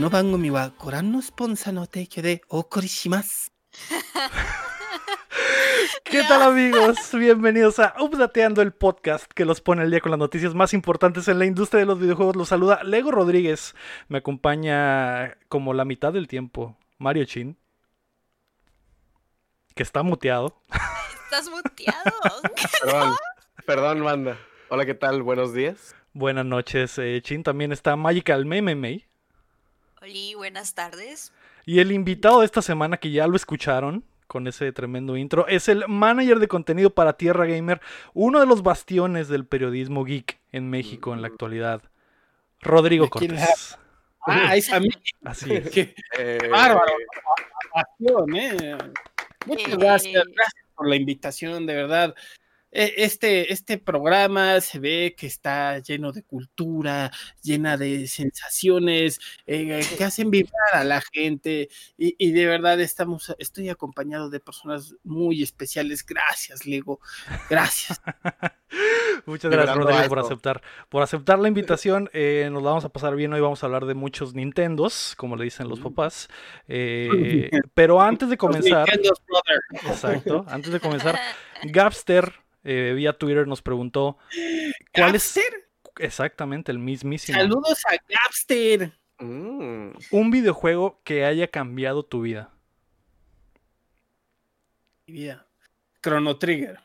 この番組はご覧のスポンサーの提供でお送りします。 ¿Qué tal amigos? Bienvenidos a Updateando el podcast que los pone al día con las noticias más importantes en la industria de los videojuegos. Los saluda Lego Rodríguez. Me acompaña como la mitad del tiempo Mario Chin, que está muteado. Estás muteado. Perdón, perdón, banda. Hola, ¿qué tal? Buenos días. Buenas noches, eh, Chin. También está Magical Meme May. Oli, buenas tardes. Y el invitado de esta semana, que ya lo escucharon con ese tremendo intro, es el manager de contenido para Tierra Gamer, uno de los bastiones del periodismo geek en México en la actualidad, Rodrigo ¿De quién Cortés. Ah, es a mí. Así es. Qué Eh, bárbaro. Pasión, ¿eh? Muchas Eh. gracias, gracias por la invitación, de verdad. Eh, Este, este programa se ve que está lleno de cultura, llena de sensaciones eh, que hacen vibrar a la gente y, y de verdad estamos, estoy acompañado de personas muy especiales. Gracias, Lego. Gracias. Muchas gracias, Rodrigo, por aceptar, por aceptar la invitación. Eh, nos la vamos a pasar bien. Hoy vamos a hablar de muchos Nintendos, como le dicen los papás. Eh, pero antes de comenzar, exacto, antes de comenzar, Gapster eh, vía Twitter nos preguntó cuál es Gapster, exactamente el mismísimo Saludos a Gapster. mm, un videojuego que haya cambiado tu vida. Mi vida. Chrono Trigger.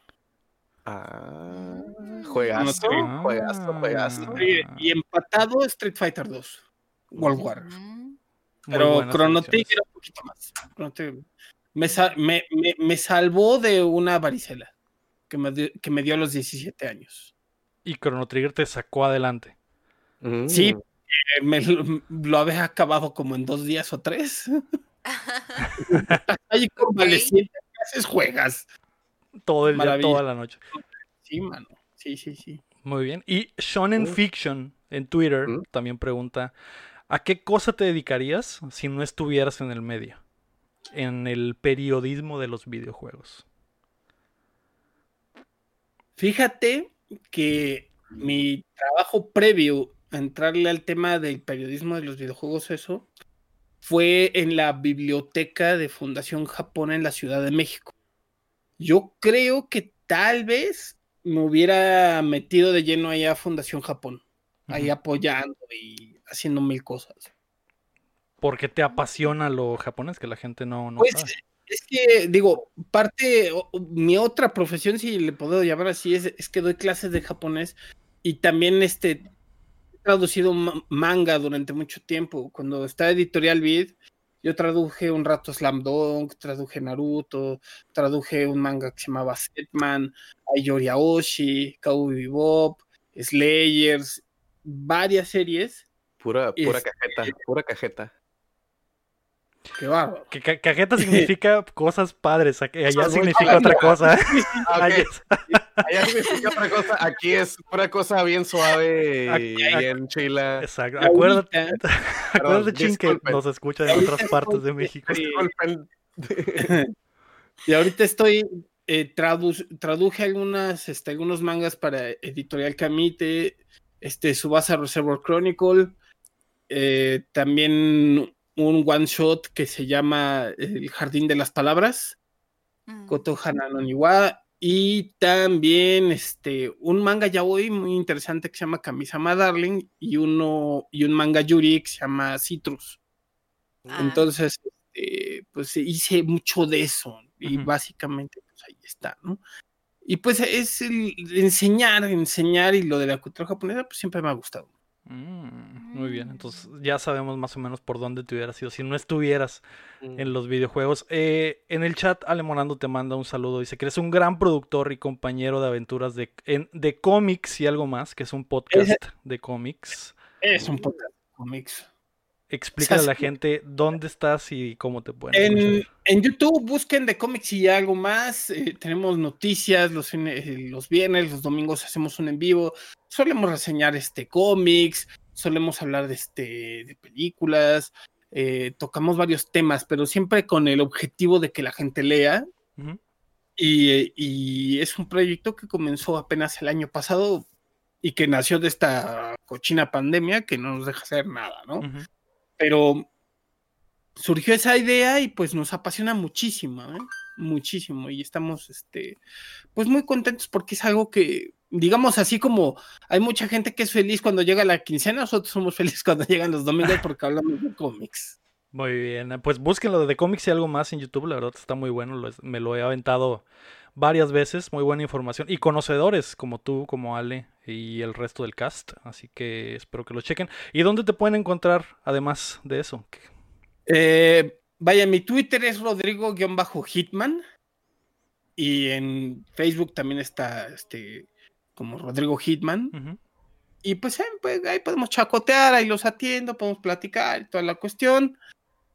ah, juegazo, Ah. juegazo, juegazo. Trigger. Y empatado Street Fighter 2. World War. Mm, Pero Chrono. Trigger un poquito más. Me- me salvó de una varicela que me, dio, que me dio a los 17 años. Y Chrono Trigger te sacó adelante. Mm, Sí. Eh, me lo, había acabado como en dos días o tres. Ahí convaleciente, ¿qué haces? Juegas. Todo el día, toda la noche. Sí, mano. Sí, sí, sí. Muy bien. Y Shonen Mm. Fiction en Twitter Mm. también pregunta: ¿A qué cosa te dedicarías si no estuvieras en el medio? En el periodismo de los videojuegos. Fíjate que mi trabajo previo a entrarle al tema del periodismo de los videojuegos, eso, fue en la biblioteca de Fundación Japón en la Ciudad de México. Yo creo que tal vez me hubiera metido de lleno ahí a Fundación Japón, ahí apoyando y haciendo mil cosas. Porque te apasiona lo japonés, que la gente no, no Pues sabe. Es que, digo, parte, mi otra profesión, si le puedo llamar así, es, es que doy clases de japonés y también este, he traducido ma- manga durante mucho tiempo. Cuando estaba Editorial Vid, yo traduje un rato Slam Dunk, traduje Naruto, traduje un manga que se llamaba Setman, Ayori Aoshi, Cowboy Bebop, Slayers, varias series. Pura, pura Es- cajeta, pura cajeta. Qué bárbaro. Que ca- cajeta significa cosas padres, aquí- allá significa otra cosa. Allá significa otra cosa. Aquí es pura cosa bien suave Aquí- y bien chila. Exacto. Acuérdate, acuérdate, Chin, que nos escuchan en otras partes de México. Y ahorita estoy, eh, tradu- traduje algunas, este, algunos mangas para Editorial Camite, este, Subasa Reservoir Chronicle, eh, también un one shot que se llama El Jardín de las Palabras, mm. Koto Hana no Niwa, y también este, un manga ya hoy muy interesante que se llama Kamisama Darling, y uno, y un manga Yuri que se llama Citrus. Ah, Entonces, este, pues hice mucho de eso y básicamente pues ahí está, ¿no? Y pues es el enseñar, enseñar y lo de la cultura japonesa pues siempre me ha gustado. Mm, muy bien, Mm. entonces ya sabemos más o menos por dónde te hubieras ido si no estuvieras Mm. en los videojuegos. Eh, en el chat, Alemonando te manda un saludo. Dice que eres un gran productor y compañero de aventuras de, en- de cómics y algo más, que es un podcast de cómics. Es un podcast de cómics. Explícale a la gente dónde estás y cómo te pueden En, en YouTube busquen de cómics y algo más. eh, tenemos noticias los, fines- eh, los viernes, los domingos hacemos un en vivo. Solemos reseñar este cómics, solemos hablar de este de películas, eh, tocamos varios temas, pero siempre con el objetivo de que la gente lea. Y, y es un proyecto que comenzó apenas el año pasado y que nació de esta cochina pandemia que no nos deja hacer nada, ¿no? Pero surgió esa idea y pues nos apasiona muchísimo, ¿eh? muchísimo y estamos este pues muy contentos porque es algo que digamos así como hay mucha gente que es feliz cuando llega la quincena, nosotros somos felices cuando llegan los domingos porque hablamos de cómics. Muy bien, pues búsquenlo de The Comics y algo más en YouTube, la verdad está muy bueno, me lo he aventado varias veces, muy buena información y conocedores como tú, como Ale y el resto del cast, así que espero que lo chequen. ¿Y dónde te pueden encontrar además de eso? Eh, vaya, mi Twitter es Rodrigo-Hitman y en Facebook también está este como Rodrigo Hitman. Y pues, eh, pues, ahí podemos chacotear, ahí los atiendo, podemos platicar y toda la cuestión.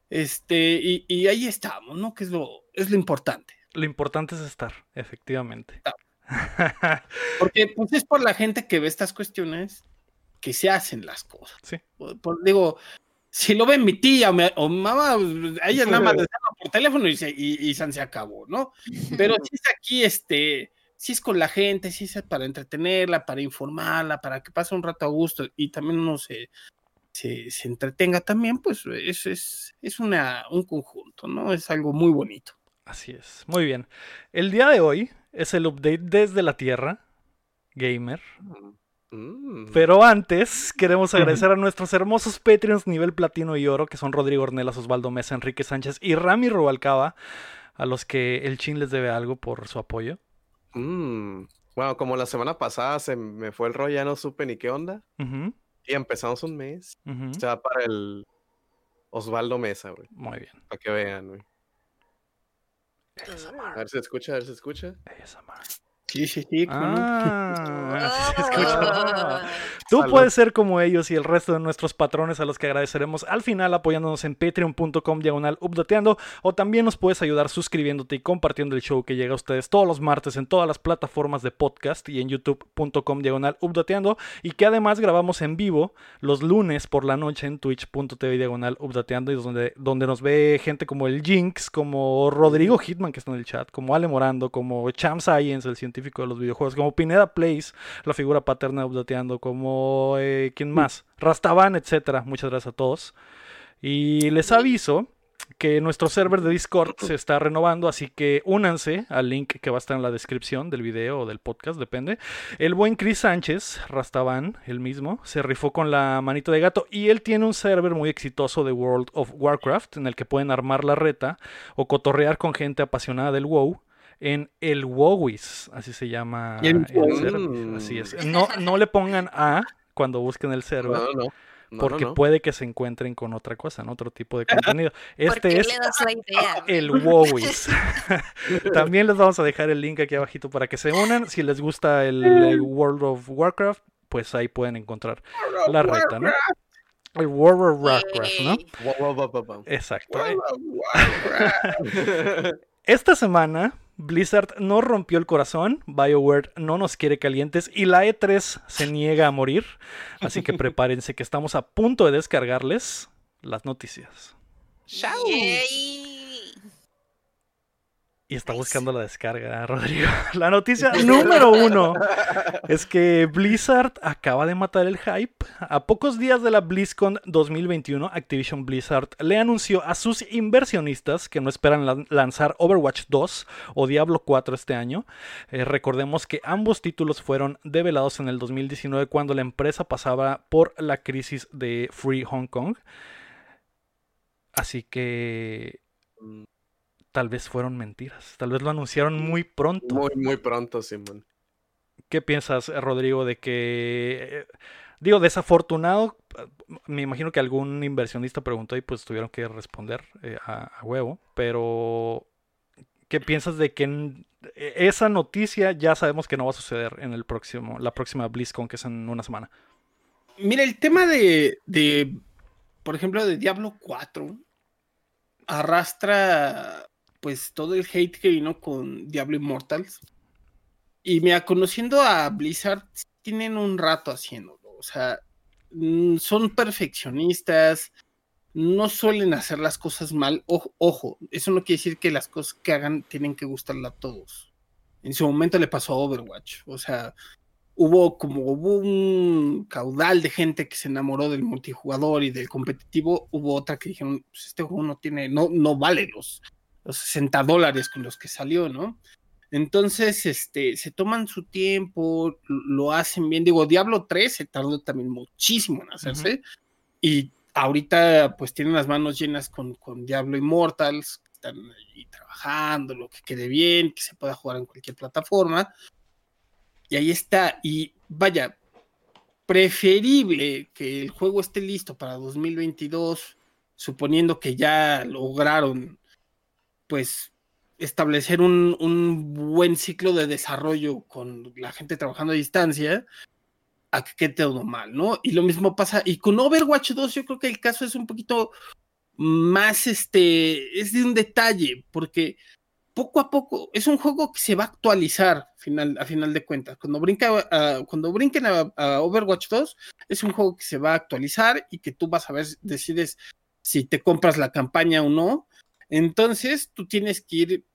Este, y, y ahí estamos, ¿no? Que es lo, es lo importante. Lo importante es estar, efectivamente. Porque pues es por la gente que ve estas cuestiones que se hacen las cosas. Sí. Por- por- digo, si lo ve mi tía o mi, o mi mamá, a ella nada más por teléfono y se, y, y san se acabó, ¿no? Pero si es aquí, este, si es con la gente, si es para entretenerla, para informarla, para que pase un rato a gusto y también uno se, se, se entretenga también, pues es, es, es una, un conjunto, ¿no? Es algo muy bonito. Así es, muy bien. El día de hoy es el update desde la Tierra, gamer. Mm. Pero antes, queremos agradecer a nuestros hermosos Patreons nivel platino y oro, que son Rodrigo Ornelas, Osvaldo Mesa, Enrique Sánchez y Rami Rubalcaba, a los que el Chin les debe algo por su apoyo. Mm. Bueno, como la semana pasada se me fue el rollo, ya no supe ni qué onda. Y empezamos un mes. O sea, para el Osvaldo Mesa, güey. Muy bien. Para que vean, güey. ASMR, A ver si escucha, a ver si escucha. ASMR. Sí, sí, sí. no. Ah, así se escucha. Tú Salud. puedes ser como ellos y el resto de nuestros patrones a los que agradeceremos al final apoyándonos en patreon.com diagonal updateando o también nos puedes ayudar suscribiéndote y compartiendo el show que llega a ustedes todos los martes en todas las plataformas de podcast y en youtube.com diagonal updateando y que además grabamos en vivo los lunes por la noche en twitch.tv diagonal updateando y es donde, donde nos ve gente como el Jinx, como Rodrigo Hitman que está en el chat, como Ale Morando, como Cham Science, el científico de los videojuegos, como Pineda Place, la figura paterna updateando, como eh, quién más, Rastaban, etcétera. Muchas gracias a todos. Y les aviso que nuestro server de Discord se está renovando, así que únanse al link que va a estar en la descripción del video o del podcast, depende. El buen Chris Sánchez, Rastaban, el mismo, se rifó con la manita de gato y él tiene un server muy exitoso de World of Warcraft en el que pueden armar la reta o cotorrear con gente apasionada del WoW en el WoWis, así se llama El. Así es. No, no le pongan A cuando busquen el server. No, no, no. No, Porque no, no. puede que se encuentren con otra cosa, ¿no? Otro tipo de contenido. ¿Por Este qué es le das la idea? el WoWis. También les vamos a dejar el link aquí abajito para que se unan. Si les gusta el, el World of Warcraft, pues ahí pueden encontrar la reta, ¿no? El World of Warcraft, ¿no? Exacto. Esta semana, Blizzard no rompió el corazón, BioWare no nos quiere calientes y la E3 se niega a morir. Así que prepárense que estamos a punto de descargarles las noticias. Yay. Y está buscando la descarga, Rodrigo. La noticia número uno es que Blizzard acaba de matar el hype. A pocos días de la BlizzCon 2021, Activision Blizzard le anunció a sus inversionistas que no esperan lan- lanzar Overwatch 2 o Diablo 4 este año. Eh, recordemos que ambos títulos fueron develados en el 2019 cuando la empresa pasaba por la crisis de Free Hong Kong. Así que Mm, tal vez fueron mentiras. Tal vez lo anunciaron muy pronto. Muy, muy pronto, Simón. ¿Qué piensas, Rodrigo, de que... eh, Digo, desafortunado, eh, me imagino que algún inversionista preguntó y pues tuvieron que responder eh, a, a huevo, pero ¿qué piensas de que en- eh, esa noticia ya sabemos que no va a suceder en el próximo, la próxima BlizzCon, que es en una semana? Mira, el tema de, de, por ejemplo, de Diablo 4 arrastra pues todo el hate que vino con Diablo Immortals. Y mira, conociendo a Blizzard, tienen un rato haciéndolo. O sea, mm, son perfeccionistas, no suelen hacer las cosas mal. Ojo, eso no quiere decir que las cosas que hagan tienen que gustarle a todos. En su momento le pasó a Overwatch. O sea, hubo como un caudal de gente que se enamoró del multijugador y del competitivo, hubo otra que dijeron, pues este juego no tiene, no, no vale los, los 60 dólares con los que salió, ¿no? Entonces, este, se toman su tiempo, lo hacen bien. Digo, Diablo 3 se tardó también muchísimo en hacerse. Y ahorita, pues, tienen las manos llenas con, con Diablo Immortals, que están ahí trabajando, lo que quede bien, que se pueda jugar en cualquier plataforma. Y ahí está. Y vaya, preferible que el juego esté listo para 2022, suponiendo que ya lograron, pues, establecer un, un, buen ciclo de desarrollo con la gente trabajando a distancia, a que quede todo mal, ¿no? Y lo mismo pasa, y con Overwatch 2 yo creo que el caso es un poquito más, este, es de un detalle, porque poco a poco es un juego que se va a actualizar final, a final de cuentas. Cuando, brinca, uh, cuando brinquen a, a, Overwatch 2, es un juego que se va a actualizar y que tú vas a ver, decides si te compras la campaña o no. Entonces tú tienes que ir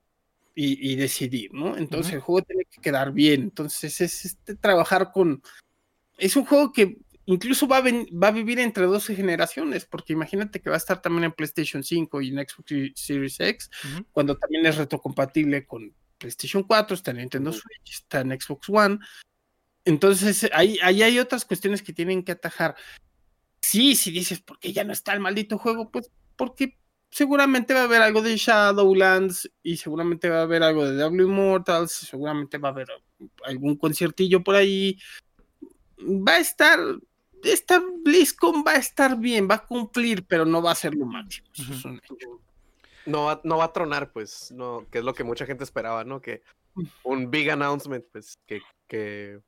y, y decidir, ¿no? Entonces uh -huh. el juego tiene que quedar bien. Entonces es este, trabajar con... Es un juego que incluso va a, va a, vivir entre 12 generaciones, porque imagínate que va a estar también en PlayStation 5 y en Xbox Series X, uh -huh. cuando también es retrocompatible con PlayStation 4, está en Nintendo uh -huh. Switch, está en Xbox One. Entonces, ahí, ahí hay otras cuestiones que tienen que atajar. Sí, si dices, ¿por qué ya no está el maldito juego? Pues porque seguramente va a haber algo de Shadowlands y seguramente va a haber algo de W Immortals, seguramente va a haber algún conciertillo por ahí. Va a estar esta BlizzCon va a estar bien, va a cumplir, pero no va a ser lo máximo. Eso es un hecho. No va, no va a tronar, pues, no, que es lo que mucha gente esperaba, ¿no? Que un big announcement, pues, que, que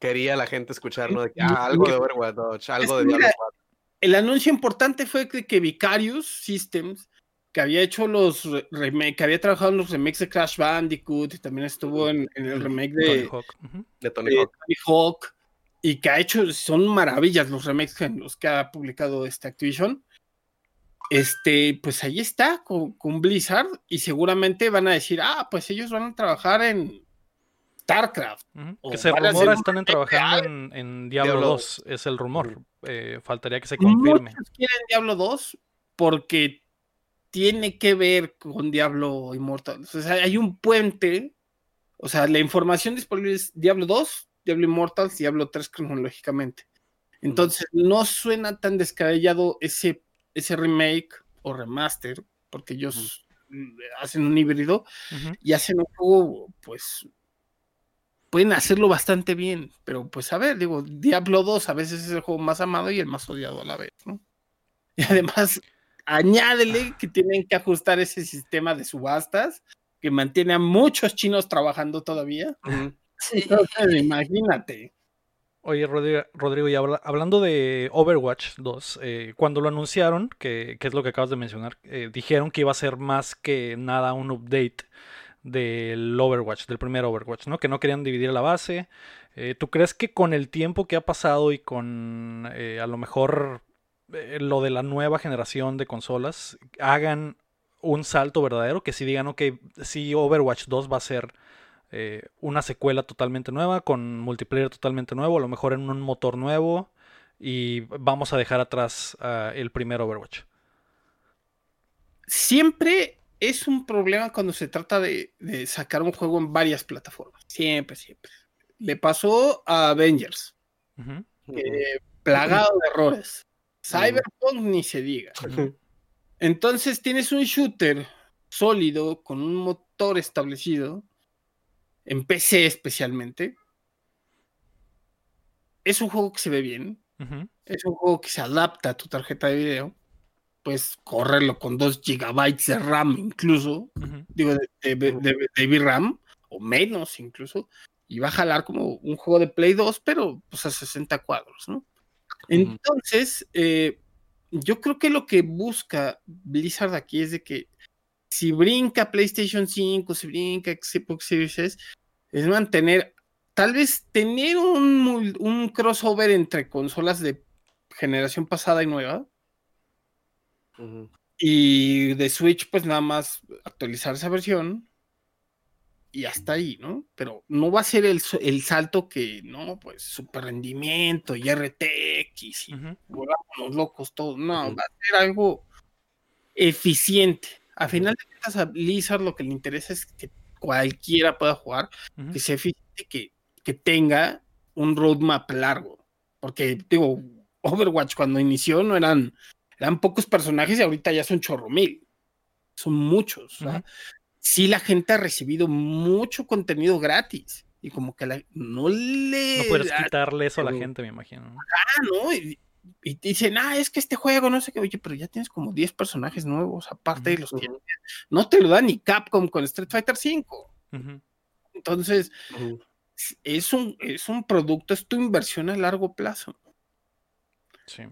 quería la gente escuchar, ¿no? De que, ah, algo de Overwatch, algo de Diablo 4. El anuncio importante fue que, que Vicarious Systems, que había hecho los remakes, que había trabajado en los remakes de Crash Bandicoot, y también estuvo en, en el remake de Tony Hawk, uh -huh. de Tony Hawk. Tony Hawk y que ha hecho, son maravillas los remakes en los que ha publicado este Activision. Este, pues ahí está, con, con, Blizzard, y seguramente van a decir, ah, pues ellos van a trabajar en StarCraft. Uh -huh. Que se rumora están en trabajando en, en, Diablo, Diablo 2, es el rumor. Eh, faltaría que se confirme. Muchos quieren Diablo 2 porque tiene que ver con Diablo Immortal. O sea, hay un puente, o sea, la información disponible es Diablo 2, Diablo Immortals, Diablo 3 cronológicamente. Entonces, no suena tan descabellado ese, ese remake o remaster, porque ellos uh -huh. hacen un híbrido uh -huh. y hacen un juego, pues, pueden hacerlo bastante bien, pero pues a ver, digo, Diablo 2 a veces es el juego más amado y el más odiado a la vez, ¿no? Y además, añádele que tienen que ajustar ese sistema de subastas que mantiene a muchos chinos trabajando todavía. -huh. Sí. Entonces, imagínate. Oye, Rodrigo, Rodrigo y habla, hablando de Overwatch 2, eh, cuando lo anunciaron, que, que, es lo que acabas de mencionar, eh, dijeron que iba a ser más que nada un update del Overwatch, del primer Overwatch, ¿no? Que no querían dividir la base. Eh, ¿Tú crees que con el tiempo que ha pasado y con eh, a lo mejor eh, lo de la nueva generación de consolas hagan un salto verdadero? Que si digan, ok, si Overwatch 2 va a ser una secuela totalmente nueva, con multiplayer totalmente nuevo, a lo mejor en un motor nuevo, y vamos a dejar atrás uh, el primer Overwatch. Siempre es un problema cuando se trata de, de, sacar un juego en varias plataformas. Siempre, siempre. Le pasó a Avengers. Uh -huh. eh, plagado de errores. Cyberpunk uh -huh. ni se diga. Entonces tienes un shooter sólido, con un motor establecido, en PC especialmente. Es un juego que se ve bien. Uh -huh. Es un juego que se adapta a tu tarjeta de video. Puedes correrlo con 2 gigabytes de RAM incluso. Uh -huh. Digo, de, de, de, de, VRAM. O menos incluso. Y va a jalar como un juego de Play 2, pero pues a 60 cuadros, ¿no? Entonces, eh, yo creo que lo que busca Blizzard aquí es de que si brinca PlayStation 5, si brinca Xbox Series S, es mantener, tal vez tener un, un, crossover entre consolas de generación pasada y nueva. Uh -huh. Y de Switch, pues nada más actualizar esa versión. y hasta ahí, ¿no? Pero no va a ser el, el salto que, no, pues, super rendimiento y RTX y Ujú. volvámonos locos todos. No, Ujú. va a ser algo eficiente. A final de cuentas, a Blizzard lo que le interesa es que cualquiera pueda jugar, que sea eficiente, que, que tenga un roadmap largo. Porque, digo, Overwatch cuando inició no eran, eran pocos personajes y ahorita ya son chorro mil. Son muchos. Sí, la gente ha recibido mucho contenido gratis. Y como que la- no le. No puedes ah, quitarle eso a la gente, me imagino. ¿no? ¿no? Y, y dicen, ah, es que este juego, no sé qué, oye, pero ya tienes como 10 personajes nuevos, aparte de los que Ujú. no te lo da ni Capcom con Street Fighter V. Entonces, es un, es un producto, es tu inversión a largo plazo. Sí.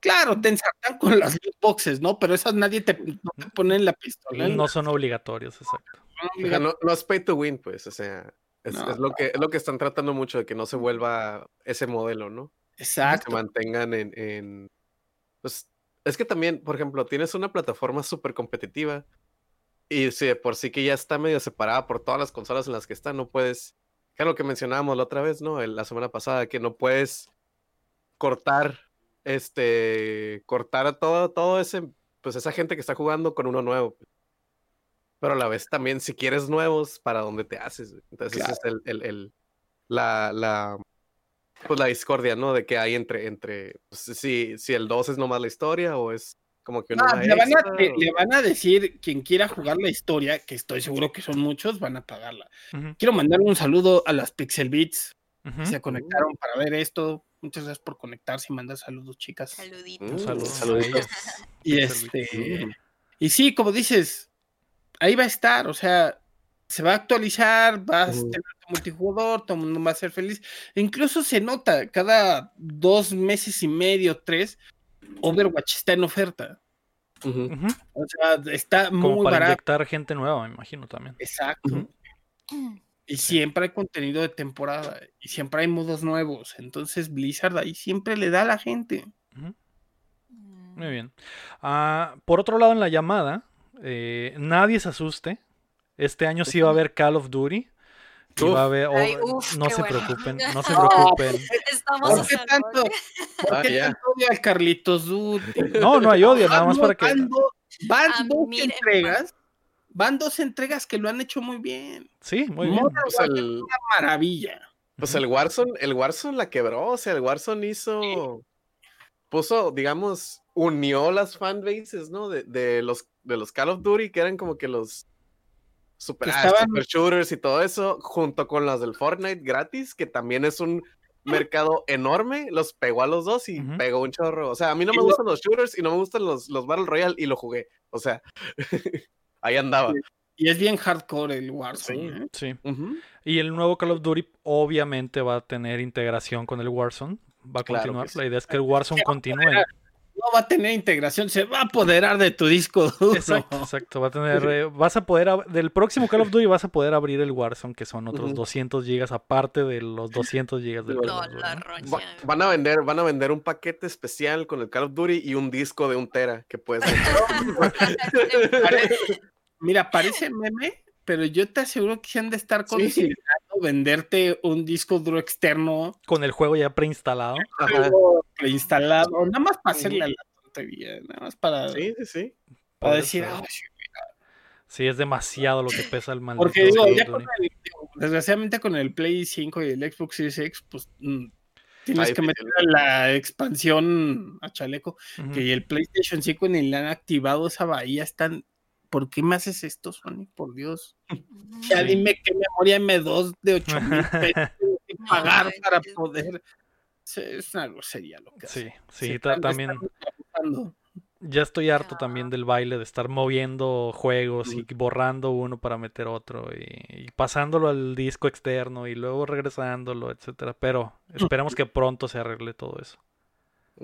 Claro, te ensartan con las loot boxes, ¿no? Pero esas nadie te, no te pone en la pistola. No son obligatorios, exacto. no, no, no es pay to win, pues, o sea, es, No. es lo que, es lo que están tratando mucho, de que no se vuelva ese modelo, ¿no? Que se Exacto. mantengan en, en- Pues, es que también, por ejemplo, tienes una plataforma súper competitiva y si de por sí que ya está medio separada por todas las consolas en las que está, no puedes... Que es lo que mencionábamos la otra vez, ¿no? El- La semana pasada, que no puedes cortar, este, cortar a todo, todo ese, pues esa gente que está jugando con uno nuevo. Pero a la vez también, si quieres nuevos, ¿para dónde te haces? Entonces, ese es el, el, el- la, la, pues la discordia, ¿no? De que hay entre, entre, pues, si, si el 2 es nomás la historia o es como que una Ah, le, van a, extra, le- o- le van a decir, quien quiera jugar la historia, que estoy seguro que son muchos, van a pagarla. Quiero mandar un saludo a las Pixel Beats que se conectaron para ver esto. Muchas gracias por conectarse y mandar saludos, chicas. Saluditos. Saludo a saluditos. Y este, y sí, como dices, ahí va a estar, o sea, se va a actualizar, va a Ujú. tener tu multijugador, todo el mundo va a ser feliz. E incluso se nota, cada dos meses y medio, tres, Overwatch está en oferta. O sea, está Como muy para barato. inyectar gente nueva, me imagino también. Exacto. Y siempre hay contenido de temporada y siempre hay modos nuevos. Entonces Blizzard ahí siempre le da a la gente. Ujú. Mm. Muy bien. Ah, por otro lado, en la llamada, eh, nadie se asuste. Este año sí va a haber Call of Duty. Y Uf. va a haber, oh, Ay, uf, no se bueno. preocupen, no se preocupen. Estamos ¿Por qué tanto? ¿Por Ah, qué ya. tanto odio al Carlitos Duty? No, no hay odio, nada más para que. Van, Ah, dos miren, entregas. Van dos entregas que lo han hecho muy bien. Sí, muy bien. Pues Warfare el, es una maravilla. pues el Warzone, el Warzone la quebró, o sea, el Warzone hizo, puso, digamos, unió las fanbases, ¿no? De, de los, de los Call of Duty, que eran como que los super, Que ah, estaban- super shooters y todo eso, junto con las del Fortnite gratis, que también es un mercado enorme, los pegó a los dos y pegó un chorro. O sea, a mí no Y me lo- gustan los shooters y no me gustan los, los Battle Royale y lo jugué. O sea, ahí andaba. Y es bien hardcore el Warzone. ¿eh? Sí. Ujú. Y el nuevo Call of Duty obviamente va a tener integración con el Warzone. Va a Claro continuar. sí. La idea es que el Warzone continúe. No va a tener integración, se va a apoderar de tu disco duro. Exacto, exacto. Va a tener. eh, vas a poder. Del próximo Call of Duty vas a poder abrir el Warzone, que son otros Ujú. 200 gigas aparte de los 200 gigas del No. Va- van a vender, van a vender un paquete especial con el Call of Duty y un disco de un tera que puedes Mira, parece meme, pero yo te aseguro que se han de estar Sí. considerando venderte un disco duro externo Con el juego ya preinstalado. Ajá. preinstalado, nada más para hacerle a la tontería, nada más para, Sí, sí, sí. para por decir. "Ah, sí". Sí, es demasiado lo que pesa el maldito porque digo, Call of ya con Duty. el- digo, desgraciadamente con el Play 5 y el Xbox Series X, pues mm, tienes Ahí que meter la expansión a chaleco, Ujú. que el PlayStation 5 ni le han activado esa bahía, están, ¿por qué me haces esto, Sony? Por Dios. Ya Sí. dime qué memoria M2 de 8 mil pesos que pagar para poder. Es una grosería lo que hace. Sí, sí, ta- también. Ya estoy harto también del baile de estar moviendo juegos y borrando uno para meter otro y, y pasándolo al disco externo y luego regresándolo, etcétera. Pero esperemos que pronto se arregle todo eso.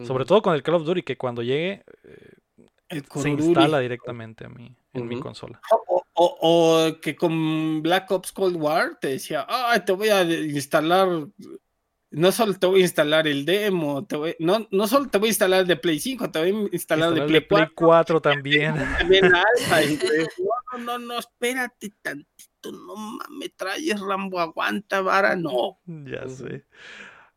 Sobre todo con el Call of Duty, que cuando llegue eh, se instala directamente a mí, en mi consola. O, o- o que con Black Ops Cold War te decía, ah, te voy a instalar, no solo te voy a instalar el demo, te voy- no, no solo te voy a instalar el de Play 5, te voy a instalar Instalar el de el Play, de Play 4, 4 también. también alfa, y tú, no, no, no, no, espérate tantito. no mames, traes Rambo, aguanta, vara, no. Ya sé.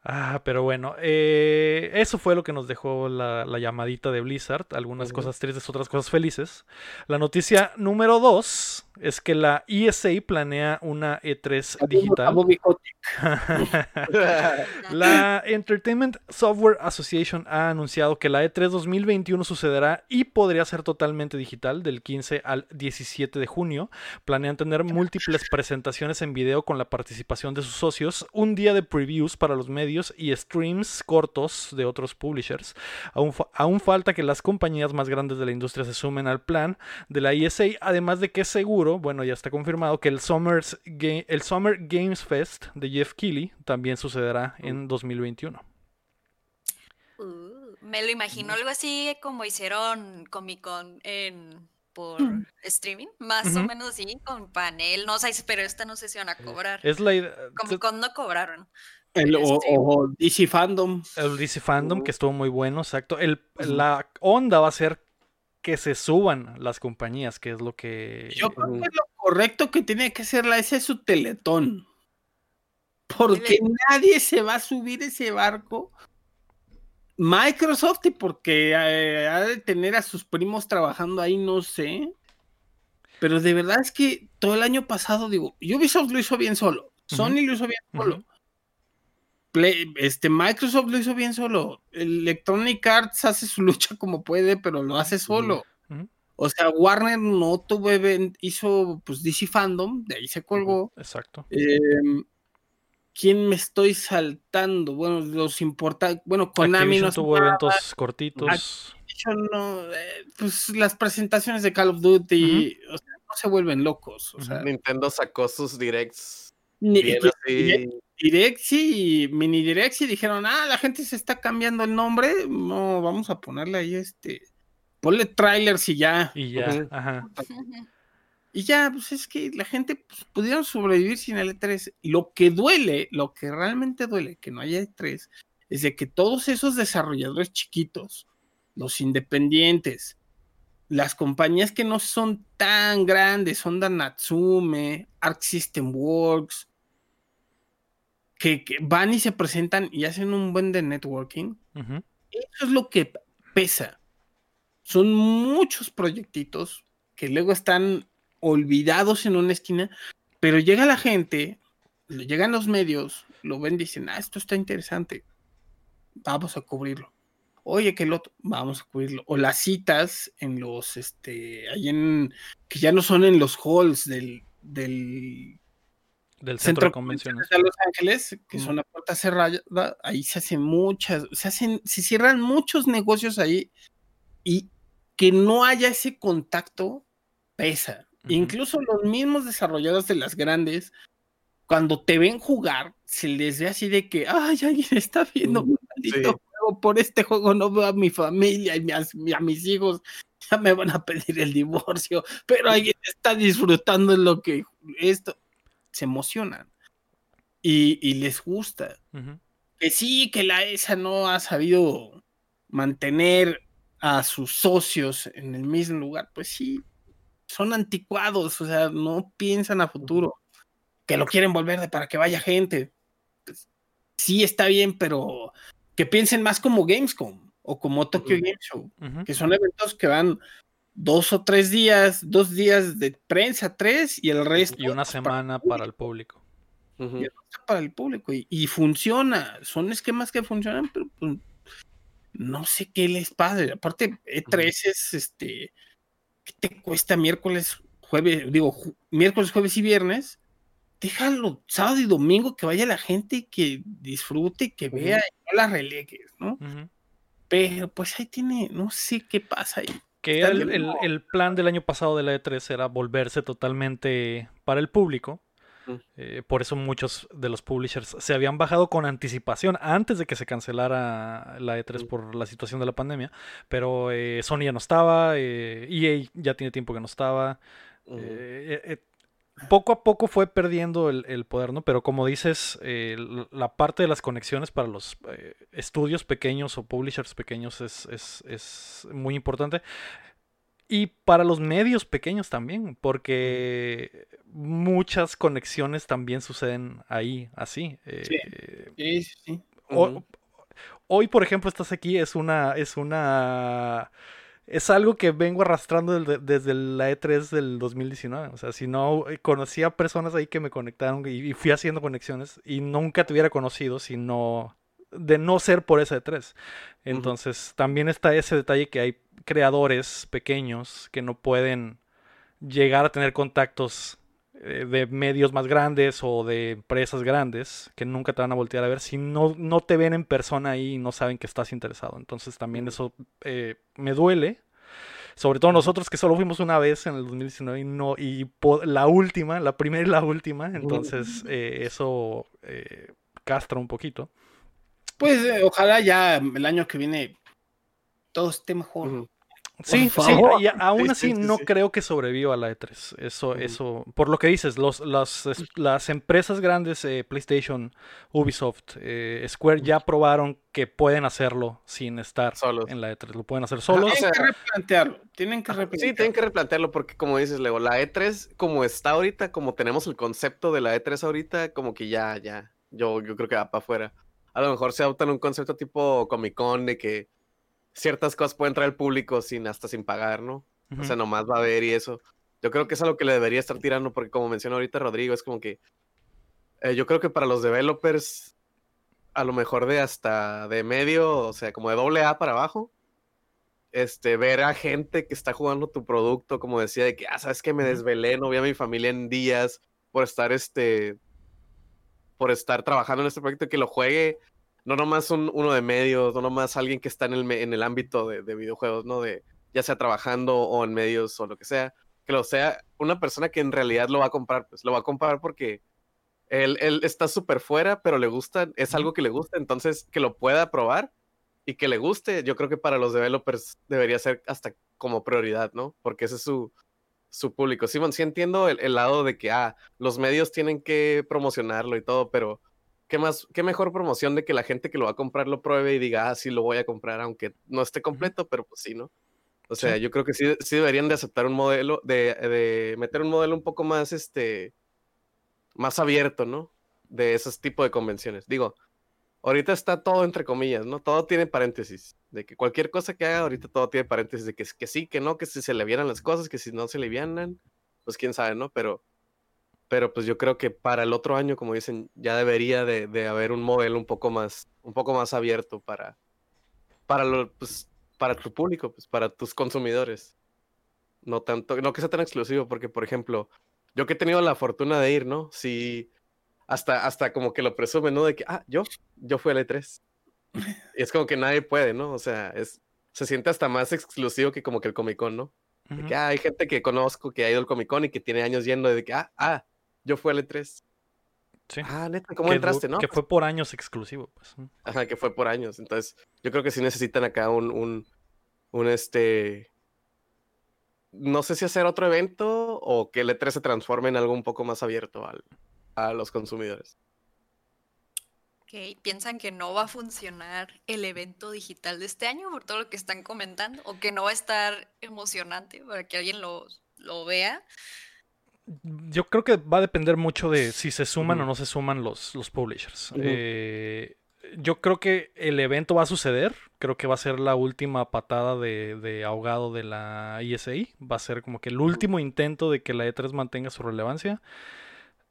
Ah, pero bueno, eh, eso fue lo que nos dejó la, la llamadita de Blizzard. Algunas cosas tristes, otras cosas felices. La noticia número dos es que la ESA planea una E3 Saludos a digital. La Entertainment Software Association ha anunciado que la E E3 2021 sucederá y podría ser totalmente digital del 15 al 17 de junio. Planean tener múltiples presentaciones en video con la participación de sus socios, un día de previews para los medios y streams cortos de otros publishers. Aún, fa- aún falta que las compañías más grandes de la industria se sumen al plan de la ESA, además de que es seguro, bueno, ya está confirmado, que el, Summers Ga- el Summer Games Fest de Jeff Keighley también sucederá en 2021. Uh, me lo imagino algo así como hicieron Comic Con en por Mm. streaming, más o menos así, con panel, no sé, pero esta no sé si van a cobrar. Es la idea- Comic Con no cobraron. El, o, Este- o DC Fandom. el DC Fandom, que estuvo muy bueno, exacto. El. La onda va a ser que se suban las compañías, que es lo que... Yo creo que lo correcto que tiene que ser la ese es su teletón. Porque nadie se va a subir ese barco. Microsoft, y porque eh, ha de tener a sus primos trabajando ahí, no sé. Pero de verdad es que todo el año pasado, digo, Ubisoft lo hizo bien solo. Sony lo hizo bien solo. Play- este, Microsoft lo hizo bien solo. Electronic Arts hace su lucha como puede, pero lo hace solo. O sea, Warner no tuvo event- hizo pues DC Fandom, de ahí se colgó. Exacto. Em, ¿Quién me estoy saltando? Bueno, los importa, bueno, Konami no, tuvo nada, eventos cortitos. Activision no, eh, pues las presentaciones de Call of Duty, o sea, no se vuelven locos, o sea, Nintendo sacó sus directs ni- bien así. Direct sí, y mini Direct sí dijeron, ah, la gente se está cambiando el nombre, no, vamos a ponerle ahí este, ponle trailers y ya. Y ya, ajá. Y ya, pues es que la gente pues, pudieron sobrevivir sin el E3. Lo que duele, lo que realmente duele que no haya E3, es de que todos esos desarrolladores chiquitos, los independientes, las compañías que no son tan grandes, Honda Natsume, Arc System Works, que, que van y se presentan y hacen un buen de networking, eso es lo que pesa. Son muchos proyectitos que luego están olvidados en una esquina, pero llega la gente, le llegan los medios, lo ven, dicen, ah, esto está interesante, vamos a cubrirlo. Oye, que el otro, vamos a cubrirlo. O las citas en los, este, ahí en, que ya no son en los halls del, del Del centro centro de convenciones. de Los Ángeles, que son a puerta cerrada, ahí se hacen muchas, se hacen, se cierran muchos negocios ahí y que no haya ese contacto pesa. Incluso los mismos desarrolladores de las grandes, cuando te ven jugar, se les ve así de que, ay, alguien está viendo un maldito sí. juego, por este juego no veo a mi familia y a, mis hijos, ya me van a pedir el divorcio, pero alguien está disfrutando de lo que esto, se emocionan y, y les gusta. Que sí, que la ESA no ha sabido mantener a sus socios en el mismo lugar, pues sí, son anticuados, o sea, no piensan a futuro, que lo quieren volver de para que vaya gente. Pues, sí, está bien, pero que piensen más como Gamescom o como Tokyo Ujú. Game Show, que son eventos que van dos o tres días, dos días de prensa, tres, y el resto Y una para- semana para el público. Ujú. y el resto para el público y, y funciona, son esquemas que funcionan, pero pues, no sé qué les pasa. Aparte, E3 es este, ¿qué te cuesta miércoles, jueves, digo, ju- miércoles, jueves y viernes? Déjalo sábado y domingo que vaya la gente que disfrute que vea y no la relegues, ¿no? Pero pues ahí tiene, no sé qué pasa ahí. Que el, el- plan del año pasado de la E3 era volverse totalmente para el público. Mm. Eh, por eso muchos de los publishers se habían bajado con anticipación antes de que se cancelara la E3 Mm. por la situación de la pandemia. Pero eh, Sony ya no estaba, eh, EA ya tiene tiempo que no estaba. Poco a poco fue perdiendo el, el poder, ¿no? Pero como dices, eh, la parte de las conexiones para los eh, estudios pequeños o publishers pequeños es, es- es muy importante. y para los medios pequeños también, porque muchas conexiones también suceden ahí, así. Eh, sí, sí, sí. hoy, por ejemplo, estás aquí, es una, es una, es algo que vengo arrastrando desde, la E3 del 2019. O sea, si no, eh, conocía personas ahí que me conectaron y, fui haciendo conexiones y nunca te hubiera conocido si no, de no ser por ese E3. Entonces, también está ese detalle que hay creadores pequeños que no pueden llegar a tener contactos de medios más grandes o de empresas grandes que nunca te van a voltear a ver si no, no te ven en persona ahí y no saben que estás interesado. Entonces también eso eh, me duele. Sobre todo nosotros que solo fuimos una vez en el 2019 y, no, y la última, la primera y la última. Entonces eh, eso castra un poquito. Pues ojalá ya el año que viene todo esté mejor. Sí, sí, y aún así no creo que sobreviva a la E3. Eso, eso, por lo que dices, los, las, las empresas grandes, eh, PlayStation, Ubisoft, eh, Square, ya probaron que pueden hacerlo sin estar solos. en la E3. Lo pueden hacer solos. tienen que replantearlo. Tienen que replantearlo. Sí, tienen que replantearlo porque, como dices, Lego, la E3, como está ahorita, como tenemos el concepto de la E3 ahorita, como que ya, ya, yo, yo creo que va para afuera. A lo mejor se adoptan un concepto tipo Comic Con de que ciertas cosas pueden traer al público sin hasta sin pagar, ¿no? O sea, nomás va a ver y eso. Yo creo que es algo que le debería estar tirando porque como mencionó ahorita Rodrigo, es como que eh, yo creo que para los developers a lo mejor de hasta de medio, o sea, como de doble A para abajo, este, ver a gente que está jugando tu producto, como decía, de que, ah, sabes que me desvelé, no vi a mi familia en días por estar, este, por estar trabajando en este proyecto, que lo juegue no nomás un, uno de medios, no nomás alguien que está en el, en el ámbito de, videojuegos, ¿no? De ya sea trabajando o en medios o lo que sea, que lo sea una persona que en realidad lo va a comprar, pues lo va a comprar porque él, él está súper fuera, pero le gusta, es algo que le gusta, entonces que lo pueda probar y que le guste, yo creo que para los developers debería ser hasta como prioridad, ¿no? Porque ese es su, su público. Simón, sí entiendo el, el, lado de que, ah, los medios tienen que promocionarlo y todo, pero qué más, qué mejor promoción de que la gente que lo va a comprar lo pruebe y diga, ah, sí lo voy a comprar, aunque no esté completo, pero pues sí, ¿no? O sea, yo creo que sí, sí deberían de aceptar un modelo, de, de, meter un modelo un poco más, este, más abierto, ¿no? De esos tipos de convenciones. Digo, ahorita está todo entre comillas, ¿no? Todo tiene paréntesis. De que cualquier cosa que haga, ahorita todo tiene paréntesis de que, que sí, que no, que si se le vieran las cosas, que si no se le vieran, pues quién sabe, ¿no? Pero pero pues yo creo que para el otro año, como dicen, ya debería de, haber un modelo un poco más, un poco más abierto para, para, lo, pues, para tu público, pues, para tus consumidores. No tanto, no que sea tan exclusivo, porque por ejemplo, yo que he tenido la fortuna de ir, ¿no? Sí, hasta, hasta como que lo presume, ¿no? De que, ah, yo, yo fui al E3. Y es como que nadie puede, ¿no? O sea, es, se siente hasta más exclusivo que como que el Comic Con, ¿no? De que ah, hay gente que conozco que ha ido al Comic Con y que tiene años yendo de que, ah, ah, yo fui al E3. Sí. Ah, neta, ¿cómo entraste, no? Que fue por años exclusivo, pues. Ajá, que fue por años. Entonces, yo creo que sí necesitan acá un, un, un este. No sé si hacer otro evento o que el E3 se transforme en algo un poco más abierto al, a los consumidores. Ok, ¿piensan que no va a funcionar el evento digital de este año por todo lo que están comentando? ¿O que no va a estar emocionante para que alguien lo, lo vea? Yo creo que va a depender mucho de si se suman o no se suman los, los publishers. Eh, yo creo que el evento va a suceder. Creo que va a ser la última patada de, de, ahogado de la ESA. Va a ser como que el último intento de que la E3 mantenga su relevancia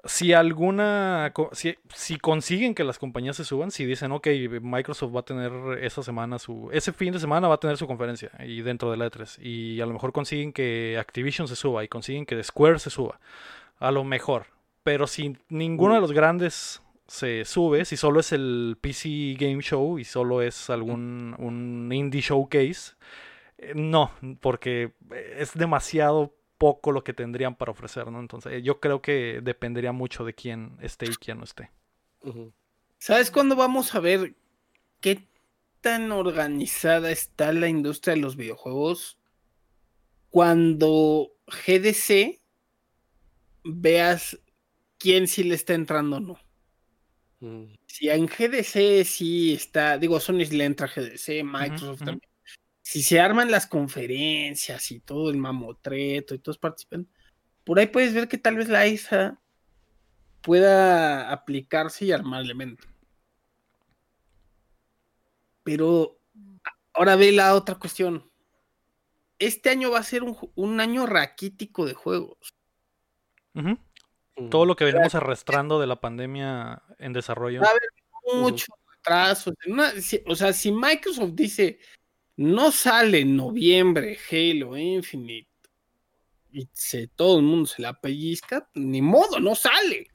si alguna, si, si, consiguen que las compañías se suban, si dicen, ok, Microsoft va a tener esa semana su, ese fin de semana va a tener su conferencia y dentro de la E3 y a lo mejor consiguen que Activision se suba y consiguen que Square se suba, a lo mejor, pero si ninguno de los grandes se sube, si solo es el PC Game Show y solo es algún un indie showcase, eh, no, porque es demasiado poco lo que tendrían para ofrecer, ¿no? Entonces, yo creo que dependería mucho de quién esté y quién no esté. ¿Sabes cuándo vamos a ver qué tan organizada está la industria de los videojuegos? Cuando GDC veas quién sí le está entrando o no. Mm. Si en GDC sí está, digo, Sony le entra a GDC, Microsoft también. Si se arman las conferencias y todo el mamotreto y todos participan, por ahí puedes ver que tal vez la ISA pueda aplicarse y armar el evento. Pero ahora ve la otra cuestión. Este año va a ser un, año raquítico de juegos. Todo lo que venimos arrastrando de la pandemia en desarrollo. Va a haber muchos retrasos. o sea, si Microsoft dice no sale en noviembre Halo Infinite y se, todo el mundo se la pellizca, ni modo, no sale.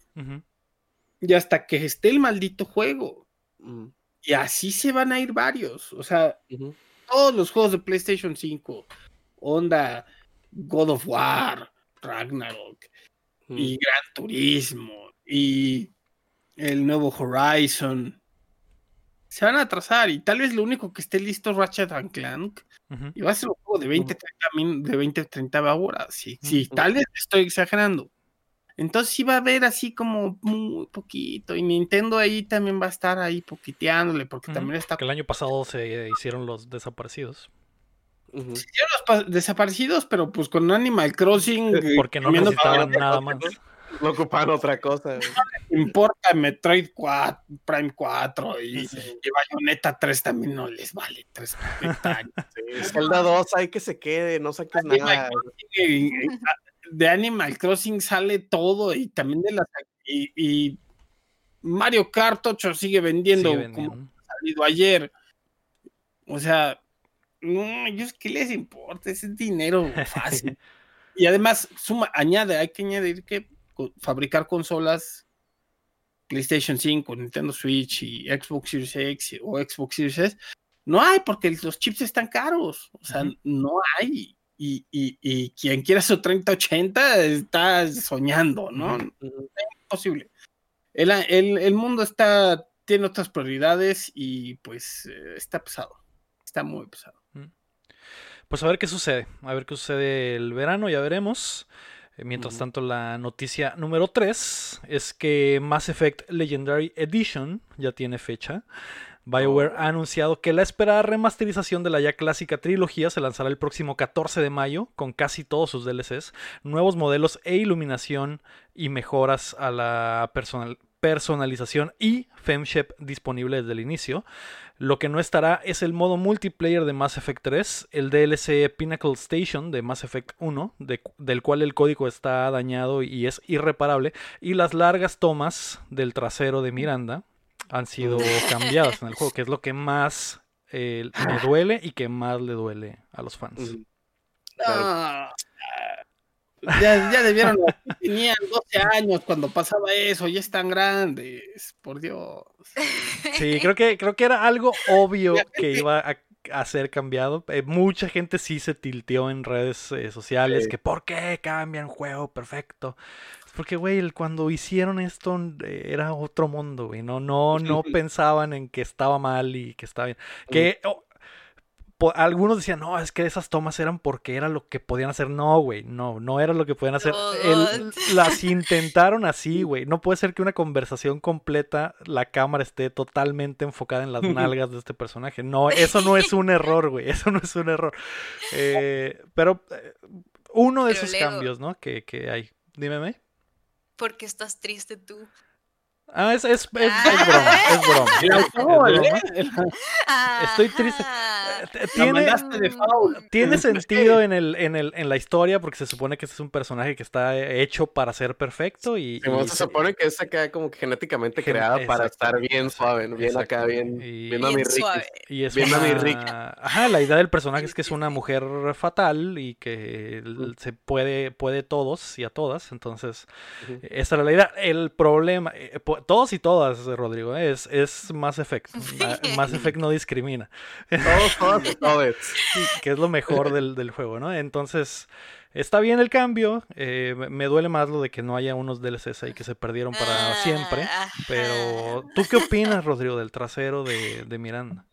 Y hasta que esté el maldito juego. Y así se van a ir varios. O sea, todos los juegos de PlayStation 5, Onda, God of War, Ragnarok, y Gran Turismo, y el nuevo Horizon, se van a atrasar. Y tal vez lo único que esté listo es Ratchet and Clank. Y va a ser un juego de 20, 30, de 20, 30 horas. Sí, sí, tal vez estoy exagerando. Entonces sí va a haber así como muy poquito. Y Nintendo ahí también va a estar ahí poquiteándole, porque también está. Que el año pasado se hicieron los desaparecidos. Se hicieron los desaparecidos, pero pues con Animal Crossing. Eh, porque no necesitaban nada más. No ocupaban otra cosa. No importa Metroid 4, Prime 4 y, Bayonetta 3 también no les vale 3 años. Zelda 2 hay que se quede, no saques nada de Animal Crossing sale todo y también de las y, Mario Kart 8 sigue vendiendo, como ha salido ayer. O sea, no, ellos qué les importa, ese dinero fácil. y además, suma, añade, hay que añadir que fabricar consolas PlayStation 5, Nintendo Switch y Xbox Series X o Xbox Series S, no hay porque los chips están caros. O sea, no hay y, y, quien quiera su 3080 está soñando, ¿no? Es imposible. El, el, mundo está, tiene otras prioridades y pues eh, está pesado, está muy pesado. Pues a ver qué sucede, a ver qué sucede el verano, ya veremos. Eh, mientras tanto, la noticia número 3 es que Mass Effect Legendary Edition ya tiene fecha. BioWare ha anunciado que la esperada remasterización de la ya clásica trilogía se lanzará el próximo 14 de mayo con casi todos sus DLCs, nuevos modelos e iluminación y mejoras a la personalización y FemShep disponible desde el inicio. Lo que no estará es el modo multiplayer de Mass Effect 3, el DLC Pinnacle Station de Mass Effect 1, del cual el código está dañado y es irreparable, y las largas tomas del trasero de Miranda, han sido cambiadas en el juego, que es lo que más eh, me duele y que más le duele a los fans. Ya, ya debieron, tenían 12 años cuando pasaba eso, ya están grandes, por Dios. Sí, creo que, creo que era algo obvio que iba a, ser cambiado. Eh, mucha gente sí se tilteó en redes eh, sociales que ¿por qué cambian juego perfecto? Porque, güey, cuando hicieron esto eh, era otro mundo, güey. No, no, no pensaban en que estaba mal y que estaba bien. Que oh, algunos decían, no, es que esas tomas eran porque era lo que podían hacer. No, güey, no, no era lo que podían hacer. las intentaron así, güey. No puede ser que una conversación completa, la cámara esté totalmente enfocada en las nalgas de este personaje. No, eso no es un error, güey. Eso no es un error. Eh, pero eh, uno de esos cambios, ¿no? Que, que hay. Dime, porque estás triste tú. Ah, es, es, es, broma, es broma. Estoy triste. Tiene, tiene sentido en, el, en, el, en la historia porque se supone que este es un personaje que está hecho para ser perfecto y... se, supone que es acá como genéticamente creada para estar bien suave, bien acá, bien, bien, a mi Y es bien una... Ajá, la idea del personaje es que es una mujer fatal y que se puede, puede todos y a todas, entonces esa era la idea. El problema... Eh, todos y todas, Rodrigo, ¿eh? es, es Mass Effect. Mass Effect no discrimina. Todos, todos y todos. que es lo mejor del, juego, ¿no? Entonces, está bien el cambio. Eh, me duele más lo de que no haya unos DLCs ahí que se perdieron para siempre. Pero, ¿tú qué opinas, Rodrigo, del trasero de, de Miranda?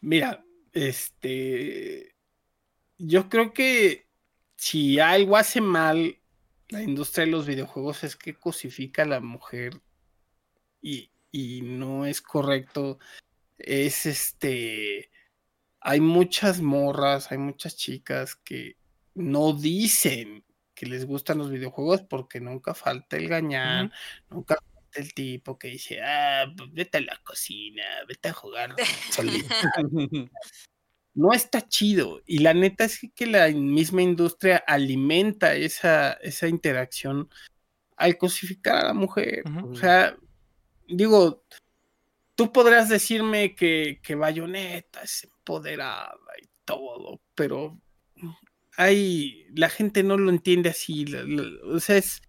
Mira, este. Yo creo que si algo hace mal la industria de los videojuegos es que cosifica a la mujer y, no es correcto. Es este. hay muchas morras, hay muchas chicas que no dicen que les gustan los videojuegos porque nunca falta el gañán, nunca falta el tipo que dice, ah, pues vete a la cocina, vete a jugar no está chido. Y la neta es que la misma industria alimenta esa, esa interacción al cosificar a la mujer. O sea, digo, tú podrás decirme que, que Bayonetta es empoderada y todo, pero hay, la gente no lo entiende así. o sea, es,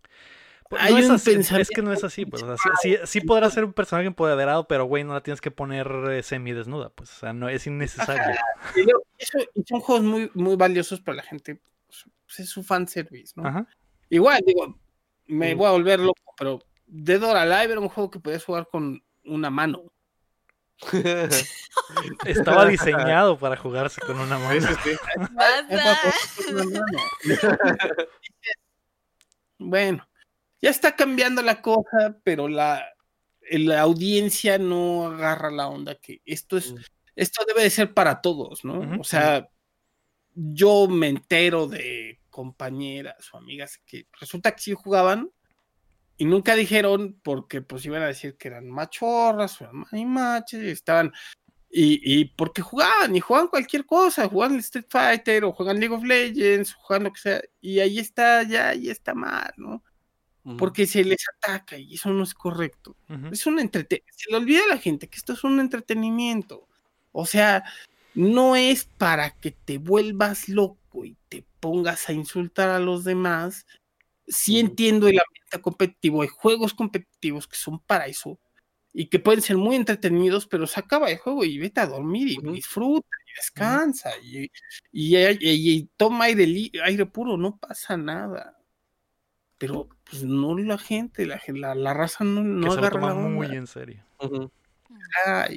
pues, hay un es que no es así, pues. sí, sí, podrá ser un personaje empoderado, pero güey, no la tienes que poner eh, semi-desnuda, pues. O sea, no es innecesario. son juegos muy, muy valiosos para la gente. Pues, es su fanservice, ¿no? Igual, digo, me voy a volver loco, pero Dead or Alive era un juego que podías jugar con una mano. Estaba diseñado para jugarse con una mano. bueno, ya está cambiando la cosa, pero la, la audiencia no agarra la onda que esto es, mm. esto debe de ser para todos, ¿no? O sea, yo me entero de compañeras o amigas que resulta que sí jugaban y nunca dijeron porque pues iban a decir que eran machorras o eran y estaban y, y, porque jugaban y jugaban cualquier cosa, jugaban Street Fighter o juegan League of Legends, o juegan lo que sea, y ahí está, ya ahí está mal, ¿no? Porque se les ataca y eso no es correcto. Es un entretenimiento. Se le olvida a la gente que esto es un entretenimiento. O sea, no es para que te vuelvas loco y te pongas a insultar a los demás sí entiendo el ambiente competitivo, hay juegos competitivos que son para eso y que pueden ser muy entretenidos, pero se acaba el juego y vete a dormir y disfruta y descansa y, y, toma aire, aire puro, no pasa nada. Pero pues no la gente, la, la, raza no, no agarra la muy en serio. Ah,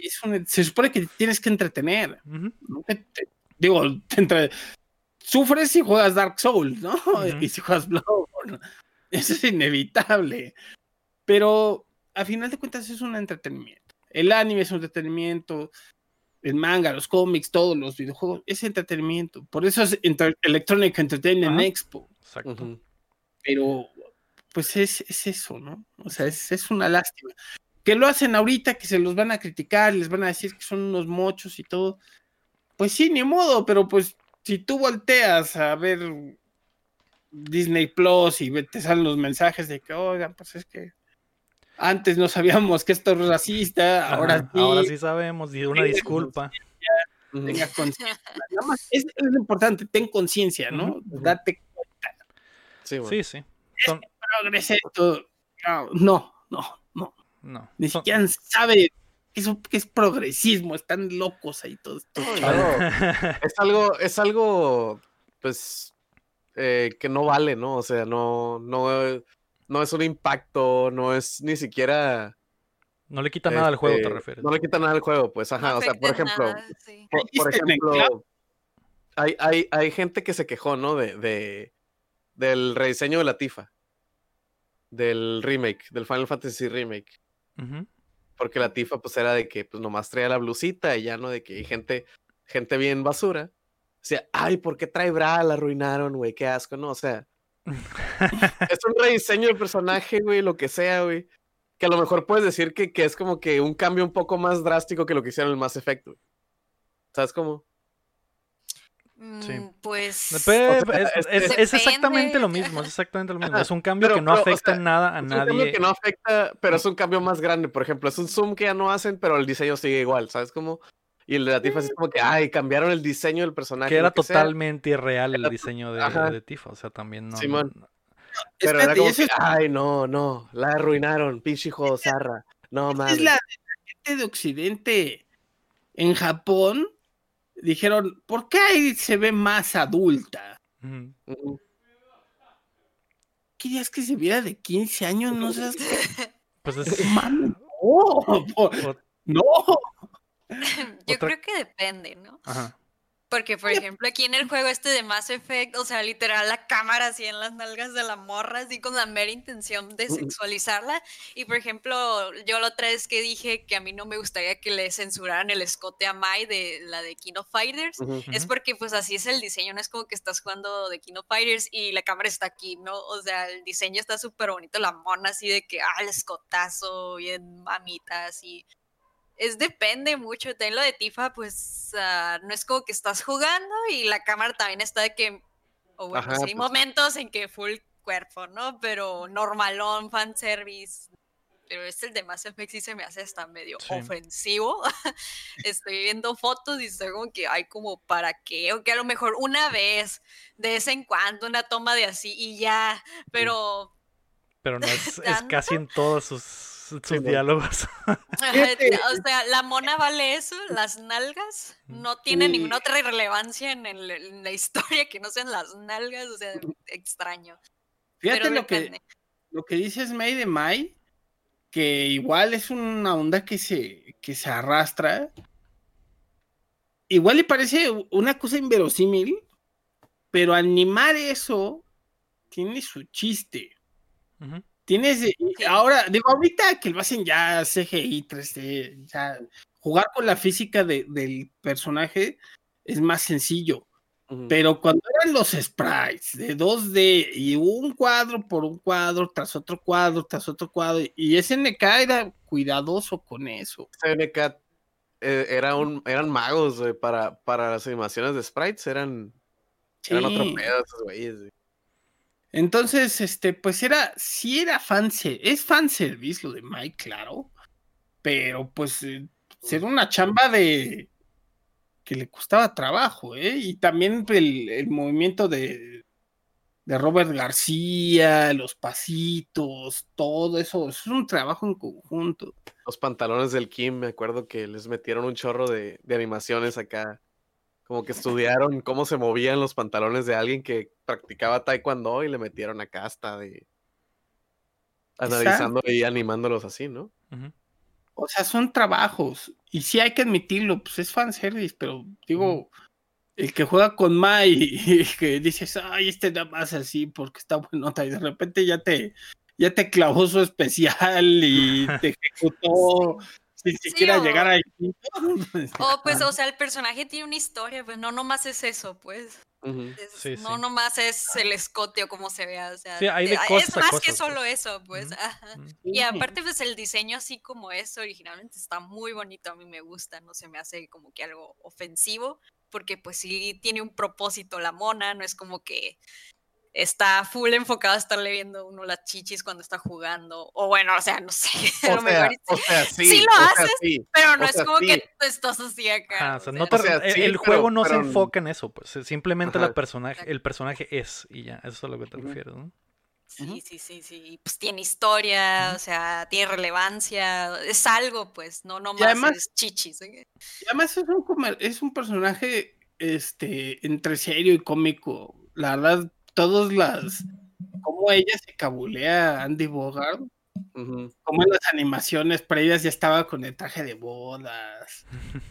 se supone que tienes que entretener. digo, te sufres si juegas Dark Souls, ¿no? Y si juegas Bloodborne. Eso es inevitable. Pero a final de cuentas es un entretenimiento. El anime es un entretenimiento, el manga, los cómics, todos los videojuegos, es entretenimiento. Por eso es Electronic Entertainment Expo. Exacto. Pero, pues es, eso, ¿no? O sea, es, es, una lástima. Que lo hacen ahorita, que se los van a criticar, les van a decir que son unos mochos y todo. Pues sí, ni modo, pero pues si tú volteas a ver Disney Plus y te salen los mensajes de que, oigan, pues es que antes no sabíamos que esto es racista, ahora sí. Ahora sí sabemos, y una disculpa. Tenga conciencia. es, lo importante, ten conciencia, ¿no? Date cuenta. Sí, sí. sí. Son... No, no, no, no. Ni siquiera sabe eso que es progresismo, están locos ahí todos. es algo, es algo, pues, eh, que no vale, ¿no? O sea, no, no, no es un impacto, no es ni siquiera. No le quita nada al juego, te este, refieres. No le quita nada al juego, pues, ajá. o sea, por ejemplo, por, ejemplo, hay, hay, hay gente que se quejó, ¿no? De, de, del rediseño de la Tifa. Del remake, del Final Fantasy Remake. Porque la tifa, pues, era de que, pues, nomás traía la blusita y ya, ¿no? De que hay gente, gente bien basura. O sea, ay, ¿por qué trae bra? La arruinaron, güey, qué asco, ¿no? O sea, es un rediseño del personaje, güey, lo que sea, güey. Que a lo mejor puedes decir que, que, es como que un cambio un poco más drástico que lo que hicieron el Mass Effect, güey. ¿Sabes cómo? Sí. Mm, pues. es, exactamente lo mismo. Es exactamente lo mismo. Es un cambio que no afecta nada a nadie. Es un cambio que no afecta, pero es un cambio más grande. Por ejemplo, es un zoom que ya no hacen, pero el diseño sigue igual. ¿Sabes cómo? Y el de la Tifa es como que, ay, cambiaron el diseño del personaje. Que era totalmente irreal el diseño de, Tifa. O sea, también no. Simón. Pero era como que, ay, no, no, la arruinaron, pinche hijo zarra. No mames. Es la gente de Occidente. En Japón dijeron, ¿por qué ahí se ve más adulta? ¿Querías que se viera de 15 años? No seas... Pues es... no, no. Yo creo que depende, ¿no? Ajá. Porque, por ejemplo, aquí en el juego este de Mass Effect, o sea, literal la cámara así en las nalgas de la morra, así con la mera intención de sexualizarla. Y, por ejemplo, yo la otra vez que dije que a mí no me gustaría que le censuraran el escote a Mai de la de King of Fighters, es porque pues así es el diseño, no es como que estás jugando de King of Fighters y la cámara está aquí, ¿no? O sea, el diseño está súper bonito, la mona así de que, ah, el escotazo, bien mamita, así es depende mucho. También lo de Tifa, pues ah, no es como que estás jugando y la cámara también está de que. O bueno, hay pues momentos en que full cuerpo, ¿no? Pero normalón, fanservice. Pero este el de Mass Effect sí se me hace hasta medio ofensivo. estoy viendo fotos y estoy como que, hay como, ¿para qué? O que a lo mejor una vez, de vez en cuando, una toma de así y ya. Pero. Pero no es, es casi en todos sus sus diálogos. o sea, la mona vale eso, las nalgas no tienen ninguna otra relevancia en, la historia que no sean las nalgas, o sea, extraño. Fíjate lo que, lo que dices May de May, que igual es una onda que se, que se arrastra. Igual le parece una cosa inverosímil, pero animar eso tiene su chiste. Tienes, ahora, digo, ahorita que lo hacen ya CGI 3D, ya jugar con la física del personaje es más sencillo. Pero cuando eran los sprites de 2D y un cuadro por un cuadro, tras otro cuadro, tras otro cuadro, y SNK era cuidadoso con eso. SNK eh, era un, eran magos para, para las animaciones de sprites, eran, eran otro pedo esos güeyes. Entonces, este, pues era, sí era fanservice, es fanservice lo de Mike, claro, pero pues eh, era una chamba de que le costaba trabajo, ¿eh? Y también el, movimiento de, de, Robert García, los pasitos, todo eso, es un trabajo en conjunto. Los pantalones del Kim, me acuerdo que les metieron un chorro de, de animaciones acá como que estudiaron cómo se movían los pantalones de alguien que practicaba taekwondo y le metieron acá hasta de analizando y animándolos así, ¿no? O sea, son trabajos. Y sí hay que admitirlo, pues es fanservice, pero digo, el que juega con Mai y que dices, ay, este da más así porque está buenota, y de repente ya te, ya te clavó su especial y te ejecutó sin siquiera llegar ahí. O pues, o sea, el personaje tiene una historia, pues no nomás es eso, pues. no nomás es el escote o cómo se vea, o sea, es más que solo pues. eso, pues. Y aparte, pues el diseño así como es originalmente está muy bonito, a mí me gusta, no se me hace como que algo ofensivo, porque pues sí tiene un propósito la mona, no es como que está full enfocado a estarle viendo uno las chichis cuando está jugando. O bueno, o sea, no sé. O, sea, o sea, sí, sí, lo haces, pero no es como que estás así acá. el, juego no se enfoca en eso, pues simplemente la personaje, el personaje es y ya, eso es a lo que te refieres, ¿no? Sí, sí, sí, sí. Pues tiene historia, o sea, tiene relevancia, es algo, pues, no no más es chichis. ¿eh? Y además es un, es un personaje este, entre serio y cómico. La verdad, todas las, como ella se cabulea a Andy Bogart, como en las animaciones previas ya estaba con el traje de bodas,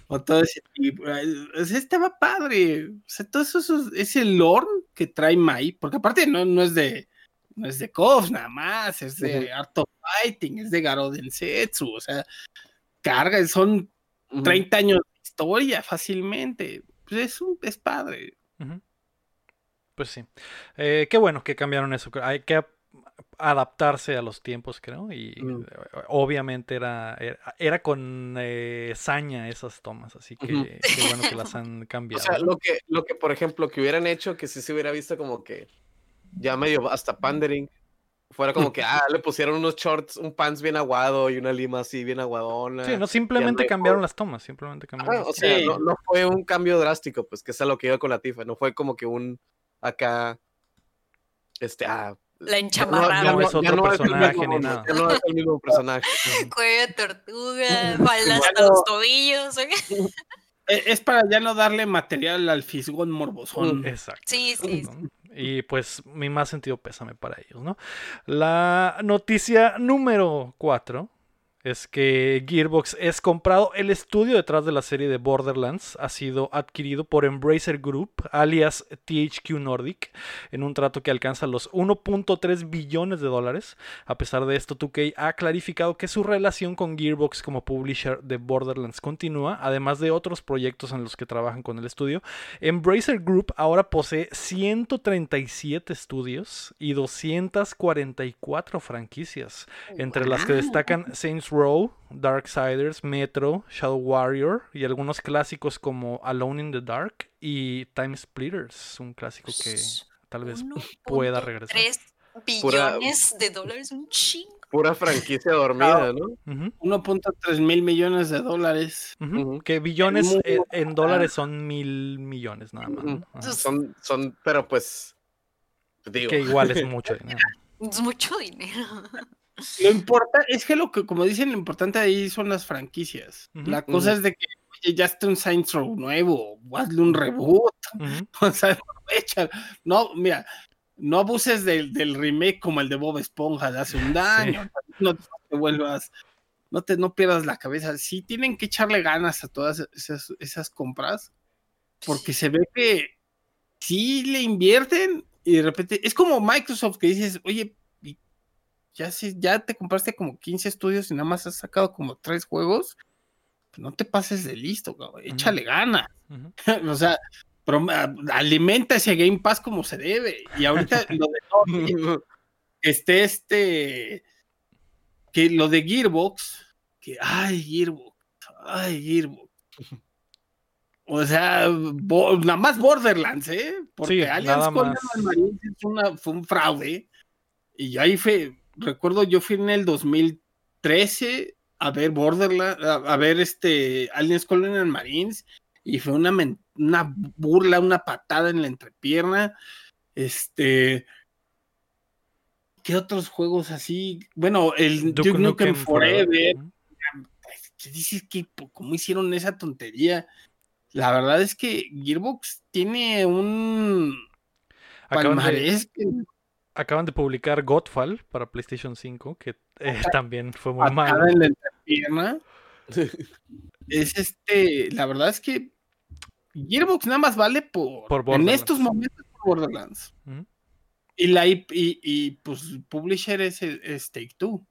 o todo ese tipo, o sea, estaba padre, o sea, todo eso, es el lore que trae Mai, porque aparte no, no es de, no es de KOF nada más, es de Art of Fighting, es de Garo Densetsu, o sea, carga, son 30 años de historia fácilmente, pues es, un, es padre. Pues sí. Eh, qué bueno que cambiaron eso. Hay que adaptarse a los tiempos, creo. Y mm. eh, obviamente era, era, con eh, saña esas tomas. Así que qué bueno que las han cambiado. O sea, lo que, lo que, por ejemplo, que hubieran hecho, que si se hubiera visto como que ya medio hasta pandering. Fuera como que, ah, le pusieron unos shorts, un pants bien aguado y una lima así bien aguadona. Sí, no simplemente cambiaron las tomas, simplemente cambiaron. o sea, no, no, fue un cambio drástico, pues que es a lo que iba con la tifa, no fue como que un, acá, este, ah, la enchamarrada. No, es otro personaje ni nada. no es el mismo personaje. Cuello de tortuga, falda hasta los tobillos. E, es para ya no darle material al fisgón morbosón. Mm, exacto. Sí, sí. Y pues mi más sentido pésame para ellos, ¿no? La noticia número 4 es que Gearbox es comprado. El estudio detrás de la serie de Borderlands ha sido adquirido por Embracer Group, alias THQ Nordic, en un trato que alcanza los 1.3 billones de dólares. A pesar de esto, 2K ha clarificado que su relación con Gearbox como publisher de Borderlands continúa, además de otros proyectos en los que trabajan con el estudio. Embracer Group ahora posee 137 estudios y 244 franquicias, entre las que destacan Saints Row, Darksiders, Metro, Shadow Warrior y algunos clásicos como Alone in the Dark y Time Splitters, un clásico que tal vez pueda regresar. 3 billones de dólares, un chingo. Pura franquicia dormida, ¿no? Ujú, 1.3 mil millones de dólares. Que billones Muy en dólares son mil millones nada más. Son, son, pero pues, digo, Que igual es mucho dinero. Es mucho dinero. Lo importa, es que lo que, como dicen, lo importante ahí son las franquicias. Ujú. La cosa es de que, oye, ya está un Saints Row nuevo, o hazle un reboot, Ujú, o sea, aprovecha. No, mira, no abuses del, del remake como el de Bob Esponja de hace un año. No te vuelvas, no te no pierdas la cabeza. Sí tienen que echarle ganas a todas esas, esas compras, porque se ve que sí le invierten y de repente es como Microsoft que dices, oye, ya, si, ya te compraste como 15 estudios y nada más has sacado como tres juegos, pues no te pases de listo, cabrón, échale ganas. ujú. o sea, prom- a- alimenta ese Game Pass como se debe. Y ahorita lo de Nordic, esté este, que lo de Gearbox, que, ay, Gearbox, ay, Gearbox. O sea, bo- nada más Borderlands, ¿eh? Porque Sí, más. Marines es una- fue un fraude. Y ahí fue, recuerdo, yo fui en el 2013 a ver Borderlands, a, a ver este Aliens Colonial Marines, y fue una, una burla, una patada en la entrepierna. Este. ¿Qué otros juegos así? Bueno, el Duke, Nukem Forever. ¿Qué dices que cómo hicieron esa tontería? La verdad es que Gearbox tiene un de, palmarés que acaban de publicar Godfall para PlayStation 5, que eh, también fue muy malo. en la entrepierna. Es este, la verdad es que Gearbox nada más vale por, Por en estos momentos por Borderlands. Y la IP y, y, pues publisher es, es Take Two.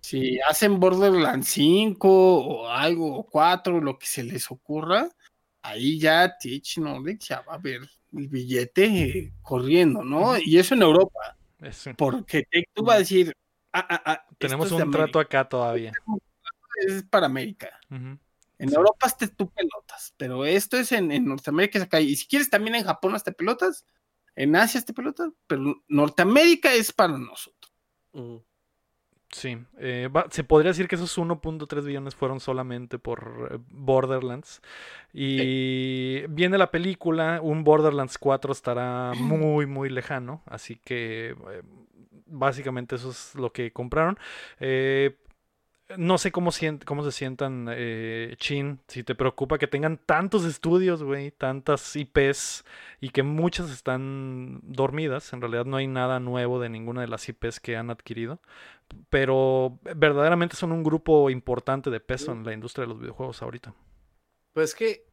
Si hacen Borderlands 5 o algo, o 4, lo que se les ocurra, ahí ya Teach Nordic ya va a ver el billete eh, corriendo, ¿no? Y eso en Europa, porque Two va a decir, ah, ah, ah, tenemos un trato América, acá todavía. es para América. En Sí. Europa esté tú pelotas, pero esto es en, en Norteamérica es acá. Y si quieres también en Japón hasta pelotas, en Asia hasta pelotas, pero Norteamérica es para nosotros. Ujú. Sí, eh, se podría decir que esos 1.3 billones fueron solamente por eh, Borderlands. Y viene la película, un Borderlands 4 estará muy, muy lejano, así que eh, básicamente eso es lo que compraron. Eh, no sé cómo, sient- cómo se sientan, eh, Chin, si te preocupa que tengan tantos estudios, güey, tantas IPs y que muchas están dormidas. En realidad no hay nada nuevo de ninguna de las IPs que han adquirido pero verdaderamente son un grupo importante de peso en la industria de los videojuegos ahorita. Pues que,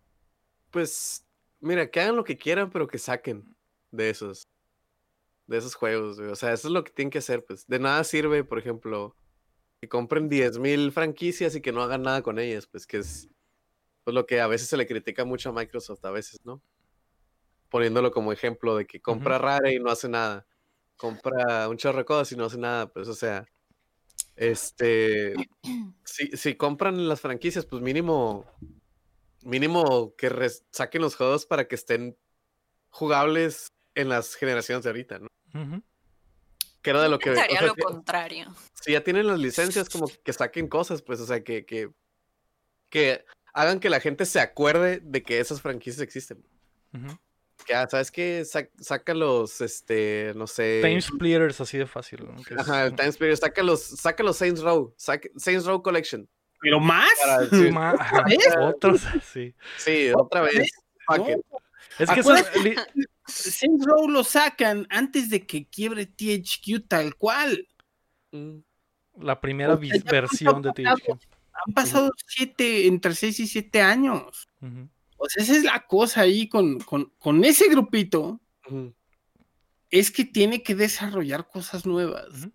pues, mira, que hagan lo que quieran, pero que saquen de esos, de esos juegos, güey. O sea, eso es lo que tienen que hacer, pues. De nada sirve, por ejemplo, que compren 10.000 franquicias y que no hagan nada con ellas, pues, que es pues, lo que a veces se le critica mucho a Microsoft, a veces, ¿no? Poniéndolo como ejemplo de que compra rara y no hace nada. Compra un chorro de cosas y no hace nada, pues, o sea, este, si, si compran las franquicias, pues mínimo, mínimo que saquen los juegos para que estén jugables en las generaciones de ahorita, ¿no? Ujú. Que era de lo que... o sea, lo que- contrario. si ya tienen las licencias, como que saquen cosas, pues, o sea, que, que, que hagan que la gente se acuerde de que esas franquicias existen. Que, ah, ¿sabes qué? Sa- saca los, este, no sé... Time Splitters así de fácil. ¿no? Que es- Ajá, el Time Spirit, saca los, saca los Saints Row, saca- Saints Row Collection. Pero más, Para decir, Ma- ajá, vez? Otros, sí. sí, otra vez. Es que Saints Row lo sacan antes de que quiebre THQ tal cual. Mm. La primera O sea, ya versión de THQ. Han pasado siete, entre seis y siete años. O sea, esa es la cosa ahí con, con, con ese grupito, es que tiene que desarrollar cosas nuevas.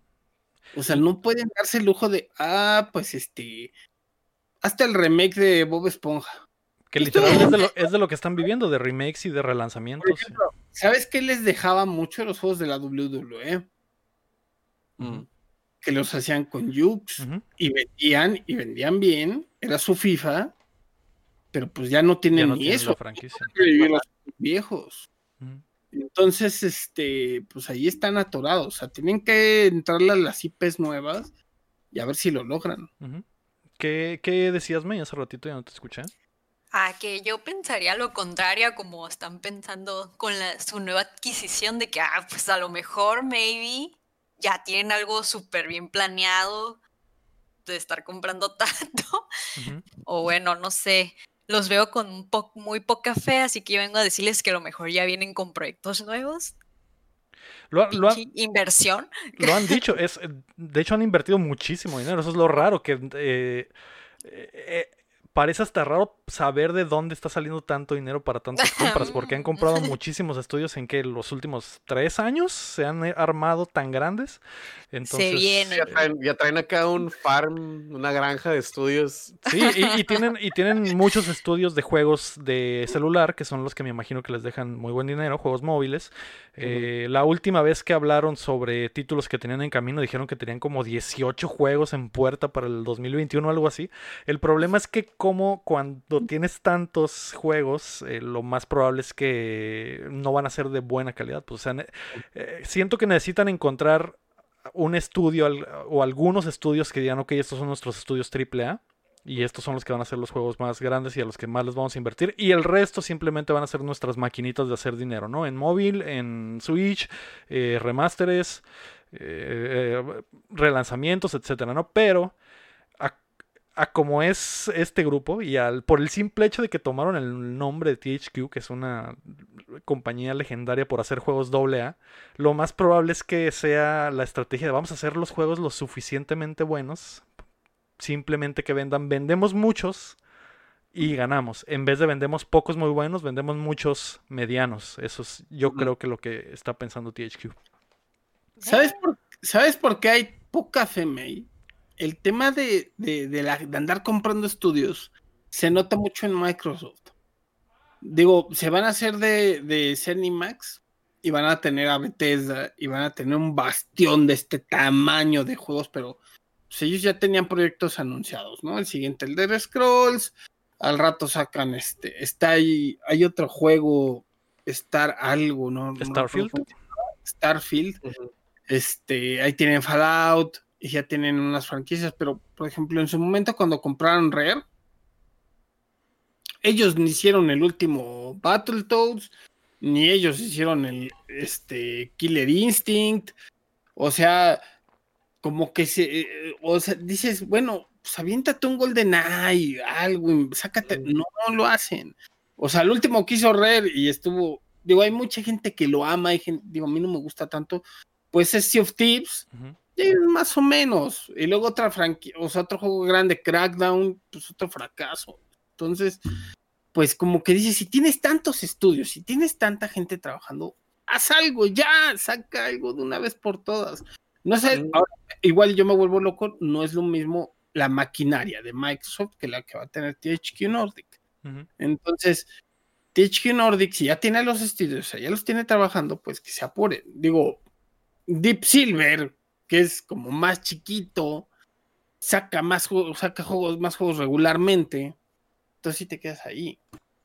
O sea, no pueden darse el lujo de, ah, pues este, hasta el remake de Bob Esponja. Que Esto- literal es de, lo, es de lo que están viviendo, de remakes y de Por relanzamientos. ejemplo, ¿sabes qué les dejaba mucho los juegos de la WWE? Ujú. Que los hacían con Jukes y vendían, y vendían bien, era su FIFA, pero pues ya no tienen Ya no ni tienen eso, la franquicia. los viejos. Entonces, este, pues ahí están atorados. O sea, tienen que entrarle a las IPs nuevas y a ver si lo logran. ¿Qué, ¿Qué decías, May? Hace ratito ya no te escuché. Ah, que yo pensaría lo contrario, como están pensando con la- su nueva adquisición de que, ah, pues a lo mejor, maybe, ya tienen algo súper bien planeado de estar comprando tanto. O bueno, no sé, los veo con un po- muy poca fe, así que yo vengo a decirles que a lo mejor ya vienen con proyectos nuevos. Lo, lo inversión. lo han dicho, es, de hecho han invertido muchísimo dinero, eso es lo raro, que eh, eh, parece hasta raro saber de dónde está saliendo tanto dinero para tantas compras, porque han comprado muchísimos estudios en que los últimos tres años se han armado tan grandes. Entonces, viene. Ya traen, ya traen acá un farm, una granja de estudios. Sí, y, y tienen, y tienen muchos estudios de juegos de celular, que son los que me imagino que les dejan muy buen dinero, juegos móviles. Eh, La última vez que hablaron sobre títulos que tenían en camino, dijeron que tenían como 18 juegos en puerta para el 2021 o algo así. El problema es que como cuando tienes tantos juegos, eh, lo más probable es que no van a ser de buena calidad. Pues, o sea, ne- eh, siento que necesitan encontrar un estudio o algunos estudios que digan, ok, estos son nuestros estudios AAA y estos son los que van a ser los juegos más grandes y a los que más les vamos a invertir y el resto simplemente van a ser nuestras maquinitas de hacer dinero, ¿no? En móvil, en Switch, eh, remasteres, eh, eh, relanzamientos, etcétera, ¿no? Pero a como es este grupo y al, por el simple hecho de que tomaron el nombre de THQ, que es una compañía legendaria por hacer juegos AA, lo más probable es que sea la estrategia de vamos a hacer los juegos lo suficientemente buenos, simplemente que vendan, vendemos muchos y ganamos. En vez de vendemos pocos muy buenos, vendemos muchos medianos. Eso es, yo creo que lo que está pensando THQ. ¿Sabes por, ¿sabes por qué hay poca May? El tema de, de, de la- de andar comprando estudios se nota mucho en Microsoft. Digo, se van a hacer de, de Zenimax y van a tener a Bethesda y van a tener un bastión de este tamaño de juegos, pero pues, ellos ya tenían proyectos anunciados, ¿no? El siguiente, el de Scrolls, al rato sacan este, está ahí, hay otro juego, Star algo, ¿no? Starfield. Starfield. Este, ahí tienen Fallout y ya tienen unas franquicias, pero por ejemplo, en su momento cuando compraron Rare, ellos ni hicieron el último Battletoads, ni ellos hicieron el este Killer Instinct, o sea, como que se, eh, o sea, dices, bueno, pues aviéntate un GoldenEye, algo, sácate, no, no lo hacen. O sea, el último que hizo Rare y estuvo, digo, hay mucha gente que lo ama, hay gente, digo, a mí no me gusta tanto, pues es Sea of Thieves, Ujú. Eh, más o menos. Y luego otra franquicia, o sea, otro juego grande, Crackdown, pues otro fracaso. Entonces, pues como que dices, si tienes tantos estudios, si tienes tanta gente trabajando, haz algo ya, saca algo de una vez por todas. No sé, ahora, igual yo me vuelvo loco, no es lo mismo la maquinaria de Microsoft que la que va a tener THQ Nordic. Entonces, THQ Nordic, si ya tiene los estudios, o sea, ya los tiene trabajando, pues que se apure. Digo, Deep Silver, que es como más chiquito, saca más juegos, saca juegos, más juegos regularmente. Entonces sí te quedas ahí.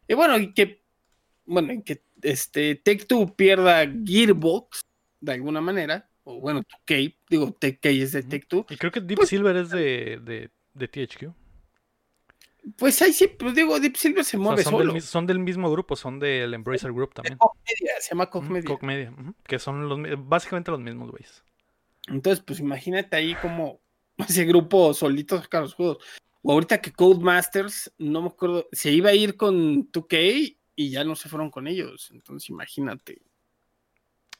Y bueno, y que, bueno, y que este Take Two pierda Gearbox de alguna manera, o bueno, 2K, digo, 2K es de. Take Two, Y creo que Deep Pues- Silver es de, de, de THQ. pues ahí sí, pues digo, Deep Silver se O sea, mueve son, del, solo. mis- son del mismo grupo, son del Embracer Group también. Media, se llama Ujú, Media. Que son los, básicamente los mismos güeyes. Entonces, pues imagínate ahí como ese grupo solito saca los juegos. O ahorita que Codemasters, no me acuerdo, se iba a ir con 2K y ya no se fueron con ellos. Entonces, imagínate.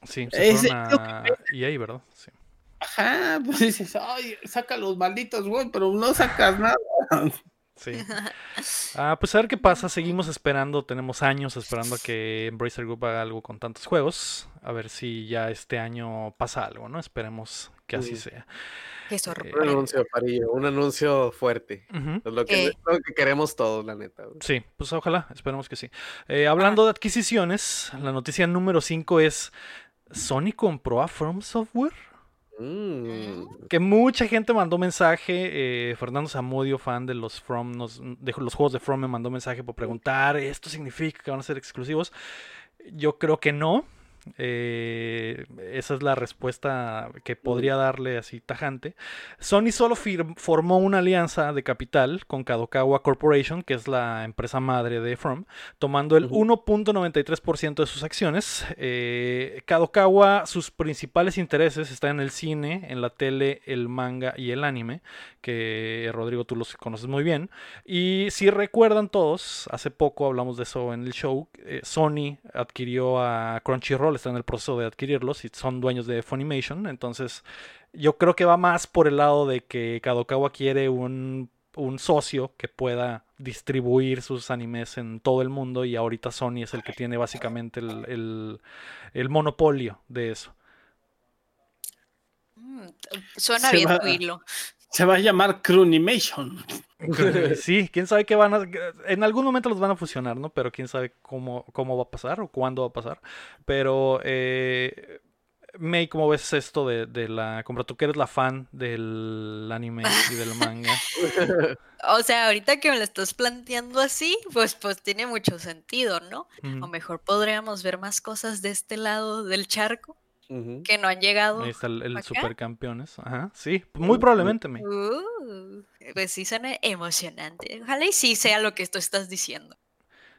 Sí, se Ese- fueron que a EA, ¿verdad? Sí. Ajá, pues dices, ay, saca los malditos, güey, pero no sacas nada. Sí. Ah, pues a ver qué pasa. Seguimos esperando. Tenemos años esperando a que Embracer Group haga algo con tantos juegos. A ver si ya este año pasa algo, ¿no? Esperemos que así Sí. sea. Qué Eh, sorpresa. Un anuncio, Farillo, un anuncio fuerte. Es lo que, Eh. es lo que queremos todos, la neta. Sí, pues ojalá, esperemos que sí. Eh, hablando de adquisiciones, la noticia número 5 es Sony compró a From Software. Mm. Que mucha gente mandó mensaje. eh, Fernando Zamudio, fan de los From, nos, de los juegos de From, me mandó mensaje por preguntar: ¿esto significa que van a ser exclusivos? Yo creo que no. Eh, esa es la respuesta que podría darle así tajante. Sony solo formó una alianza de capital con Kadokawa Corporation, que es la empresa madre de From, tomando el Ujú. 1.93% de sus acciones. Eh, Kadokawa, sus principales intereses están en el cine, en la tele, el manga y el anime, que Rodrigo tú los conoces muy bien. Y si recuerdan todos, hace poco hablamos de eso en el show, eh, Sony adquirió a Crunchyroll, está en el proceso de adquirirlos y son dueños de Funimation, entonces yo creo que va más por el lado de que Kadokawa quiere un, un socio que pueda distribuir sus animes en todo el mundo y ahorita Sony es el que tiene básicamente el, el- el monopolio de eso. Mm, Suena Se bien va- tu hilo. Se va a llamar Crunimation. Sí, quién sabe qué van a... En algún momento los van a fusionar, ¿no? Pero quién sabe cómo, cómo va a pasar o cuándo va a pasar. Pero, eh, May, ¿cómo ves esto de, de la compra? Tú que eres la fan del anime y del manga. O sea, ahorita que me lo estás planteando así, pues, pues tiene mucho sentido, ¿no? O mejor podríamos ver más cosas de este lado del charco Que no han llegado. Ahí está el, el. Supercampeones. Ajá, sí, muy probablemente, May. Uh, pues sí suena emocionante. Ojalá y sí sea lo que tú estás diciendo.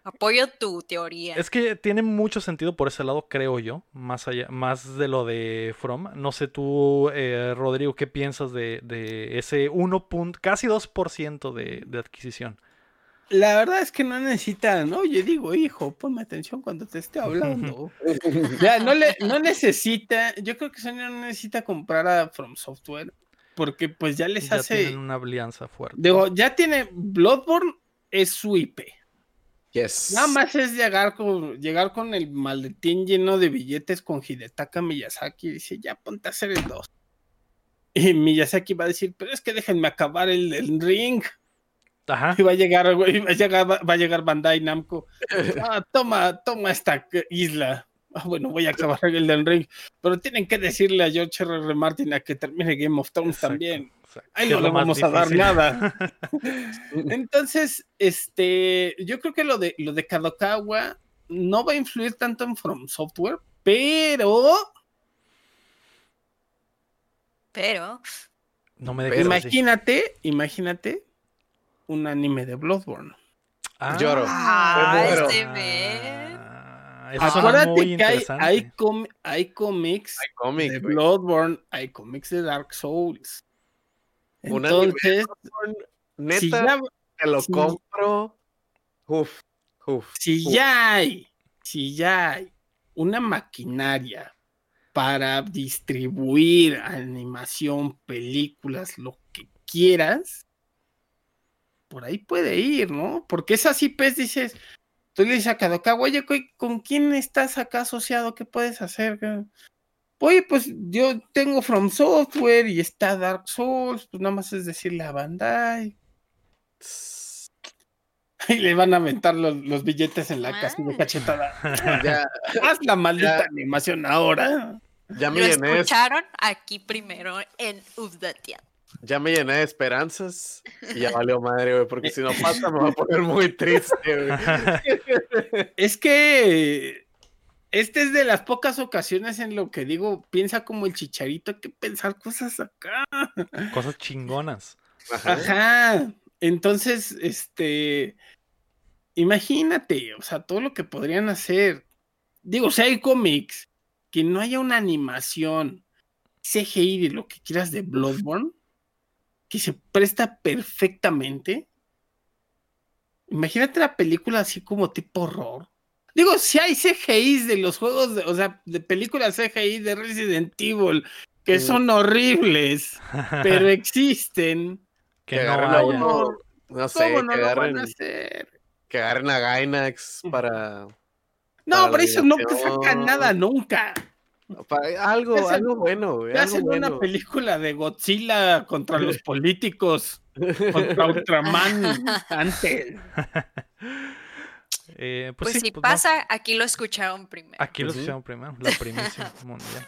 Apoyo tu teoría. Es que tiene mucho sentido por ese lado, creo yo, más allá, más de lo de From. No sé tú, eh, Rodrigo, ¿qué piensas de, de ese 1. punto- casi 2% de, de adquisición? La verdad es que no necesita, ¿no? Yo digo, hijo, ponme atención cuando te esté hablando. Ya, no, le, no necesita, yo creo que Sony no necesita comprar a From Software, porque pues ya les Ya hace, tienen una alianza fuerte. digo, ya tiene Bloodborne, es su IP. Yes. Nada más es llegar con, llegar con el maletín lleno de billetes con Hidetaka Miyazaki y dice, ya ponte a hacer el 2. Y Miyazaki va a decir, pero es que déjenme acabar el, el ring. Ajá. Y va a llegar, güey, va a llegar, va a llegar Bandai Namco. Ah, toma, toma esta isla. Ah, bueno, voy a acabar el del ring. Pero tienen que decirle a George R. R. Martin a que termine Game of Thrones Exacto, también. exacto. Ahí no le vamos a dar nada. Entonces, este, yo creo que lo de lo de Kadokawa no va a influir tanto en From Software, pero Pero, No me así. imagínate, imagínate un anime de Bloodborne. Ah, Lloro. ah, este Acuérdate que hay, hay, com- hay cómics Hay de. Bloodborne, hay cómics de Dark Souls. Entonces, Neta, si ya, te lo compro. Uf, uf. si uf. ya hay, si ya hay una maquinaria para distribuir animación, películas, lo que quieras, por ahí puede ir, ¿no? Porque esas IPs dices, tú le dices a Kadokawa, oye, ¿con- ¿con quién estás acá asociado? ¿Qué puedes hacer? Oye, pues yo tengo From Software y está Dark Souls, pues nada más es decirle a Bandai. Y le van a aventar los, los billetes en la casa de Ah. cachetada. Ya, Haz la maldita Ya. animación ahora. ya me Lo escucharon aquí primero en Updateando. Ya me llené de esperanzas y ya valió madre, güey, porque si no pasa me va a poner muy triste, güey. Es que este es de las pocas ocasiones en lo que digo, piensa como el chicharito, hay que pensar cosas acá. Cosas chingonas. Ajá. Ajá. Entonces, este, imagínate, o sea, todo lo que podrían hacer. Digo, si hay cómics, que no haya una animación CGI de lo que quieras de Bloodborne, que se presta perfectamente. Imagínate la película así como tipo horror. Digo, si hay CGI de los juegos, de- o sea, de películas CGI de Resident Evil que son horribles, pero existen. Que Que no agarren uno, no sé, ¿Cómo no que lo van agarren, a hacer? que agarren a Gainax para, No, Para pero eso no diversión. sacan nada nunca. Para algo, bueno, güey. Ya algo hacen una película de Godzilla contra los políticos, contra Ultraman antes. Eh, Pues, pues, sí, si pues no. pasa, aquí lo escucharon primero. Aquí lo escucharon primero, la primicia mundial.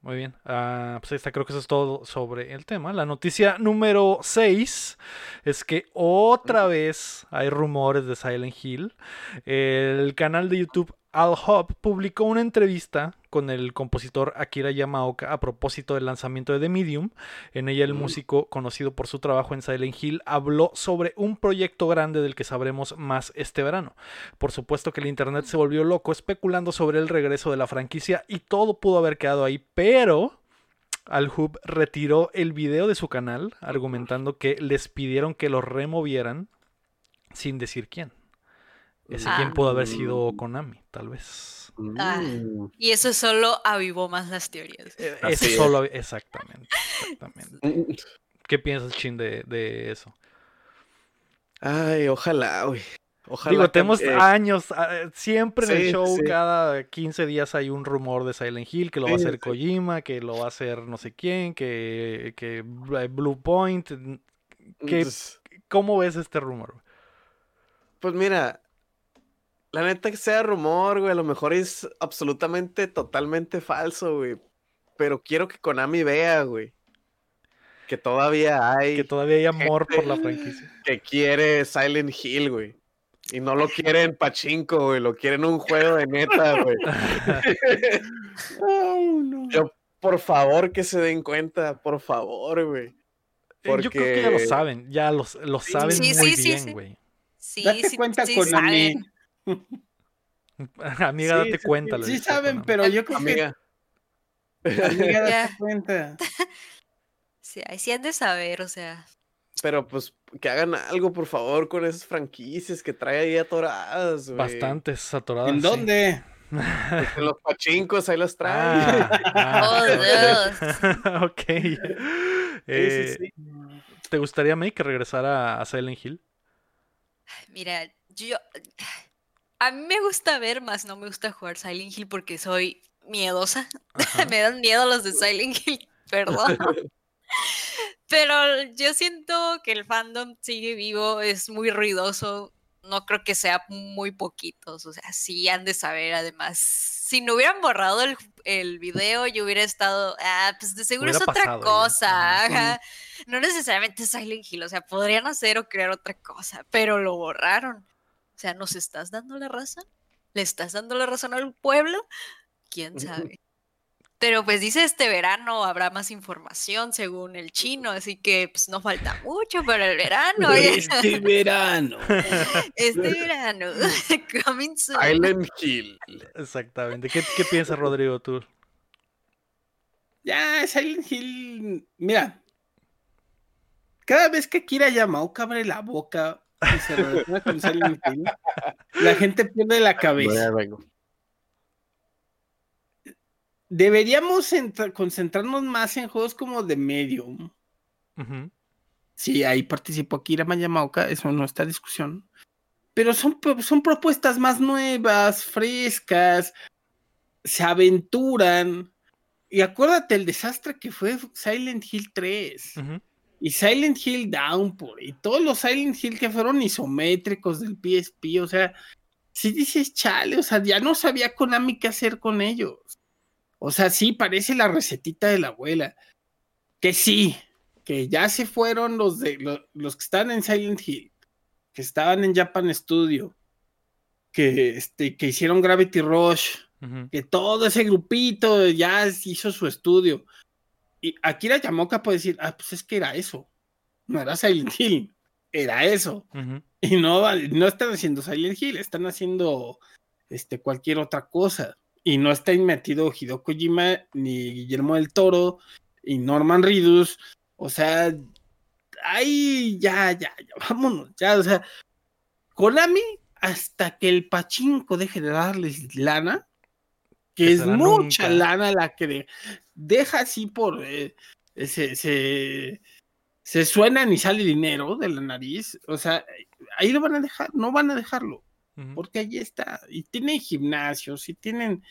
Muy bien. Ah, pues ahí está, creo que eso es todo sobre el tema. La noticia número 6 es que otra vez hay rumores de Silent Hill. El canal de YouTube Al Hub publicó una entrevista con el compositor Akira Yamaoka a propósito del lanzamiento de The Medium. En ella el músico, conocido por su trabajo en Silent Hill, habló sobre un proyecto grande del que sabremos más este verano. Por supuesto que el internet se volvió loco especulando sobre el regreso de la franquicia y todo pudo haber quedado ahí, pero Al Hub retiró el video de su canal argumentando que les pidieron que lo removieran sin decir quién. Ese Ah. quién pudo haber sido Konami, tal vez. Ah. Mm. Y eso solo avivó más las teorías. Eh, Así Eso es. solo, exactamente, exactamente. Mm. ¿Qué piensas, Chin, de, de eso? Ay, ojalá, güey. Ojalá. Digo, tenemos eh, años, ah, siempre en el show, sí. cada 15 días hay un rumor de Silent Hill, que lo va a hacer sí. Kojima, que lo va a hacer no sé quién, que, que Blue Point. ¿Qué- pues, ¿Cómo ves este rumor? Pues mira, la neta que sea rumor, güey, a lo mejor es absolutamente, totalmente falso, güey. Pero quiero que Konami vea, güey. Que todavía hay Que todavía hay amor por la franquicia. que quiere Silent Hill, güey. Y no lo quieren pachinko, güey. Lo quieren un juego de neta, güey. Oh, no. Yo, por favor, que se den cuenta, por favor, güey. Eh, Yo creo que ya lo Porque- saben, ya lo, lo saben Sí, muy sí, sí, bien, sí. güey. Sí, Date sí, cuenta, sí Konami. saben. Amiga, Sí, date sí, cuenta. le Sí decía saben, pero yo creo Amiga, que... Amiga, date cuenta. Sí, ahí sí han de saber, o sea. pero pues que hagan algo, por favor, con esas franquicias que trae ahí atoradas, güey. Bastantes saturadas. ¿En sí. dónde? Pues en los pachincos, ahí las traen. Ah, Oh, ah, Dios. ok. Sí, Eh, sí, sí. ¿Te gustaría, May, que regresara a Silent Hill? Mira, yo. A mí me gusta ver, más no me gusta jugar Silent Hill porque soy miedosa. Me dan miedo los de Silent Hill, perdón. Pero yo siento que el fandom sigue vivo, es muy ruidoso. No creo que sea muy poquitos, o sea, sí han de saber. Además, si no hubieran borrado el, el video, yo hubiera estado, ah, pues de seguro Hubiera es otra ya, cosa. ajá. No necesariamente Silent Hill, o sea, podrían hacer o crear otra cosa, pero lo borraron. O sea, ¿nos estás dando la razón? ¿Le estás dando la razón al pueblo? ¿Quién sabe? Pero pues dice este verano habrá más información según el chino, así que pues no falta mucho para el verano. oye, Este verano. Este verano. Coming soon. Silent Hill. Exactamente. ¿Qué, qué piensas, Rodrigo, tú? Ya, Silent Hill. Mira. Cada vez que Kira Yamaoka abre la boca y se relaciona con Silent Hill, la gente pierde la cabeza. Deberíamos entra- concentrarnos más en juegos como de Medium. Ujú. Sí, ahí participó Akira Yamaoka, eso no está en discusión. Pero son, pro- son propuestas más nuevas, frescas, se aventuran. Y acuérdate el desastre que fue Silent Hill 3 Ujú. Y Silent Hill Downpour y todos los Silent Hill que fueron isométricos del PSP. O sea, si dices chale, o sea, ya no sabía Konami qué hacer con ellos. O sea, sí, parece la recetita de la abuela. Que sí, que ya se fueron los de lo- los que están en Silent Hill, que estaban en Japan Studio, que, este, que hicieron Gravity Rush, que todo ese grupito ya hizo su estudio. Y Akira Yamoka puede decir, ah, pues es que era eso. No era Silent Hill, era eso. Y no, no están haciendo Silent Hill, están haciendo este, cualquier otra cosa. Y no está metido Hideo Kojima, ni Guillermo del Toro, y Norman Reedus. O sea, ahí ya, ya, ya, vámonos, ya, o sea, Konami, hasta que el pachinko deje de darles lana, que, es mucha nunca. lana la que de- deja así por... eh, se, se, se suenan y sale dinero de la nariz. O sea, ahí lo van a dejar, no van a dejarlo, porque ahí está. Y tienen gimnasios, y tienen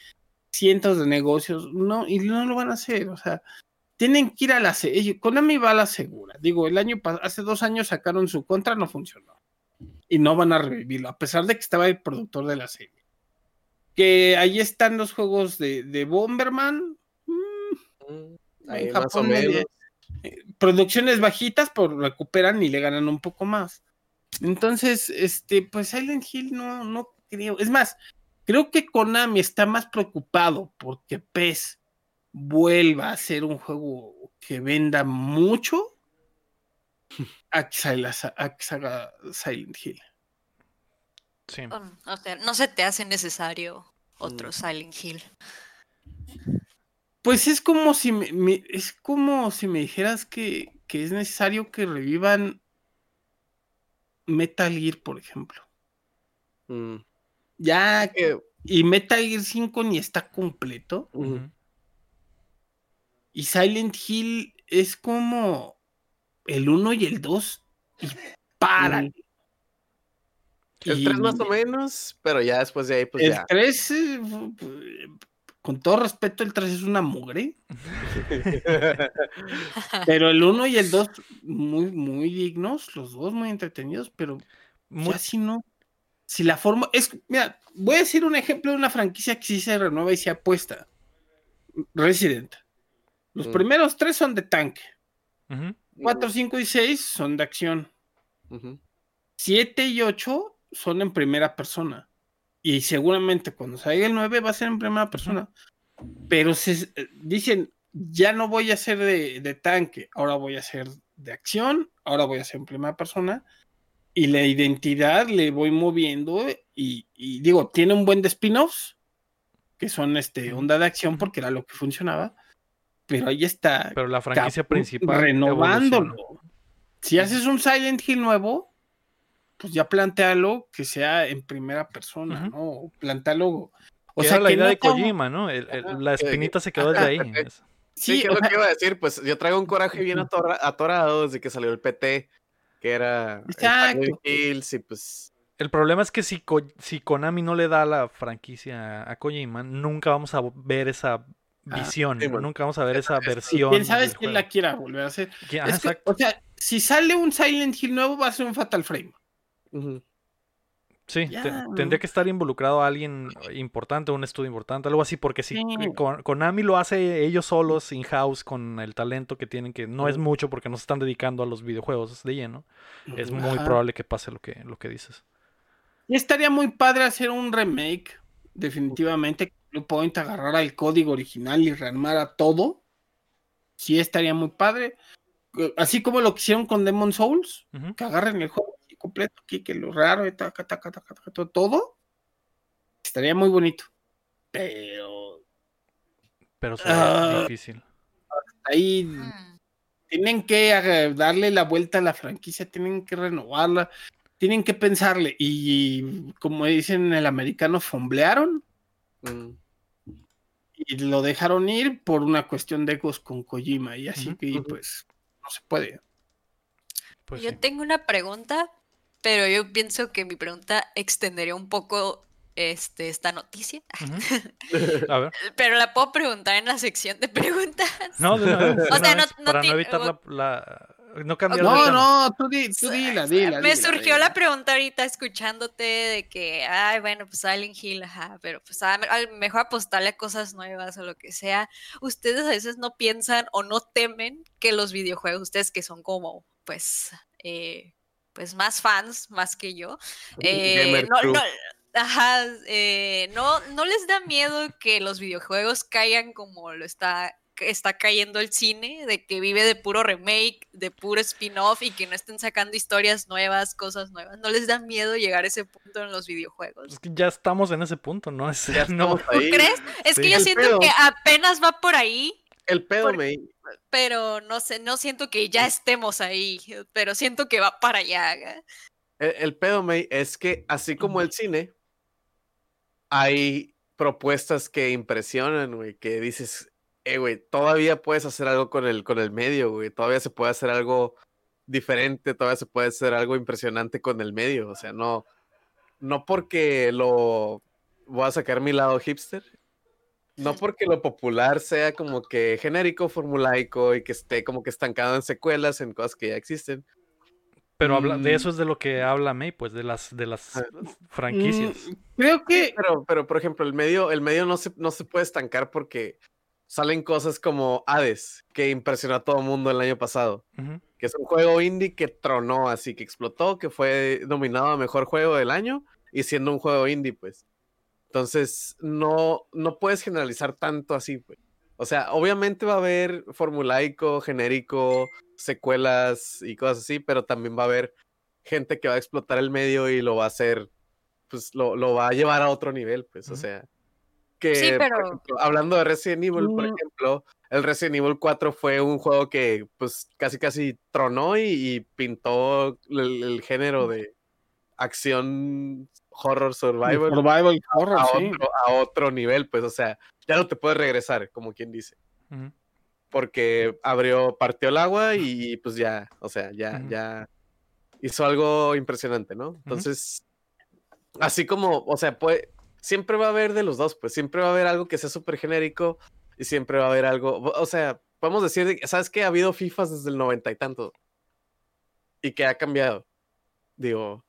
cientos de negocios, no, y no lo van a hacer. O sea, tienen que ir a la... Konami va a la segura. Digo, el año hace dos años sacaron su contra, no funcionó. Y no van a revivirlo, a pesar de que estaba el productor de la serie. Que ahí están los juegos de, de Bomberman. mm, en Ahí más o Japón menos. eh, producciones bajitas, pero recuperan y le ganan un poco más. Entonces, este, pues Silent Hill no, no creo. Es más, creo que Konami está más preocupado porque PES vuelva a ser un juego que venda mucho a que salga Silent Hill. Sí. O sea, no se te hace necesario otro Mm. Silent Hill. Pues es como si me, me- es como si me dijeras que, que es necesario que revivan Metal Gear, por ejemplo. Mm, Ya que- y Metal Gear 5 ni está completo. Y Silent Hill es como el 1 y el 2. Y paran. Ujú. El 3 más o menos, pero ya después de ahí, pues el ya. 3, con todo respeto, el 3 es una mugre. Pero el 1 y el 2, muy, muy dignos, los dos muy entretenidos, pero Muy- ya si no. Si la forma. Es, mira, voy a decir un ejemplo de una franquicia que sí se renueva y se apuesta. Resident. Los Mm. primeros tres son de tanque. Ujú. 4, 5 y 6 son de acción. Ujú. 7 y 8 son en primera persona. Y seguramente cuando salga el 9 va a ser en primera persona. Pero se eh, dicen, ya no voy a ser de, de tanque, ahora voy a ser de acción, ahora voy a ser en primera persona. Y la identidad le voy moviendo y, y digo, tiene un buen de spin-offs, que son este, onda de acción porque era lo que funcionaba. Pero ahí está Pero la franquicia principal. renovándolo. Si haces un Silent Hill nuevo, pues ya plantealo que sea en primera persona. ¿no? Plantealo. O Que sea, era la que idea no de Kojima, ¿no? El- el- la espinita se quedó desde Ajá, ahí. Sí, Sí, que o es lo sea, que iba a decir, pues yo traigo un coraje bien atora- atorado desde que salió el PT, que era el Exacto. Silent Hills y pues El problema es que si, Ko- si Konami no le da la franquicia a Kojima, nunca vamos a ver esa visión, sí, bueno. nunca vamos a ver esa versión. quién sabe quién la quiera volver a hacer. ¿Quién- ah, Es que, exacto. o sea, si sale un Silent Hill nuevo, va a ser un Fatal Frame. Sí, tendría que estar involucrado alguien importante, un estudio importante, algo así, porque si Sí. Kon- Konami lo hace ellos solos, in-house, con el talento que tienen, que no es mucho porque no se están dedicando a los videojuegos de lleno, es muy probable que pase lo que, lo que dices. Y estaría muy padre hacer un remake, definitivamente, que Blue Point agarrara el código original y rearmara todo. Sí, estaría muy padre. Eh, Así como lo que hicieron con Demon Souls, que agarren el juego completo aquí, que lo raro, y taca, taca, taca, taca, todo, todo. Estaría muy bonito. Pero Pero será Ah. difícil. ahí Mm. tienen que darle la vuelta a la franquicia, tienen que renovarla, tienen que pensarle. Y como dicen en el americano, fomblearon mm, y lo dejaron ir por una cuestión de egos con Kojima. Y así que, pues, no se puede. Pues Yo sí. tengo una pregunta, pero yo pienso que mi pregunta extendería un poco este, esta noticia. A ver. Pero la puedo preguntar en la sección de preguntas. No, de una vez, de O una sea, no- no para no evitar la, la- No cambiar de No, no, tú, di, tú dila, dila. Me dila, surgió dila. la pregunta ahorita escuchándote de que, ay, bueno, pues Silent Hill, ajá, pero pues a, a lo mejor apostarle a cosas nuevas o lo que sea. Ustedes a veces no piensan o no temen que los videojuegos, ustedes que son como, pues, eh, pues más fans, más que yo, eh, Gamer no, crew. no, ajá, eh, no, no les da miedo que los videojuegos caigan como lo está está cayendo el cine, de que vive de puro remake, de puro spin-off y que no estén sacando historias nuevas, cosas nuevas. ¿No les da miedo llegar a ese punto en los videojuegos? Es que ya estamos en ese punto, ¿no? Es- ya no. ahí. ¿Crees? Es Sí. que yo siento pedo. que apenas va por ahí, El pedo Por- me pero no sé, no siento que ya estemos ahí, pero siento que va para allá. El, el pedo, May, es que así como el cine, hay propuestas que impresionan, güey, que dices, eh, güey, todavía puedes hacer algo con el, con el medio, güey, todavía se puede hacer algo diferente, todavía se puede hacer algo impresionante con el medio, o sea, no, no porque lo voy a sacar mi lado hipster, no porque lo popular sea como que genérico, formulaico y que esté como que estancado en secuelas, en cosas que ya existen. Pero habla, de mm. eso es de lo que habla May, pues, de las, de las ah, franquicias. Mm, creo que. pero, pero, por ejemplo, el medio, el medio no se, no se puede estancar porque salen cosas como Hades, que impresionó a todo el mundo el año pasado. Que es un juego indie que tronó, así que explotó, que fue nominado a mejor juego del año, y siendo un juego indie, pues. Entonces, no, no puedes generalizar tanto así, pues. O sea, obviamente va a haber formulaico, genérico, secuelas y cosas así, pero también va a haber gente que va a explotar el medio y lo va a hacer, pues lo, lo va a llevar a otro nivel, pues, o sea. Que, sí, pero... hablando de Resident Evil, por mm. ejemplo, el Resident Evil 4 fue un juego que, pues, casi casi tronó y, pintó el, género de acción horror survival, survival horror, a, otro, a otro nivel, pues, o sea, ya no te puedes regresar, como quien dice porque abrió, partió el agua y pues ya, o sea, ya, ya hizo algo impresionante, ¿no? Entonces, así como, o sea, pues, siempre va a haber de los dos, pues siempre va a haber algo que sea súper genérico y siempre va a haber algo, o sea, podemos decir, ¿sabes qué? Ha habido FIFAs desde el noventa y tanto y que ha cambiado, digo.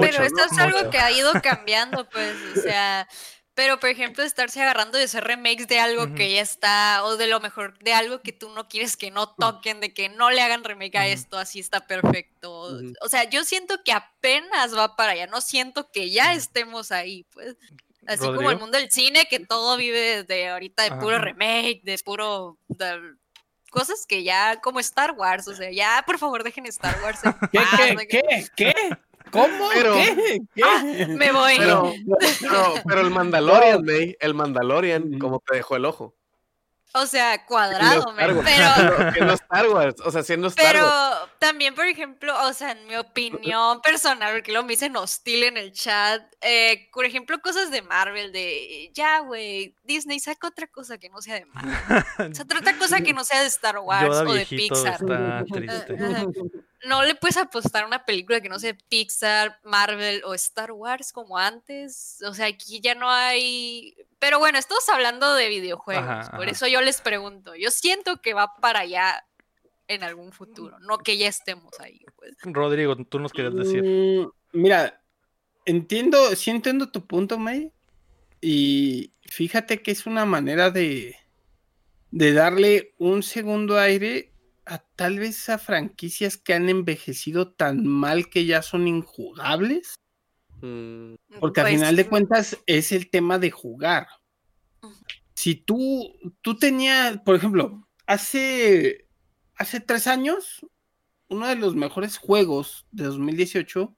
Pero esto es algo que ha ido cambiando, pues, o sea, pero, por ejemplo, estarse agarrando de hacer remakes de algo que ya está, o de lo mejor de algo que tú no quieres que no toquen, de que no le hagan remake a esto, así está perfecto. O sea, yo siento que apenas va para allá, no siento que ya estemos ahí, pues. Así como el mundo del cine, que todo vive de ahorita de puro remake, de puro. cosas que ya, como Star Wars, o sea, ya por favor dejen Star Wars en ¿Qué, ¿Qué? ¿Qué? ¿Cómo? Pero, ¿Qué? Ah, me voy. Pero, pero, el Mandalorian, May, el Mandalorian, como te dejó el ojo. O sea, cuadrado, pero... Siendo Star Wars, o sea, siendo Star Pero también, por ejemplo, o sea, en mi opinión personal, porque lo me dicen hostil en el chat, eh, por ejemplo, cosas de Marvel, de, ya, güey, Disney, saca otra cosa que no sea de Marvel. saca otra cosa que no sea de Star Wars o de Pixar. Está triste no le puedes apostar a una película que no sea Pixar, Marvel o Star Wars como antes. O sea, aquí ya no hay. Pero bueno, estamos hablando de videojuegos. por eso yo les pregunto. Yo siento que va para allá en algún futuro, no que ya estemos ahí. Pues. Rodrigo, tú nos quieres decir. Mm, mira, entiendo, sí entiendo tu punto, May. Y fíjate que es una manera de, de darle un segundo aire a tal vez a franquicias que han envejecido tan mal que ya son injugables. Mm. Porque al pues final de cuentas es el tema de jugar. Si tú, tú tenías, por ejemplo, hace, hace tres años, uno de los mejores juegos de 2018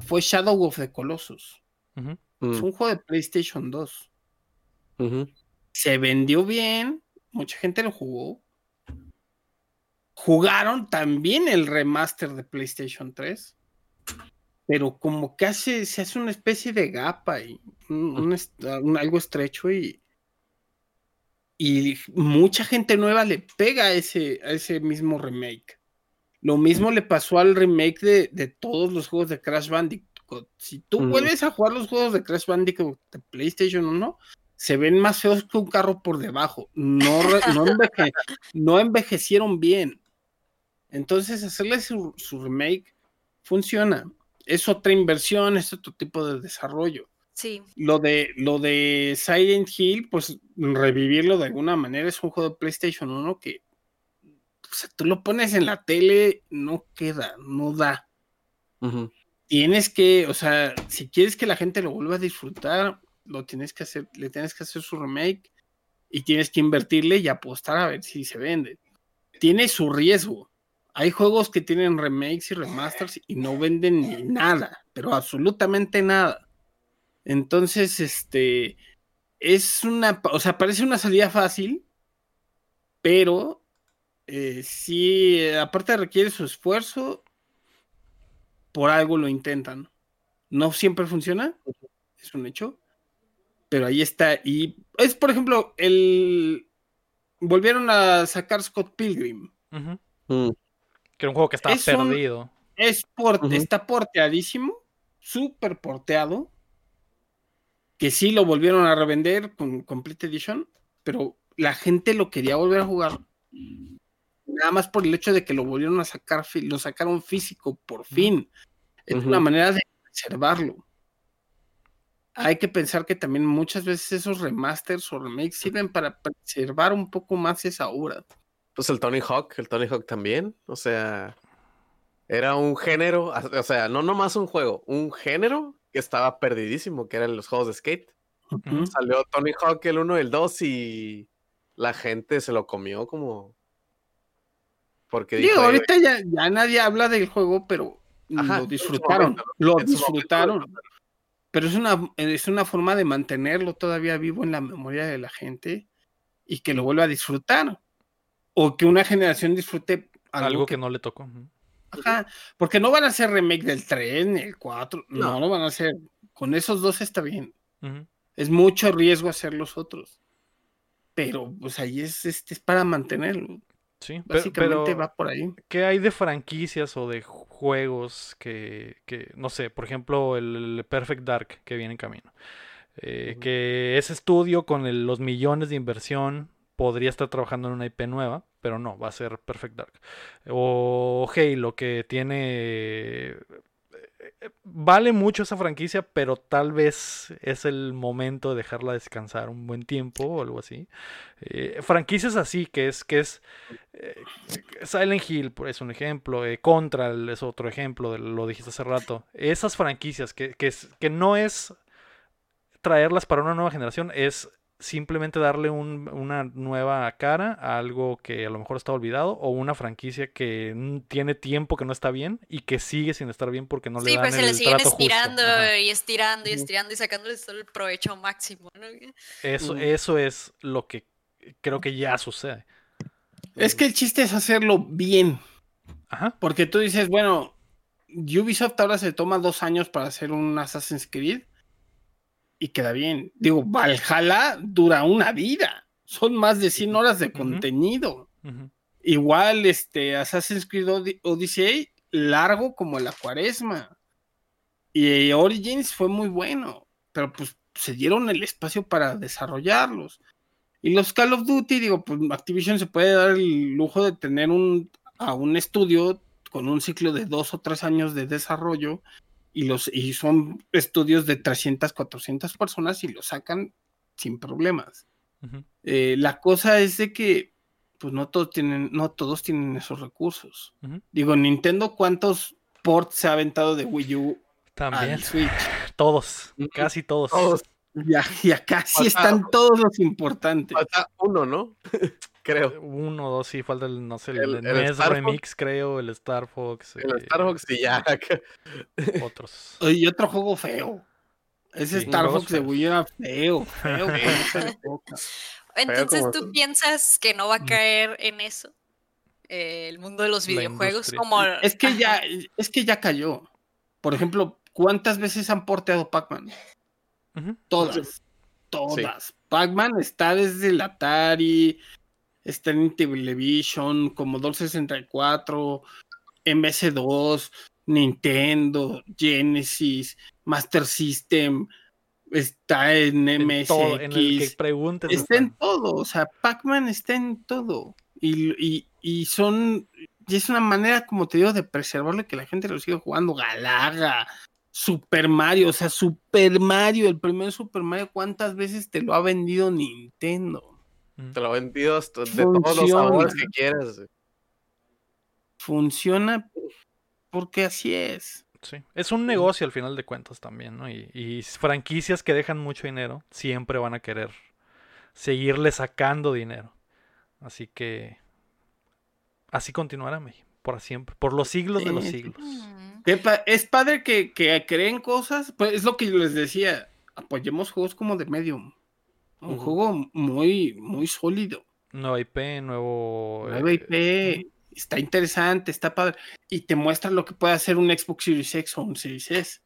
fue Shadow of the Colossus. Es mm. un juego de PlayStation 2. Se vendió bien, mucha gente lo jugó, jugaron también el remaster de PlayStation 3, pero como que hace, se hace una especie de gapa y un, algo estrecho y, y mucha gente nueva le pega a ese, a ese mismo remake. Lo mismo le pasó al remake de, todos los juegos de Crash Bandicoot. Si tú vuelves a jugar los juegos de Crash Bandicoot de PlayStation 1, se ven más feos que un carro por debajo. No, no envejecieron bien. Entonces, hacerle su, remake funciona. Es otra inversión, es otro tipo de desarrollo. Sí. Lo de, lo de Silent Hill, pues revivirlo de alguna manera es un juego de PlayStation 1 que o sea, tú lo pones en la tele, no queda, no da. Tienes que, o sea, si quieres que la gente lo vuelva a disfrutar, lo tienes que hacer, le tienes que hacer su remake y tienes que invertirle y apostar a ver si se vende. Tiene su riesgo. Hay juegos que tienen remakes y remasters y no venden ni nada, pero absolutamente nada. Entonces, este, es una, o sea, parece una salida fácil, pero eh, sí, aparte requiere su esfuerzo, por algo lo intentan. No siempre funciona, es un hecho, pero ahí está. Y es, por ejemplo, el. Volvieron a sacar Scott Pilgrim. Mm. Que era un juego que estaba Es un- perdido. Es por- Ujú. Está porteadísimo, súper porteado. Que sí lo volvieron a revender con Complete Edition, pero la gente lo quería volver a jugar. Nada más por el hecho de que lo volvieron a sacar, lo sacaron físico por fin. Es una manera de preservarlo. Hay que pensar que también muchas veces esos remasters o remakes sirven para preservar un poco más esa obra. Pues el Tony Hawk, el Tony Hawk también. O sea, era un género, o sea, no nomás un juego, un género que estaba perdidísimo, que eran los juegos de skate. Salió Tony Hawk el 1 y el 2 y la gente se lo comió como... Porque Digo, dijo, "Ey, ahorita ya, ya nadie habla del juego, pero Ajá, lo disfrutaron. momento, Lo momento, disfrutaron. Pero es una, es una forma de mantenerlo todavía vivo en la memoria de la gente y que lo vuelva a disfrutar. O que una generación disfrute algo, Algo que, que no le tocó. Ajá, porque no van a hacer remake del 3 ni el 4. No, No. no van a hacer. Con esos dos está bien. Es mucho riesgo hacer los otros. Pero pues ahí es, este, es para mantenerlo. Sí, Básicamente pero, va por ahí. ¿qué hay de franquicias o de ju- juegos que, que, no sé, por ejemplo, el, el Perfect Dark que viene en camino? Eh. Que ese estudio con el- los millones de inversión podría estar trabajando en una IP nueva, pero no, va a ser Perfect Dark. O Halo, que tiene... eh, Vale mucho esa franquicia, pero tal vez es el momento de dejarla descansar un buen tiempo o algo así. Eh, franquicias así, que es, que es eh, Silent Hill es un ejemplo, eh, Contra es otro ejemplo, lo dijiste hace rato. Esas franquicias que, que, es- que no es traerlas para una nueva generación, es simplemente darle un- una nueva cara a algo que a lo mejor está olvidado o una franquicia que tiene tiempo que no está bien y que sigue sin estar bien porque no le Sí, dan pues se le el siguen trato justo. estirando y estirando y estirando y sacándoles todo el provecho máximo, ¿no? Eso, Mm. eso es lo que creo que ya sucede. Es que el chiste es hacerlo bien. Ajá. Porque tú dices, bueno, Ubisoft ahora se toma dos años para hacer un Assassin's Creed y queda bien. Digo, Valhalla dura una vida. Son más de 100 horas de contenido. Igual, este, Assassin's Creed Od- Odyssey, largo como la cuaresma. Y Origins fue muy bueno, pero pues se dieron el espacio para desarrollarlos. Y los Call of Duty, digo, pues Activision se puede dar el lujo de tener un, a un estudio con un ciclo de dos o tres años de desarrollo y, los, y son estudios de 300, 400 personas y los sacan sin problemas. Eh, la cosa es de que pues no todos tienen, no todos tienen esos recursos. Digo, Nintendo, ¿cuántos ports se ha aventado de Wii U También. al Switch? Todos, casi todos. Todos. Ya, y acá sí Falta- están todos los importantes. Falta uno, ¿no? Creo. Uno, dos, sí, falta el, no sé, el, El- el el NES Star Fox. Remix, creo, el Star Fox, El eh, Starbucks y ya. otros. Y otro juego feo. Ese Sí, Star Fox de. Wii era feo. Entonces, ¿tú piensas que no va a Mm. caer en eso? Eh, el mundo de los videojuegos como... Es que ya, es que ya cayó. Por ejemplo, ¿cuántas veces han porteado Pac-Man? Todas. Todas. Pac-Man está desde el Atari, está en Television, Commodore 64, MS2, Nintendo, Genesis, Master System, está en MSX. en. Está en todo, o sea, Pac-Man está en todo. Y, y- y son, y es una manera, como te digo, de preservarlo y que la gente lo siga jugando. Galaga, Super Mario, o sea, Super Mario, el primer Super Mario, ¿cuántas veces te lo ha vendido Nintendo? Te lo hasta de todos los sabores que quieras. Funciona porque así es. Sí. Es un negocio al final de cuentas también, ¿no? Y, y franquicias que dejan mucho dinero siempre van a querer seguirle sacando dinero. Así que así continuará, May, por siempre, por los siglos de los siglos. Es padre que, que creen cosas, pues es lo que yo les decía, apoyemos juegos como de Medium. Un juego muy, muy sólido. Nueva IP, nuevo. Nueva eh, IP, está interesante, está padre. Y te muestra lo que puede hacer un Xbox Series X o un Series S.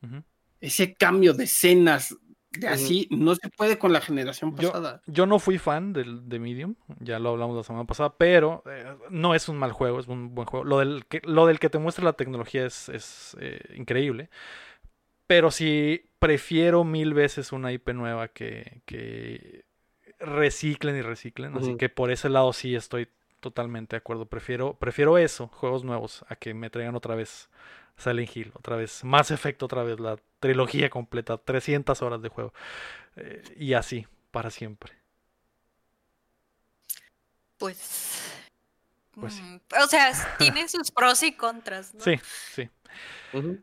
Ese cambio de escenas de así no se puede con la generación pasada. Yo, no fui fan del, de Medium, ya lo hablamos la semana pasada, pero eh, no es un mal juego, es un buen juego. Lo del que, lo del que te muestra la tecnología es, es eh, increíble. Pero sí prefiero mil veces una IP nueva que, que reciclen y reciclen. Así que por ese lado sí estoy totalmente de acuerdo. Prefiero, prefiero eso, juegos nuevos, a que me traigan otra vez Silent Hill, otra vez más efecto, otra vez la trilogía completa, 300 horas de juego. Eh, y así, para siempre. Pues, pues mm, o sea, tiene sus pros y contras. Sí, sí.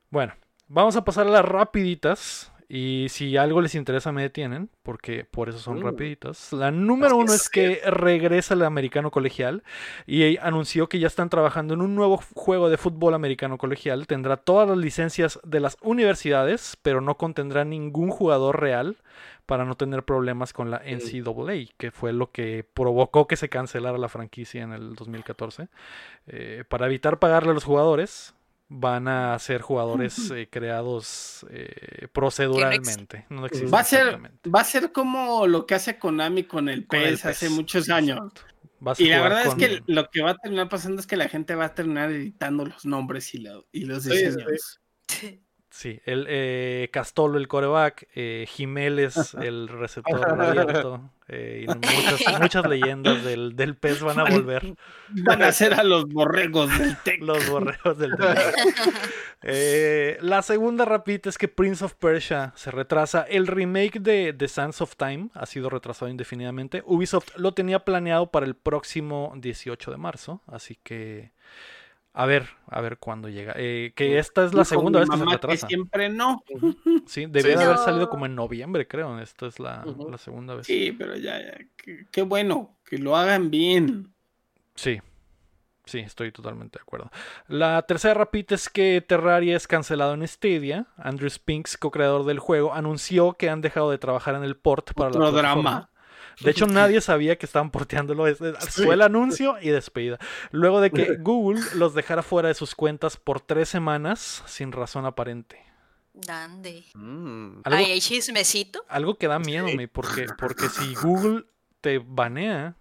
Bueno, vamos a pasar a las rapiditas. Y si algo les interesa, me detienen, porque por eso son mm. rapiditas. La número uno es que regresa el americano colegial y anunció que ya están trabajando en un nuevo juego de fútbol americano colegial. Tendrá todas las licencias de las universidades, pero no contendrá ningún jugador real para no tener problemas con la. NCAA, que fue lo que provocó que se cancelara la franquicia en el 2014. Eh, para evitar pagarle a los jugadores, van a ser jugadores eh, creados eh, proceduralmente. va, a ser, va a ser como lo que hace Konami con el PES, hace muchos años. Y la verdad es que lo que va a terminar pasando es que la gente va a terminar editando los nombres y, y los diseños. Sí, el eh, Castolo el coreback, eh, Jiménez el receptor abierto, eh, y muchas, muchas leyendas del, del, pez van a volver. Van a ser a los borregos del Tec. Los borregos del Tec. la segunda rapidita es que Prince of Persia se retrasa. El remake de The Sands of Time ha sido retrasado indefinidamente. Ubisoft lo tenía planeado para el próximo 18 de marzo, así que a ver, a ver cuándo llega. Eh, que esta es la segunda vez que se retrasa. Que siempre no. Sí, debía de haber salido como en noviembre, creo. Esta es la, segunda vez. Sí, pero ya, ya qué, bueno, que lo hagan bien. Sí, sí, estoy totalmente de acuerdo. La tercera rapita es que Terraria es cancelado en Stadia. Andrew Spinks, co-creador del juego, anunció que han dejado de trabajar en el port para la drama. De hecho, nadie sabía que estaban porteándolo. Fue el anuncio y despedida. Luego de que Google los dejara fuera de sus cuentas por tres semanas sin razón aparente. ¿Dónde? Mm. ¿Hay chismecito? Algo que da miedo, porque, porque si Google te banea,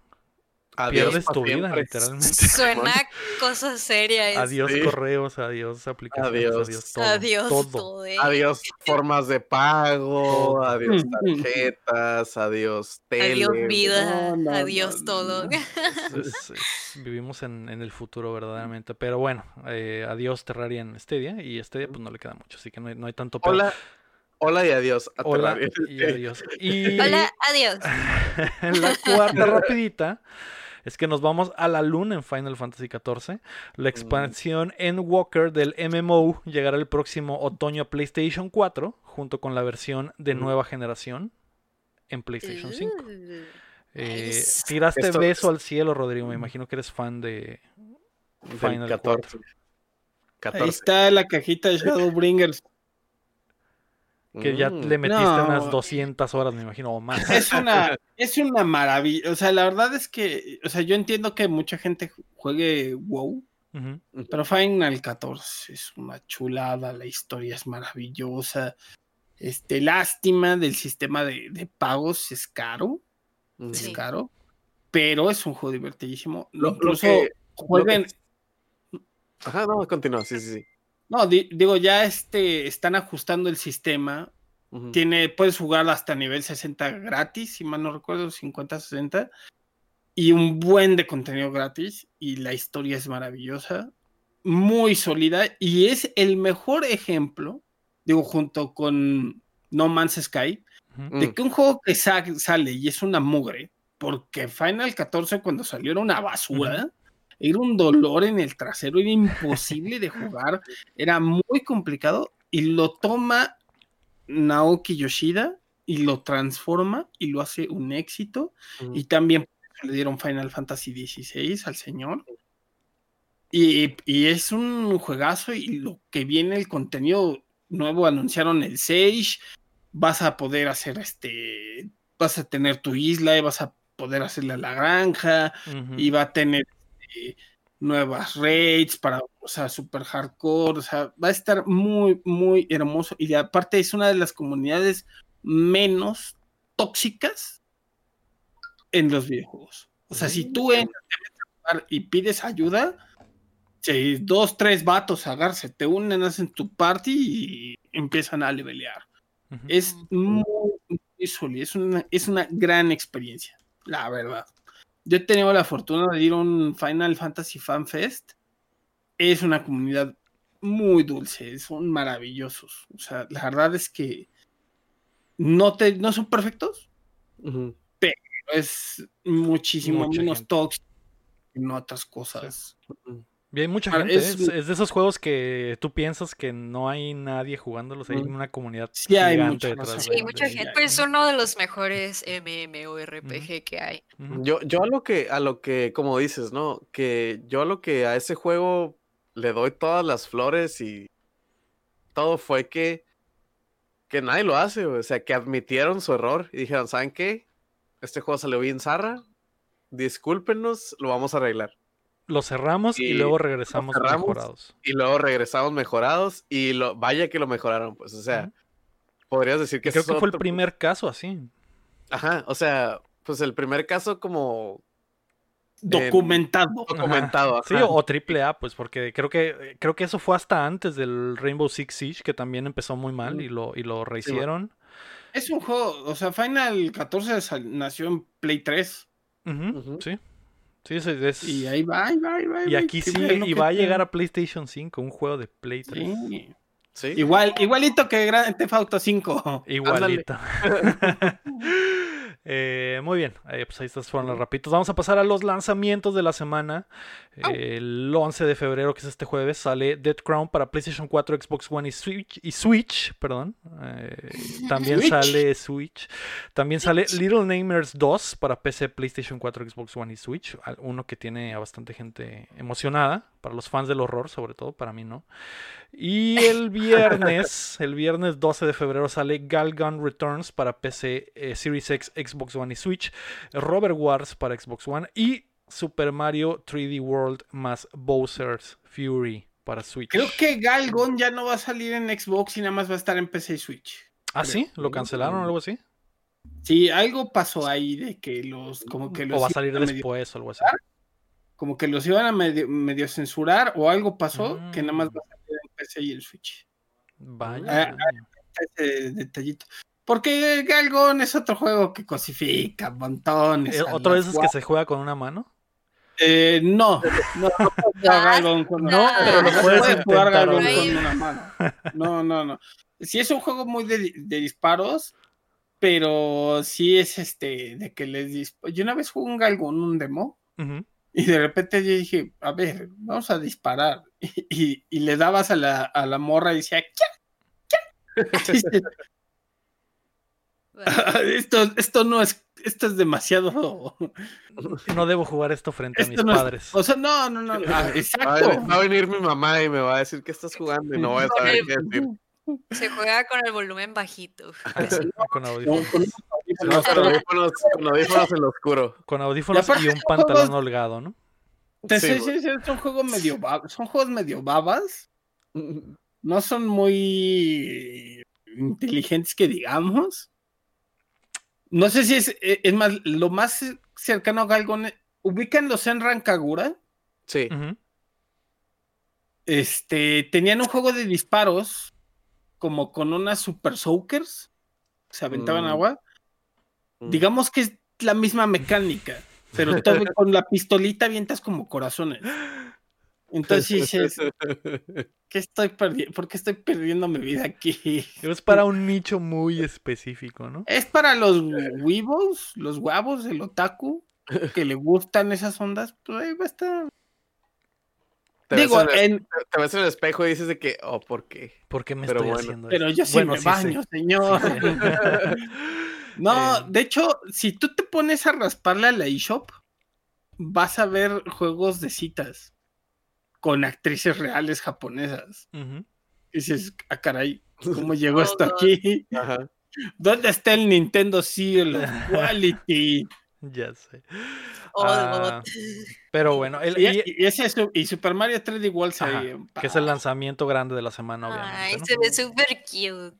Pierdes tu vida, literalmente. Suena cosa seria. Adiós correos, adiós aplicaciones, adiós, adiós todo. Adiós, formas de pago, adiós tarjetas, adiós tele. Adiós vida, adiós todo. vivimos en, el futuro verdaderamente. Pero bueno, eh, adiós Terraria en Stadia y Stadia pues no le queda mucho, así que no hay, no hay tanto Hola. Hola y adiós. Hola y adiós. Hola, adiós. la cuarta rapidita es que nos vamos a la luna en Final Fantasy XIV. La expansión en Walker del MMO llegará el próximo otoño a PlayStation 4, junto con la versión de nueva generación en PlayStation 5. Eh, tiraste beso al cielo, Rodrigo. Me imagino que eres fan de Final 14. Ahí está la cajita de Shadowbringers que ya mm, le metiste unas 200 horas, me imagino, o más. Es una, es una maravilla. O sea, la verdad es que, o sea, yo entiendo que mucha gente juegue WoW, pero Final 14 es una chulada, la historia es maravillosa. Este, lástima del sistema de, pagos, es caro, es caro, pero es un juego divertidísimo. Incluso jueguen. Ajá, no, continúa, sí, sí, sí. No, digo, ya este, están ajustando el sistema. Tiene, puedes jugar hasta nivel 60 gratis, si mal no recuerdo, 50, 60. Y un buen de contenido gratis. Y la historia es maravillosa. Muy sólida. Y es el mejor ejemplo, digo, junto con No Man's Sky, de que un juego que sale y es una mugre, porque Final 14 cuando salió era una basura era un dolor en el trasero, era imposible de jugar, era muy complicado y lo toma Naoki Yoshida y lo transforma y lo hace un éxito. Y también le dieron Final Fantasy XVI al señor. Y, y, es un juegazo y lo que viene el contenido nuevo anunciaron el Sage, vas a poder hacer este, vas a tener tu isla y vas a poder hacerle a la granja y va a tener nuevas raids para, o sea, super hardcore, o sea, va a estar muy, muy hermoso y aparte es una de las comunidades menos tóxicas en los videojuegos. O sea, si tú entras y pides ayuda, si dos, tres vatos agarse, te unen, hacen tu party y empiezan a levelear. Es muy, muy sólido, es una, es una gran experiencia, la verdad. Yo he tenido la fortuna de ir a un Final Fantasy Fan Fest. Es una comunidad muy dulce, son maravillosos. O sea, la verdad es que no, te, no son perfectos, pero es muchísimo Mucha menos gente. tóxico que en otras cosas. Hay mucha gente, es- es, es de esos juegos que tú piensas que no hay nadie jugándolos, hay una comunidad Sí hay gigante mucha detrás razón. de Sí, mucha de- gente. Pues es uno de los mejores MMORPG que hay. Yo, yo a lo que, a lo que, como dices, ¿no? Que yo a lo que a ese juego le doy todas las flores y todo fue que, que nadie lo hace, o sea, que admitieron su error y dijeron, ¿saben qué? Este juego salió bien zarra, discúlpenos, lo vamos a arreglar. Lo cerramos y, Y luego regresamos cerramos. mejorados. Y luego regresamos mejorados y lo, vaya que lo mejoraron, pues, o sea, podrías decir que Creo que fue el primer caso así. Ajá, o sea, pues el primer caso como Documentado. documentado. Sí, ajá. o triple A, pues, porque creo que creo que eso fue hasta antes del Rainbow Six Siege, que también empezó muy mal y lo, y lo rehicieron. Es un juego, o sea, Final 14 sal- nació en Play 3. Ujú, Ujú. Sí. Sí, es, es- Y ahí va, ahí va, ahí va. y aquí sí, y va a llegar a PlayStation 5, un juego de Play 3. Sí. Sí. Igual, igualito que Grand Theft Auto 5. Igualito. Eh, muy bien, eh, pues ahí estas fueron las rapitos. Vamos a pasar a los lanzamientos de la semana. Eh, el 11 de febrero, que es este jueves, sale Dead Crown para PlayStation 4, Xbox One y Switch. Y Switch perdón. Eh, también Switch. sale Switch. También sale Little Namers 2 para PC, PlayStation 4, Xbox One y Switch. Uno que tiene a bastante gente emocionada. Para los fans del horror, sobre todo, para mí no. Y el viernes, el viernes 12 de febrero sale Galgun Returns para PC, eh, Series X, Xbox One y Switch, Robert Wars para Xbox One y Super Mario 3D World más Bowser's Fury para Switch. Creo que Galgon ya no va a salir en Xbox y nada más va a estar en PC y Switch. ¿Ah, sí? ¿Lo cancelaron o algo así? Sí, algo pasó ahí de que los, como que los ¿O va a salir después o algo así? Como que los iban a medio, medio censurar o algo pasó que nada más Mm. va a salir en PC y el Switch. Vaya. Ah, vaya. Ese detallito. Porque Galgon es otro juego que cosifica montones. Eh, ¿Otro de esos que se juega con una mano? Eh, no, no, no jugar Galgon con una No, mano. pero lo No puedes puedes jugar ¿no? con una mano. No, no, no. Sí es un juego muy de, de disparos, pero sí es este, de que les. Yo una vez jugué un Galgon, un demo, Ujú. Y de repente yo dije, a ver, vamos a disparar. Y, y- y le dabas a la, a la morra y decía, ¿qué? ¿Qué? Dice, esto, esto no es, esto es demasiado. No debo jugar esto frente a mis es- padres. o sea, no, no, no. ah, Va a, exacto. va a venir mi mamá y me va a decir que estás jugando y no voy a saber qué decir. Se juega con el volumen bajito. Con No, audífonos. con- No, con audífonos, con audífonos en lo oscuro. Con audífonos y un pantalón juegos- holgado, ¿no? Te Sí, soy sincero, son juegos medio babas, son juegos medio babas, no son muy inteligentes que digamos. No sé si es, eh, es más, lo más cercano a Galgon, ubican los en Rancagura, Sí. Este, tenían un juego de disparos como con unas super soakers, se aventaban Mm. agua, Mm. digamos que es la misma mecánica, pero todo con la pistolita avientas como corazones. Entonces dices, ¿qué estoy perdiendo? ¿Por qué estoy perdiendo mi vida aquí? Es para un nicho muy específico, ¿no? Es para los weebos, los guavos, el otaku, que le gustan esas ondas, pues ahí va a estar. Te, ves Digo, en el, en- te ves en el espejo y dices de que, oh, ¿por qué? ¿Por qué me Pero estoy bueno. haciendo pero esto? yo sí Bueno, me sí baño, sé. señor. No, Eh. de hecho, si tú te pones a rasparle a la eShop, vas a ver juegos de citas con actrices reales japonesas. Y dices, ah, caray, ¿cómo llegó Oh, esto aquí? Ajá. ¿Dónde está el Nintendo Seal of Quality? Ya sé. Oh, Ah, pero bueno, el- Y, y- y ese es su- y Super Mario 3D World que es el lanzamiento grande de la semana, obviamente. Ay, ¿no? se ve súper cute.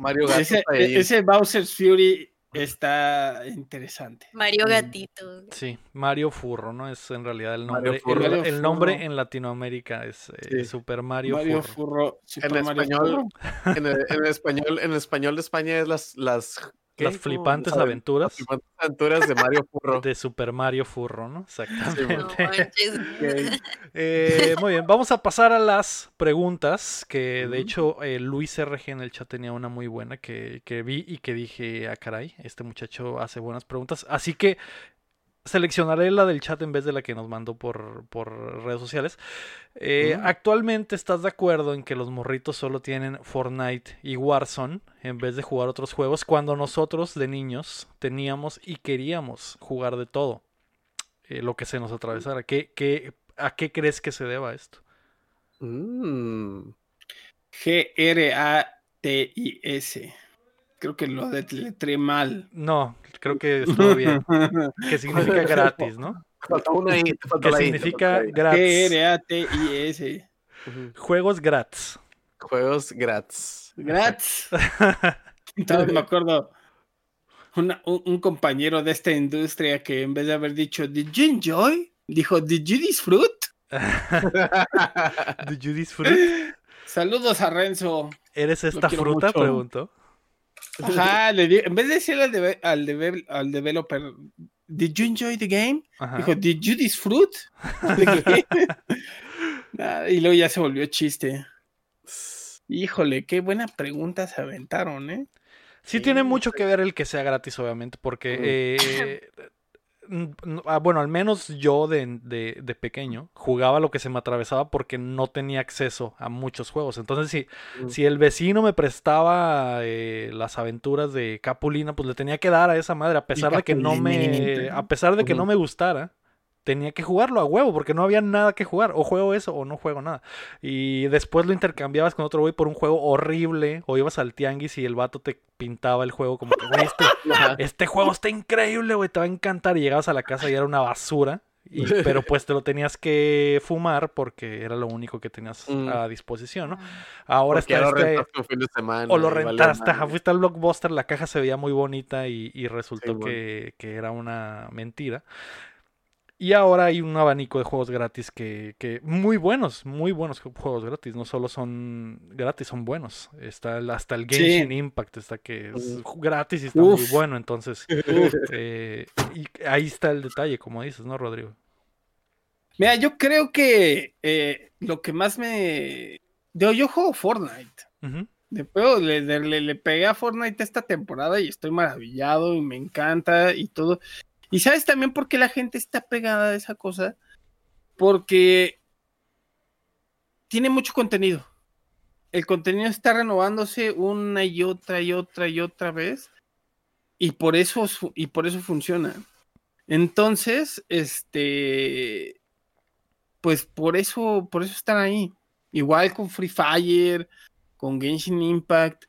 Mario Gato Ese, ese Bowser's Fury está interesante. Mario. Gatito. Sí, Mario Furro, ¿no? Es en realidad el Mario nombre. Furro. el, nombre Furro. en Latinoamérica es eh, Sí. Super Mario, Mario Furro. Furro. Super En Mario español, Furro. En el, en español, en español de España es las las ¿qué? Las flipantes aventuras Las flipantes aventuras de Mario Furro. de Super Mario Furro, ¿no? Exactamente. Eh, muy bien, vamos a pasar a las preguntas. Que de hecho eh, Luis RG en el chat tenía una muy buena que, que vi y que dije, ah, caray, este muchacho hace buenas preguntas. Así que seleccionaré la del chat en vez de la que nos mandó por, por redes sociales. Eh, Mm. Actualmente, ¿estás de acuerdo en que los morritos solo tienen Fortnite y Warzone en vez de jugar otros juegos cuando nosotros de niños teníamos y queríamos jugar de todo? Eh, lo que se nos atravesara. ¿Qué, qué, ¿A qué crees que se deba esto? Mm. G-R-A-T-I-S. Creo que lo deletreé mal. No, creo que estuvo bien. Que significa gratis, ¿no? Falta una Que I, te significa faltó la I. gratis. G-R-A-T-I-S. Juegos gratis. Juegos gratis. Gratis. Entonces me acuerdo una- un, un compañero de esta industria que en vez de haber dicho Did you enjoy? Dijo Did you disfrute? ¿Did you disfrute? Saludos a Renzo. ¿Eres esta fruta? mucho. Preguntó. Ajá, le di- en vez de decirle al, deve- al, al developer Did you enjoy the game? Ajá. Dijo Did you disfrute? the game?" Nada, y luego ya se volvió chiste. Híjole, qué buena pregunta se aventaron, ¿eh? Sí, tiene mucho que ver el que sea gratis, obviamente, porque, eh, bueno, al menos yo de, de- de pequeño jugaba lo que se me atravesaba porque no tenía acceso a muchos juegos. Entonces, si, Mm. si el vecino me prestaba eh, las aventuras de Capulina, pues le tenía que dar a esa madre, a pesar de que no me, a pesar de que no me gustara. Tenía que jugarlo a huevo porque no había nada que jugar. O juego eso o no juego nada. Y después lo intercambiabas con otro güey por un juego horrible. O ibas al tianguis y el vato te pintaba el juego como que, güey, este, este juego está increíble, güey, te va a encantar. Y llegabas a la casa y era una basura. y- pero pues te lo tenías que fumar porque era lo único que tenías Mm. a disposición, ¿no? Ahora Porque está lo este... fin de semana. O lo rentaste, fuiste al blockbuster, la caja se veía muy bonita y, y resultó Sí, bueno. que, que era una mentira. Y ahora hay un abanico de juegos gratis que, que muy buenos, muy buenos ju- juegos gratis. No solo son gratis, son buenos. Está hasta el Sí. Genshin Impact, está que es gratis y está muy bueno. Entonces, eh, y ahí está el detalle, como dices, ¿no, Rodrigo? Mira, yo creo que eh, lo que más me. Yo, yo juego Fortnite. Después le, le- le pegué a Fortnite esta temporada y estoy maravillado y me encanta y todo. Y sabes también por qué la gente está pegada a esa cosa. Porque tiene mucho contenido. El contenido está renovándose una y otra y otra y otra vez. Y por eso, y por eso funciona. Entonces, este, pues por eso, por eso están ahí. Igual con Free Fire, con Genshin Impact.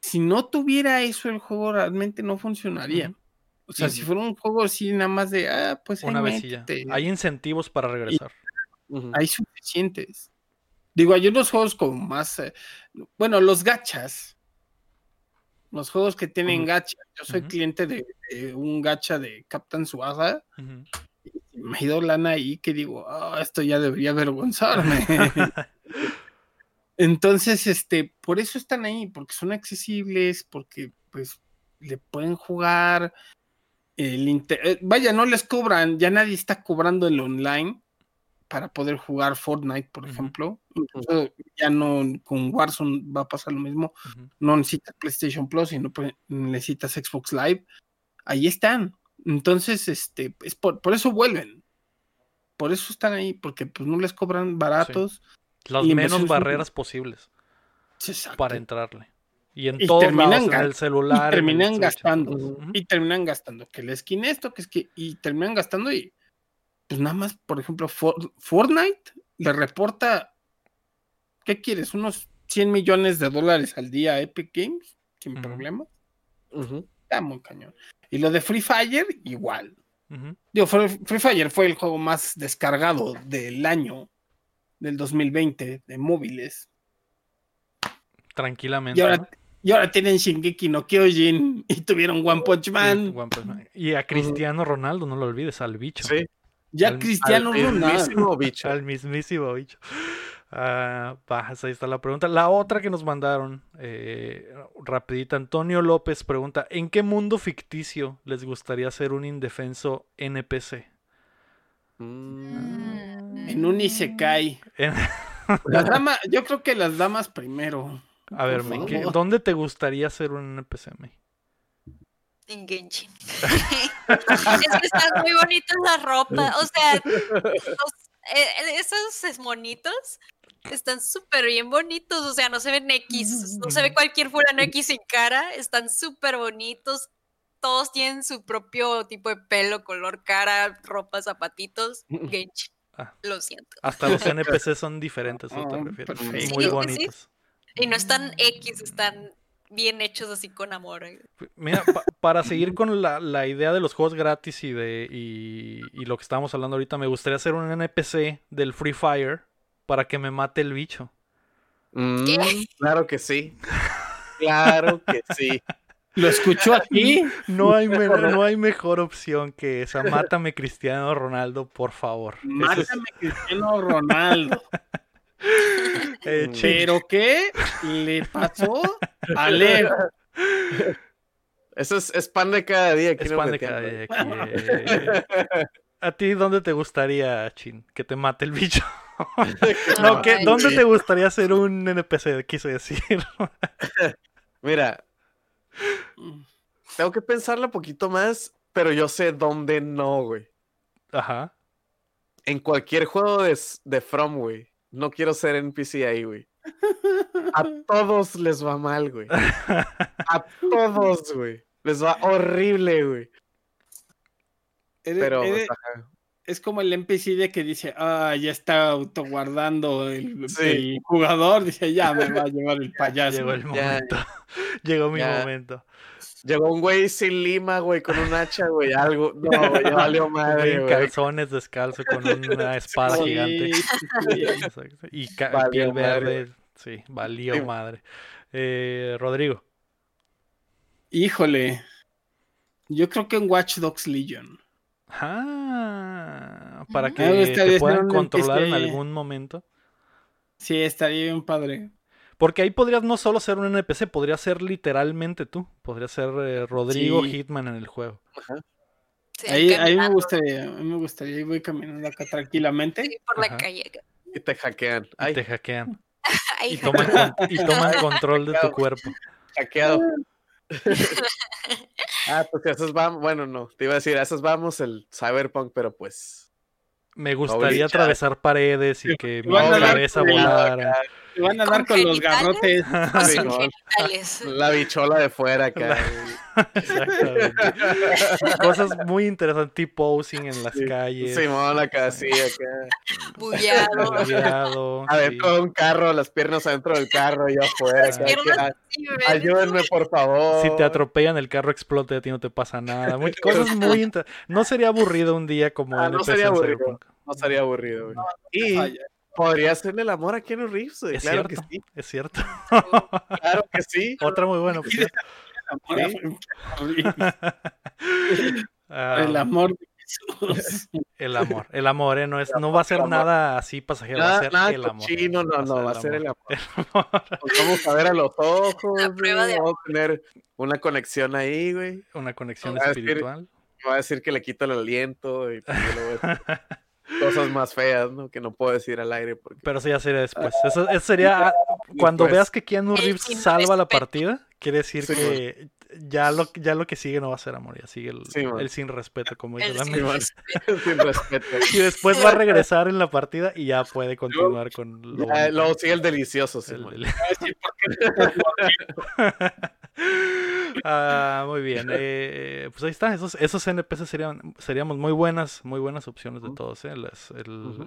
Si no tuviera eso, el juego realmente no funcionaría. O sea, si fuera un juego así, nada más de, ah, pues ahí Una vez y ya. métete, Hay incentivos para regresar. Hay suficientes. Digo, hay unos juegos como más, eh, bueno, los gachas. Los juegos que tienen Ujú. gacha. Yo soy cliente de, de un gacha de Captain Suaza. Y Me ha ido lana ahí que digo, "Ah, esto ya debería avergonzarme. Entonces, este, por eso están ahí, porque son accesibles, porque pues le pueden jugar. El inter- eh, Vaya, no les cobran, ya nadie está cobrando el online para poder jugar Fortnite, por ejemplo. Incluso ya no con Warzone va a pasar lo mismo. No necesitas PlayStation Plus, sino pues, necesitas Xbox Live. Ahí están. Entonces, este, es por, por eso vuelven. Por eso están ahí, porque pues no les cobran baratos. Las Y la menos barreras posibles Exacto. para entrarle. Y en Y todos terminan lados, en ga- el celular. y el terminan gastando. Y terminan gastando. Que el skin esto, que es que. Y terminan gastando y. Pues nada más, por ejemplo, For- Fortnite le reporta. ¿Qué quieres? Unos 100 millones de dólares al día a Epic Games, sin Ujú. problema. Ujú. Está muy cañón. Y lo de Free Fire, igual. Digo, Free, Free Fire fue el juego más descargado del año del 2020 de móviles. Tranquilamente. Y ahora, ¿no? Y ahora tienen Shingeki no Kyojin y tuvieron One Punch Man. One Punch Man. Y a Cristiano Ronaldo, no lo olvides, al bicho. Sí, Ya Al- Cristiano al Ronaldo. mismísimo bicho. Al mismísimo bicho. Ah, ahí está la pregunta. La otra que nos mandaron, eh, rapidita, Antonio López pregunta, ¿en qué mundo ficticio les gustaría ser un indefenso NPC? Mm, En un Isekai. En- Las damas, yo creo que las damas primero. A ver, Por May, ¿qué- favor. ¿dónde te gustaría ser un NPC, May? En Genshin. es que están muy bonitas las ropas. O sea, los- eh, esos monitos están súper bien bonitos. O sea, no se ven X. No se ve cualquier fulano X sin cara. Están súper bonitos. Todos tienen su propio tipo de pelo, color, cara, ropa, zapatitos. Genshin. Ah. Lo siento. Hasta los NPC son diferentes, ¿a te Ah, refieres? Muy Sí, sí. Y no están X, están bien hechos así con amor. Mira, pa- para seguir con la, la idea de los juegos gratis y de y, y lo que estábamos hablando ahorita, me gustaría hacer un NPC del Free Fire para que me mate el bicho. mm, ¿Qué? claro que sí. Claro que sí. ¿Lo escuchó aquí? No hay, me- no hay mejor opción que esa. Mátame Cristiano Ronaldo, por favor. Es- Mátame Cristiano Ronaldo. Eh, chi- ¿Pero qué le pasó a Leo? Eso es, es pan de cada día. aquí es no pan de cada día aquí, eh. ¿A ti dónde te gustaría, Chin? Que te mate el bicho. No, ¿qué- Ay, ¿dónde te gustaría ser un NPC? Quise decir. Mira, tengo que pensarlo un poquito más, pero yo sé dónde no, güey. Ajá. En cualquier juego de, de From, güey. No quiero ser NPC ahí, güey. A todos les va mal, güey. A todos, güey. Les va horrible, güey. Pero, eres- es como el NPC de que dice, ah, ya está autoguardando el, Sí. el jugador. Dice, ya me va a llevar el payaso. Llegó el Ya, momento. Llegó mi ya. momento. Llegó un güey sin lima, güey, con un hacha, güey, algo. No, güey, valió madre, güey en güey. calzones descalzo con una espada Sí, gigante. sí. Y piel madre, verde. Sí, valió Sí. madre. Eh, Rodrigo. Híjole. Yo creo que en Watch Dogs Legion. Ah, para que te puedan controlar en NPC. algún momento. Sí, estaría bien padre. Porque ahí podrías no solo ser un NPC, podría ser literalmente tú. Podría ser eh, Rodrigo Sí. Hitman en el juego. Sí, Ahí, ahí me gustaría, a mí me gustaría. Ahí voy caminando acá tranquilamente. sí, por Ajá. la calle. Y te hackean. Y te hackean. Ay, Y toman, con- y toman control de tu cuerpo. hackeado. ah, pues a esos vamos. Bueno, no, te iba a decir, a esos vamos el Cyberpunk, pero pues. Me gustaría atravesar paredes y que mi cabeza volara. Te van a ¿Con dar con los garrotes. La bichola de fuera acá. Cosas muy interesantes, T-posing en las Sí, calles. Simón acá, sí, acá. Bugueado. bugueado, sí. Adentro de un carro, las piernas adentro del carro, yo afuera. Las acá, piernas que, sí, "Ah. Ayúdenme, por favor. Si te atropellan, el carro explota y a ti no te pasa nada. Muy- cosas muy inter- No sería aburrido un día como Ah, no sería aburrido. No sería aburrido, güey. Y Falla. Podría hacerle el amor a Keanu Reeves, güey. Es Claro cierto, que sí. es cierto. Claro que sí. Otra muy buena opción. Ah, El amor de Jesús. el amor, el amor, ¿eh? no, es, no va a ser nada así pasajero, va a ser nada el amor. cochino, no, no, va a ser el amor. amor. Nos vamos a ver a los ojos, vamos a tener una conexión ahí, güey. Una conexión decir- espiritual. Me va a decir que le quito el aliento y pues, cosas más feas, ¿no? Que no puedo decir al aire porque Pero eso ya sería después. Eso, eso sería ah, cuando Después. veas que Keanu Reeves salva la partida, quiere decir Sí, que ya lo, ya lo que sigue no va a ser amor, ya sigue el, Sí, man. el sin respeto, como dice la sin respeto. sin respeto. Y después va a regresar en la partida y ya puede continuar con lo Ya, luego sigue el delicioso, El- Simón. el- Sí, porque Ah, muy bien. eh, pues ahí está. Esos, esos NPC serían, seríamos muy buenas, muy buenas opciones de todos. eh, el-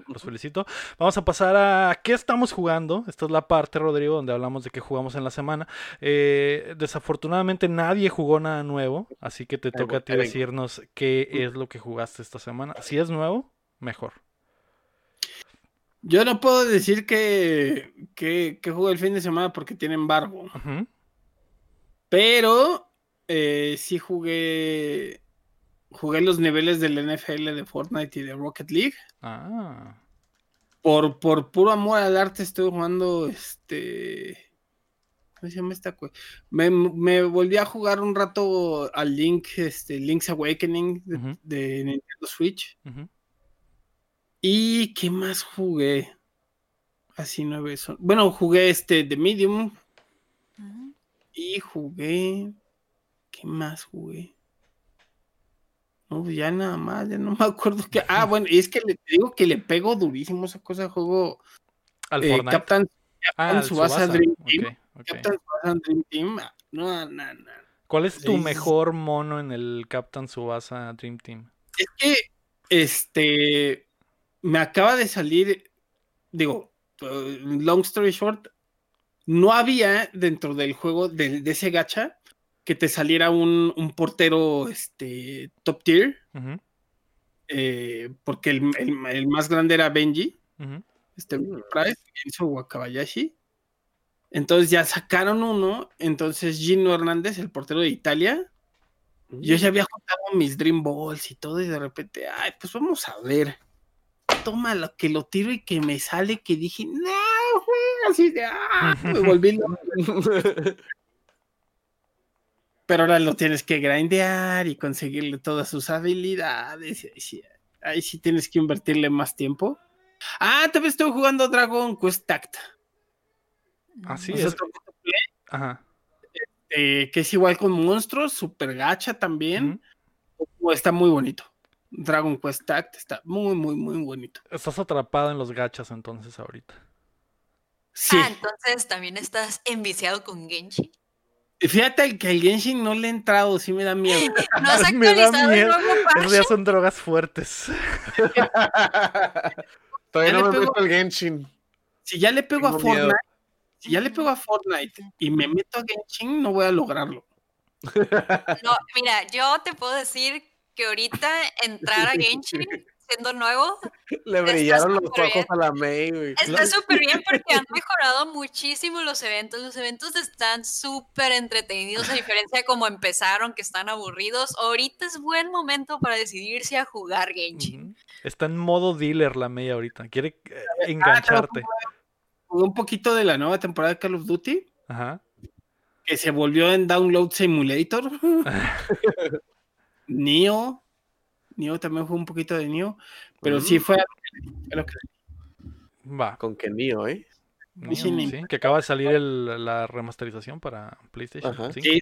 Los felicito. Vamos a pasar a qué estamos jugando. Esta es la parte, Rodrigo, donde hablamos de qué jugamos en la semana. Eh, desafortunadamente nadie jugó nada nuevo, así que te toca a ti decirnos qué es lo que jugaste esta semana. Si es nuevo, mejor. Yo no puedo decir que, que, que jugué el fin de semana porque tiene embargo. Pero eh, sí jugué. Jugué los niveles del NFL de Fortnite y de Rocket League. Ah. Por, por puro amor al arte estoy jugando este. ¿Cómo se llama esta? Me, me volví a jugar un rato al Link, este, Link's Awakening de, Nintendo Switch. ¿Y qué más jugué? Así nueve son. Bueno, jugué este The Medium. Y jugué. ¿Qué más jugué? No, pues ya nada más, ya no me acuerdo que. Ah, bueno, y es que le digo que le pego durísimo esa cosa de juego. Al eh, Fortnite. Captain, ah, Captain Tsubasa Tsubasa. Dream Team. ok. Captain Tsubasa Dream Team. ah, No, no, no. ¿Cuál es tu Sí. mejor mono en el Captain Subasa Dream Team? Es que, este, me acaba de salir, digo, long story short, no había dentro del juego de, de ese gacha que te saliera un, un portero, este, top tier, eh, porque el, el- el más grande era Benji, este. Price, Enzo Wakabayashi. Entonces ya sacaron uno, entonces Gino Hernández, el portero de Italia, yo ya había juntado mis Dream Balls y todo, y de repente, ay, pues vamos a ver. Toma lo que lo tiro y que me sale que dije, no, güey, así de, ah, me volví. Pero ahora lo tienes que grindear y conseguirle todas sus habilidades. Ahí sí, ahí sí tienes que invertirle más tiempo. Ah, también estoy jugando Dragon Quest Tact. Así es. otro Ajá. eh, que es igual con monstruos, super gacha también. Está muy bonito. Dragon Quest Tact está muy, muy, muy bonito. Estás atrapado en los gachas entonces ahorita. Sí. Ah, entonces también estás enviciado con Genshi. Fíjate que el Genshin no le he entrado, sí me da miedo. ¿No has Me da actualizado el nuevo Esas ya son drogas fuertes. Todavía Ya no me pego- meto al Genshin. Si ya le pego a miedo. Fortnite, si ya le pego a Fortnite y me meto a Genshin, no voy a lograrlo. No, mira, yo te puedo decir que ahorita entrar a Genshin siendo nuevo Le brillaron los ojos bien. a la May, güey. está súper bien porque han mejorado muchísimo los eventos. Los eventos están súper entretenidos a diferencia de cómo empezaron, que están aburridos. Ahorita es buen momento para decidirse a jugar Genshin. Está en modo dealer la May ahorita. Quiere eh, engancharte. Jugué un poquito de la nueva temporada de Call of Duty, Ajá. que se volvió en Download Simulator. Neo. Neo también fue un poquito de Neo. Pero sí Mm. fue a lo que- Va. Con que mío, ¿eh? Neo, sí, que acaba de salir el- la remasterización para PlayStation. Ajá. 5. Sí,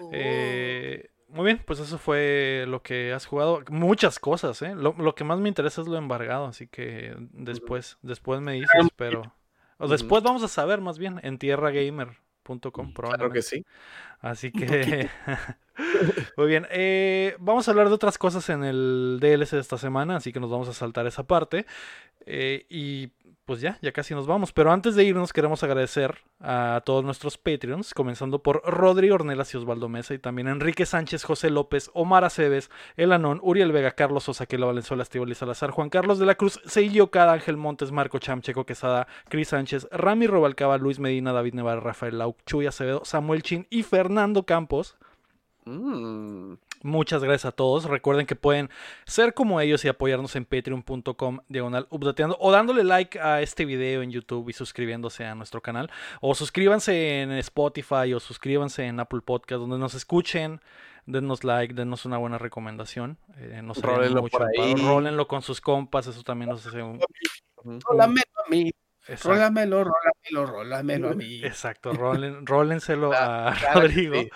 Oh. Eh, muy bien, pues eso fue lo que has jugado. Muchas cosas, ¿eh? Lo, lo que más me interesa es lo embargado, así que después, después me dices, pero... O después vamos a saber más bien en tierragamer.com Claro probablemente. que sí. Así que... Muy bien, eh, vamos a hablar de otras cosas en el DLC de esta semana, así que nos vamos a saltar esa parte. Eh, y pues ya, ya casi nos vamos. Pero antes de irnos queremos agradecer a todos nuestros Patreons, comenzando por Rodri Ornelas y Osvaldo Mesa, y también Enrique Sánchez, José López, Omar Aceves, El Anón, Uriel Vega, Carlos Osaquela, Valenzuela, Estíbal y Salazar, Juan Carlos de la Cruz, Seillo Cada, Ángel Montes, Marco Cham, Checo Quesada, Cris Sánchez, Rami Robalcaba, Luis Medina, David Nevar, Rafael Lau, Chuy Acevedo, Samuel Chin y Fernando Campos. Mm. Muchas gracias a todos. Recuerden que pueden ser como ellos y apoyarnos en patreon.com diagonal updateando o dándole like a este video en YouTube y suscribiéndose a nuestro canal. O suscríbanse en Spotify o suscríbanse en Apple Podcast donde nos escuchen. Denos like, denos una buena recomendación. Eh, nos Rólenlo mucho. Rólenlo con sus compas, eso también nos hace un... Rólamelo a mí, Exacto. rólamelo, rólamelo, rólamelo a mí. Exacto, rólen- rólenselo a Claro que Rodrigo. sí.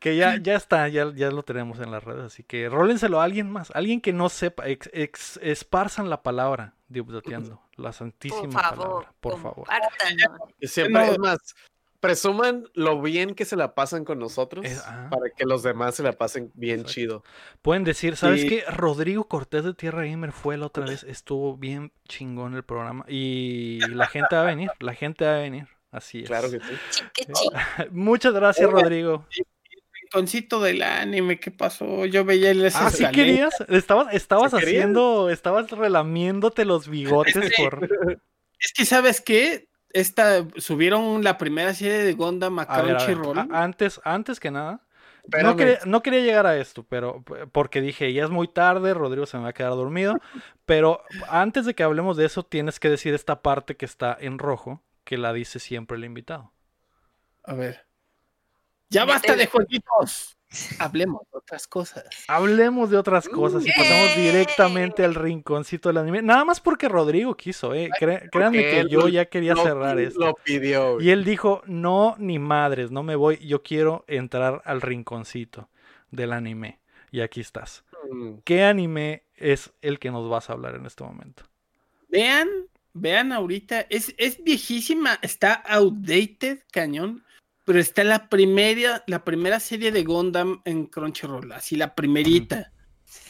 Que ya, ya está, ya, ya lo tenemos en las redes, así que rólenselo a alguien más, alguien que no sepa, ex- ex- esparzan la palabra de Updateando, la Por santísima favor, palabra, por favor. siempre, No. es más, presuman lo bien que se la pasan con nosotros Es- ah. para que los demás se la pasen bien Exacto. chido. Pueden decir, ¿sabes Sí. qué? Rodrigo Cortés de Tierra Gamer fue la otra vez, estuvo bien chingón el programa y la gente va a venir, la gente va a venir, así es. Claro que sí. Chique. Muchas gracias, Oiga, Rodrigo. Rinconcito del anime, ¿qué pasó? Yo veía el Ah, sí querías, estabas, estabas ¿Sí querías? haciendo, estabas relamiéndote los bigotes por... Es que, ¿sabes qué? Esta, subieron la primera serie de Gundam a, A ver, a ver, Crunchyroll. a- antes, antes que nada, no quería, no quería llegar a esto, pero porque dije, ya es muy tarde, Rodrigo se me va a quedar dormido. Pero antes de que hablemos de eso, tienes que decir esta parte que está en rojo, que la dice siempre el invitado. A ver. Ya basta de jueguitos. Hablemos de otras cosas. Hablemos de otras cosas y pasamos directamente al rinconcito del anime. Nada más porque Rodrigo quiso, eh. Cre- créanme que yo ya quería Lo- cerrar esto. Lo pidió. güey. Y él dijo, no, ni madres, no me voy, yo quiero entrar al rinconcito del anime. Y aquí estás. Mm. ¿Qué anime es el que nos vas a hablar en este momento? Vean, vean ahorita. Es, es viejísima, está outdated, cañón. Pero está la primera, la primera serie de Gundam en Crunchyroll, así la primerita.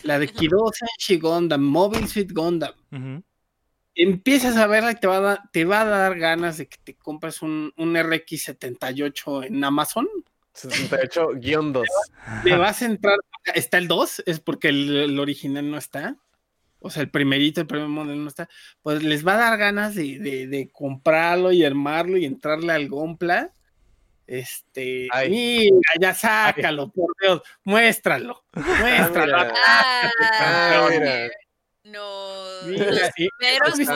La de Kiro Senshi Gundam, Mobile Suit Gundam. Ujú. Empiezas a verla y te va a, dar- te va a dar ganas de que te compres un, un RX78 en Amazon. 68-2. Le vas a entrar. Está el 2, es porque el, el original no está. O sea, el primerito, el primer modelo no está. Pues les va a dar ganas de, de- de comprarlo y armarlo y entrarle al Gompla. Este, Ay. mira, ya sácalo, por Dios, muéstralo, muéstralo. mira. Ah, mira. no. Mira, los y-.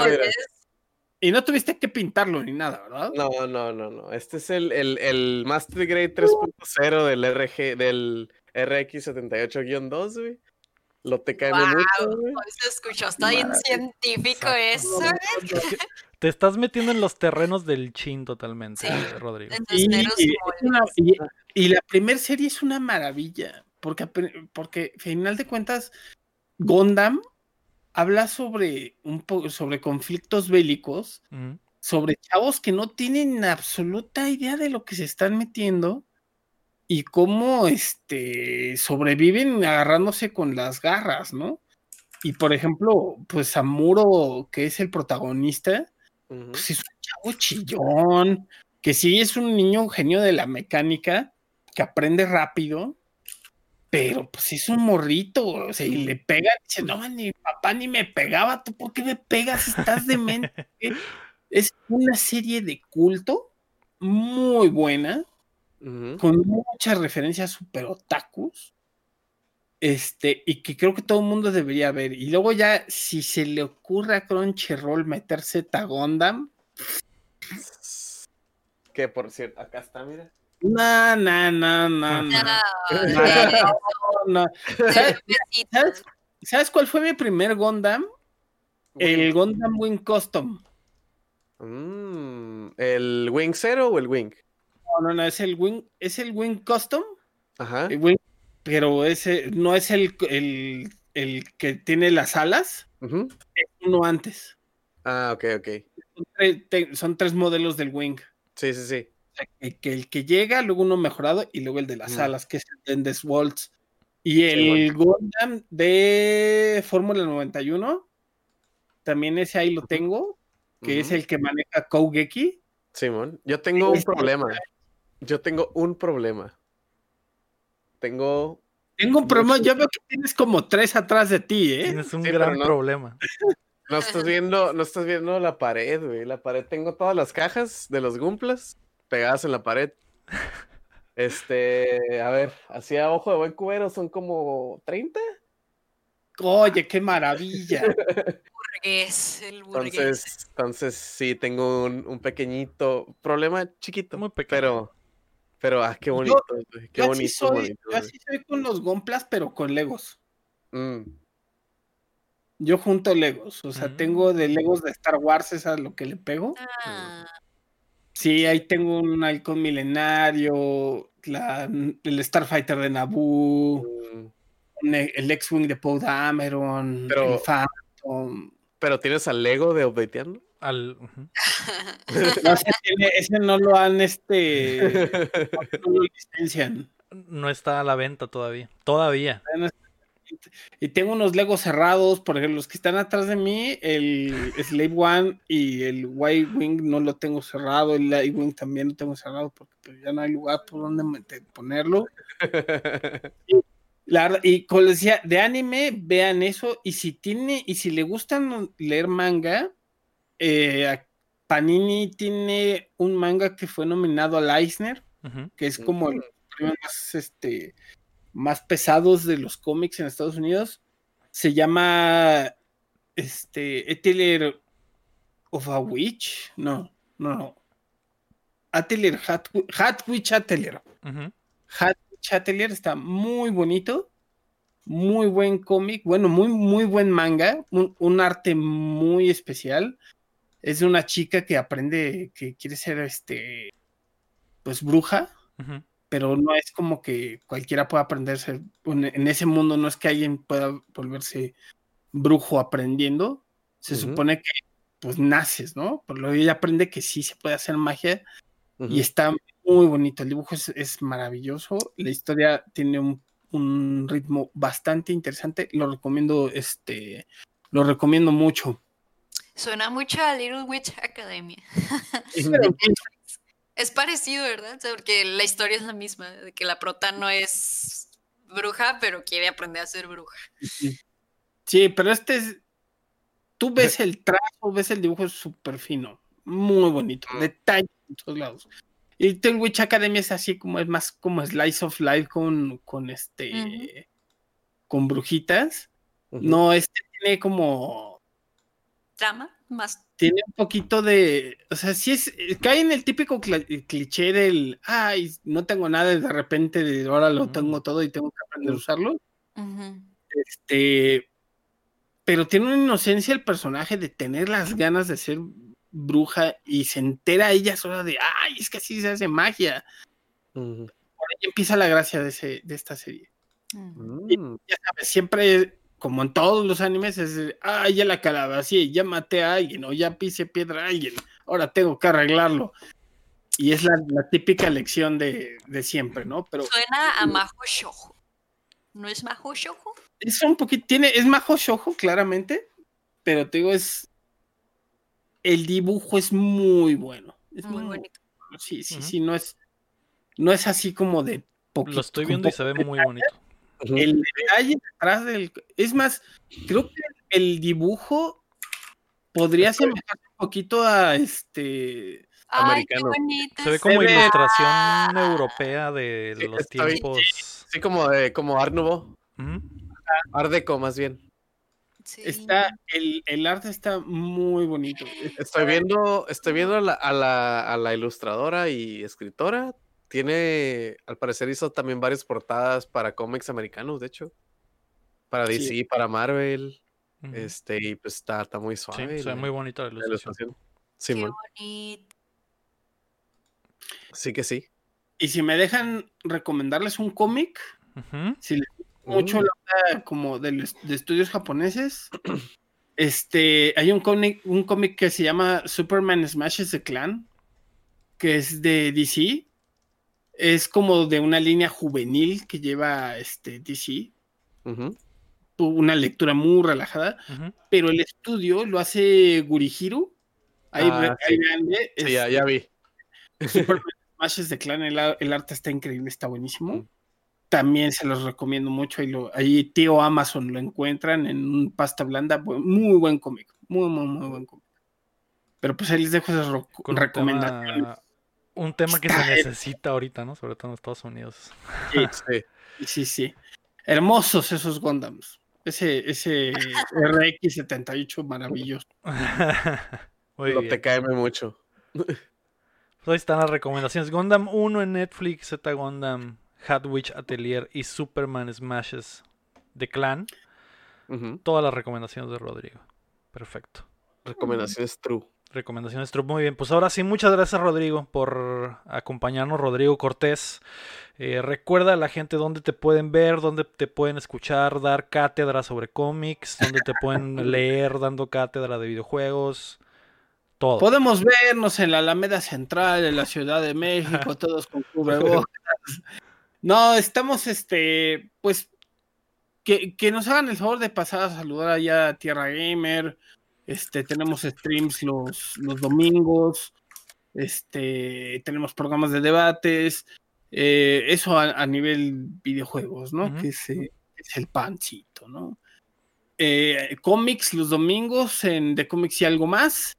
Y no tuviste que pintarlo ni nada, ¿verdad? No, no, no, no. Este es el, el, el Master Grade 3.0 del RG, del RX78-2, güey. Lo te cae Guau, mucho, güey. hoy se escuchó, está bien científico eso. Te estás metiendo en los terrenos del chin totalmente, Sí. Rodrigo. Y, meros y es una- moldes. y- y la primera serie es una maravilla, porque, porque final de cuentas, Gondam habla sobre un po- sobre conflictos bélicos, sobre chavos que no tienen absoluta idea de lo que se están metiendo y cómo este sobreviven agarrándose con las garras, ¿no? Y por ejemplo, pues Amuro, que es el protagonista, pues es un chavo chillón, que sí es un niño genio de la mecánica, que aprende rápido, pero pues es un morrito, o sea, y le pega, dice, no, ni papá ni me pegaba, ¿tú por qué me pegas? Estás demente. es una serie de culto muy buena, Con muchas referencias super otakus. Este, y que creo que todo el mundo debería ver. Y luego ya, si se le ocurre a Crunchyroll meterse Tagondam, Que por cierto, acá está, mira. no, no, no, no, no. No, no, no. ¿Sabes, besitos. sabes- sabes cuál fue mi primer Gundam? El Gundam Wing Custom. Mm, ¿El Wing Zero o el Wing? No, no, no, es el Wing, es el Wing Custom, Ajá. el Wing- pero ese no es el, el, el que tiene las alas, es uno antes. Ah, ok, ok. Son tre- te- son tres modelos del Wing. Sí, sí, sí. Sea, que, el que llega, luego uno mejorado y luego el de las alas, que es el Dendes Waltz. Y el Gundam de Fórmula 91, también ese ahí lo tengo, que es el que maneja Kougeki. Simón, yo tengo un problema. Yo tengo un problema. Tengo. Tengo un problema, yo veo que tienes como tres atrás de ti, ¿eh? Tienes un Sí, gran no. problema. No estás viendo, no estás viendo la pared, güey. La pared, tengo todas las cajas de los Gumplas pegadas en la pared. Este, a ver, así a ojo de buen cubero son como 30. Oye, qué maravilla. burgués, el burgués. Entonces, entonces sí, tengo un, un pequeñito problema chiquito. Muy pequeño. Pero, pero, ah, qué bonito, güey, qué yo, así bonito, soy, bonito, yo así soy con los Gomplas, pero con Legos. Mm, Yo junto Legos, o sea, Mm. tengo de Legos de Star Wars, es a lo que le pego. Ah, Sí, ahí tengo un halcón milenario, la- el Starfighter de Naboo, mm. e- el X-Wing de Poe Dameron, Pero- el Phantom. Pero tienes al Lego de updateando. Al. No, ese, no lo han, este, no lo licencian. No está a la venta todavía. Todavía. Y tengo unos Legos cerrados, por ejemplo, los que están atrás de mí, el Slave One y el White Wing no lo tengo cerrado, el Light Wing también lo tengo cerrado porque pues, ya no hay lugar por donde ponerlo. La y como les decía, de anime, vean eso, y si tiene, y si le gustan leer manga, eh, Panini tiene un manga que fue nominado al Eisner, que es como los premios más, este, más pesados de los cómics en Estados Unidos. Se llama este Atelier of a Witch. No, no, no. Atelier Hat, Hat Witch Atelier. Ujú. Hat Witch Atelier está muy bonito. Muy buen cómic. Bueno, muy, muy buen manga. Un, un arte muy especial. Es de una chica que aprende que quiere ser este. Pues bruja pero no es como que cualquiera pueda aprenderse. En ese mundo no es que alguien pueda volverse brujo aprendiendo. Se supone que pues naces, ¿no? Por lo que ella aprende que sí se puede hacer magia y está muy bonito. El dibujo es, es maravilloso. La historia tiene un, un ritmo bastante interesante. Lo recomiendo, este, lo recomiendo mucho. Suena mucho a Little Witch Academia. Es parecido, ¿verdad? O sea, porque la historia es la misma, de que la prota no es bruja, pero quiere aprender a ser bruja. Sí, pero este es. Tú ves el trazo, ves el dibujo, es súper fino. Muy bonito. Mm. Detalle en todos lados. Y Little Witch Academy es así como es más como Slice of Life con, con este. Con brujitas. No, este tiene como. Trama, más. Tiene un poquito de. O sea, sí es. Cae en el típico cla- cliché del. Ay, no tengo nada y de repente de ahora lo tengo todo y tengo que aprender a usarlo. Este, pero tiene una inocencia el personaje de tener las ganas de ser bruja y se entera ella sola de, ay, es que así se hace magia. Por ahí empieza la gracia de, ese, de esta serie. Mm. Ya sabes, siempre, como en todos los animes, es, ay, ya la calabacé, ya maté a alguien o ya pise piedra a alguien, ahora tengo que arreglarlo. Y es la, la típica lección de, de siempre, ¿no? Pero Suena a Majo Shoujo. ¿No es Majo Shoujo? es un poquito, tiene, es majo shojo, claramente, pero te digo, es, el dibujo es muy bueno. Es Muy bonito. bueno. Sí, sí, sí, no es, no es así como de poquito. Lo estoy viendo y se ve muy bonito. El detalle detrás del, es más, creo que el dibujo podría asemejarse un poquito a este, Ay, qué Americano. bonito. Se ve como ve- ilustración europea de Sí, los tiempos. Sí, como de, como Art Nouveau. Art Deco, más bien. Sí. está, el, el arte está muy bonito. Estoy viendo, estoy viendo a la, a la, a la ilustradora y escritora. Tiene, al parecer hizo también varias portadas para cómics americanos, de hecho. Para Sí. DC, para Marvel. Este, y pues está, está muy Sí, suave. se ve la- muy bonita la ilustración. Qué Simón, bonito. sí que sí. Y si me dejan recomendarles un cómic, si les gusta mucho Mm. la onda como de, de estudios japoneses, este, hay un cómic, un cómic que se llama Superman Smashes the Clan, que es de DC. Es como de una línea juvenil que lleva este DC, Ujú. una lectura muy relajada, pero el estudio lo hace Gurihiru. Ahí, Ah, sí. véanle, Sí, ya, es- ya vi. Superman Smashes the Clan, el, el arte está increíble, está buenísimo. Mm. También se los recomiendo mucho. Ahí, lo, ahí tío Amazon lo encuentran en un pasta blanda. Muy buen cómic. Muy, muy, muy buen cómic. Pero pues ahí les dejo esas recomendaciones. tema, un tema que se necesita ahorita, ¿no? Sobre todo en Estados Unidos. Sí. Sí, sí. Hermosos esos Gundams. Ese, ese RX78 maravilloso. Muy Lo bien. te caeme mucho. Pues ahí están las recomendaciones. Gundam 1 en Netflix, Z Gundam, Hat Witch Atelier y Superman Smashes de Clan. Todas las recomendaciones de Rodrigo. Perfecto. Recomendaciones true. Recomendaciones. Muy bien, pues ahora sí, muchas gracias Rodrigo por acompañarnos, Rodrigo Cortés. Eh, recuerda a la gente dónde te pueden ver, dónde te pueden escuchar, dar cátedra sobre cómics, dónde te pueden leer dando cátedra de videojuegos, todo. Podemos vernos en la Alameda Central, en la Ciudad de México, todos con cubrebocas. No, estamos, este, pues, que, que nos hagan el favor de pasar a saludar allá a Tierra Gamer. Este, tenemos streams los, los domingos. Este, tenemos programas de debates. eh, eso a, a nivel videojuegos, ¿no? Que es, eh, es el pancito, ¿no? Eh, cómics los domingos en The Comics y algo más.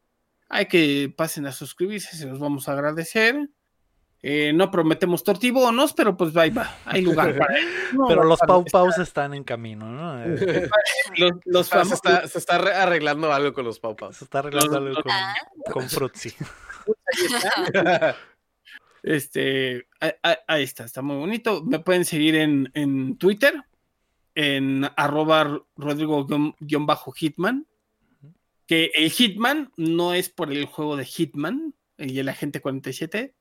hay que pasen a suscribirse, se los vamos a agradecer. Eh, no prometemos tortibonos, pero pues ahí va, hay lugar para no, Pero los Pau Paus están en camino, ¿no? Eh, los, los Ah, se, famosos- está, se está arre- arreglando algo con los paupas. se está arreglando algo con, Ah. con Fruitsy. Este, ahí está, está muy bonito. Me pueden seguir en, en Twitter, en arroba Rodrigo-Hitman. Que el Hitman no es por el juego de Hitman y el agente 47,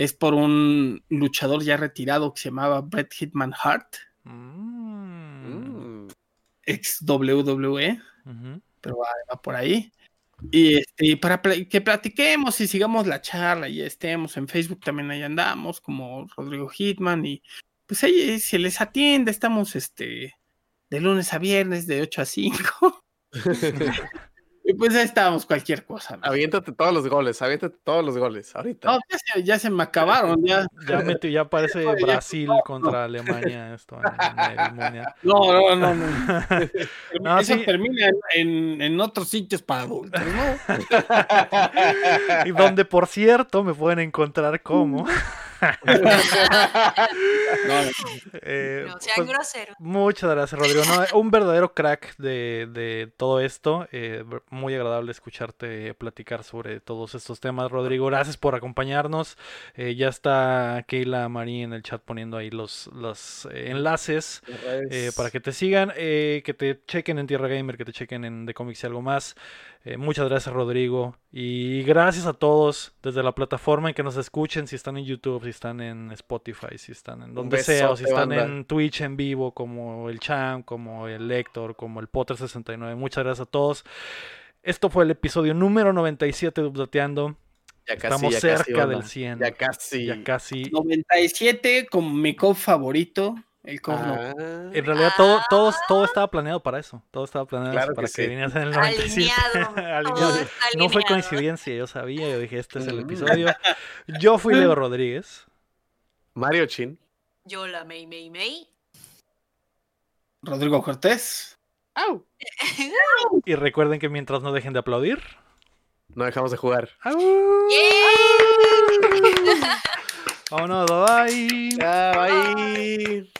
es por un luchador ya retirado que se llamaba Bret Hitman Hart, Mm. Ex WWE. Pero va, va por ahí. Y este, para que platiquemos y sigamos la charla y estemos en Facebook también ahí andamos, como Rodrigo Hitman, y pues ahí se les atiende, estamos este de lunes a viernes de 8 a 5. y pues ahí estábamos, cualquier cosa. ¿no? Aviéntate todos los goles, aviéntate todos los goles, ahorita. No, ya, se, ya se me acabaron, ya. Ya, metió- ya parece ya- Brasil contra Alemania esto. No, no, no, no. No, Eso sí. termina en, en- en otros sitios para adultos, ¿no? Y donde, por cierto, me pueden encontrar como. No, eh, No sean pues, groseros. Muchas gracias, Rodrigo. No, un verdadero crack de, de todo esto. Eh, muy agradable escucharte platicar sobre todos estos temas, Rodrigo. Gracias por acompañarnos. Eh, ya está Keila Marí en el chat poniendo ahí los, los eh, enlaces eh, para que te sigan, eh, que te chequen en Tierra Gamer, que te chequen en The Comics y algo más. Eh, muchas gracias, Rodrigo. Y gracias a todos desde la plataforma en que nos escuchen, si están en YouTube, si están en Spotify, si están en donde sea, o si están banda. en Twitch en vivo, como el Cham, como el Héctor, como el Potter69. Muchas gracias a todos. Esto fue el episodio número 97 de Updateando. Ya casi, Estamos ya cerca casi, del 100. Ya casi. Ya casi. 97 como mi code favorito, el code no- Ah, En realidad todo, todo, todo estaba planeado para eso. Todo estaba planeado Claro para que que, sí. vinieras en el 97. Alineado. Alineado. todo está No fue coincidencia, yo sabía, yo dije, este es el Mm. episodio. Yo fui Leo Rodríguez. Mario Chin. Yo la May May May. Rodrigo Cortés. Au. Y recuerden que mientras no dejen de aplaudir. No dejamos de jugar. ¡au! ¡Yay! Vámonos, bye. Ya, bye.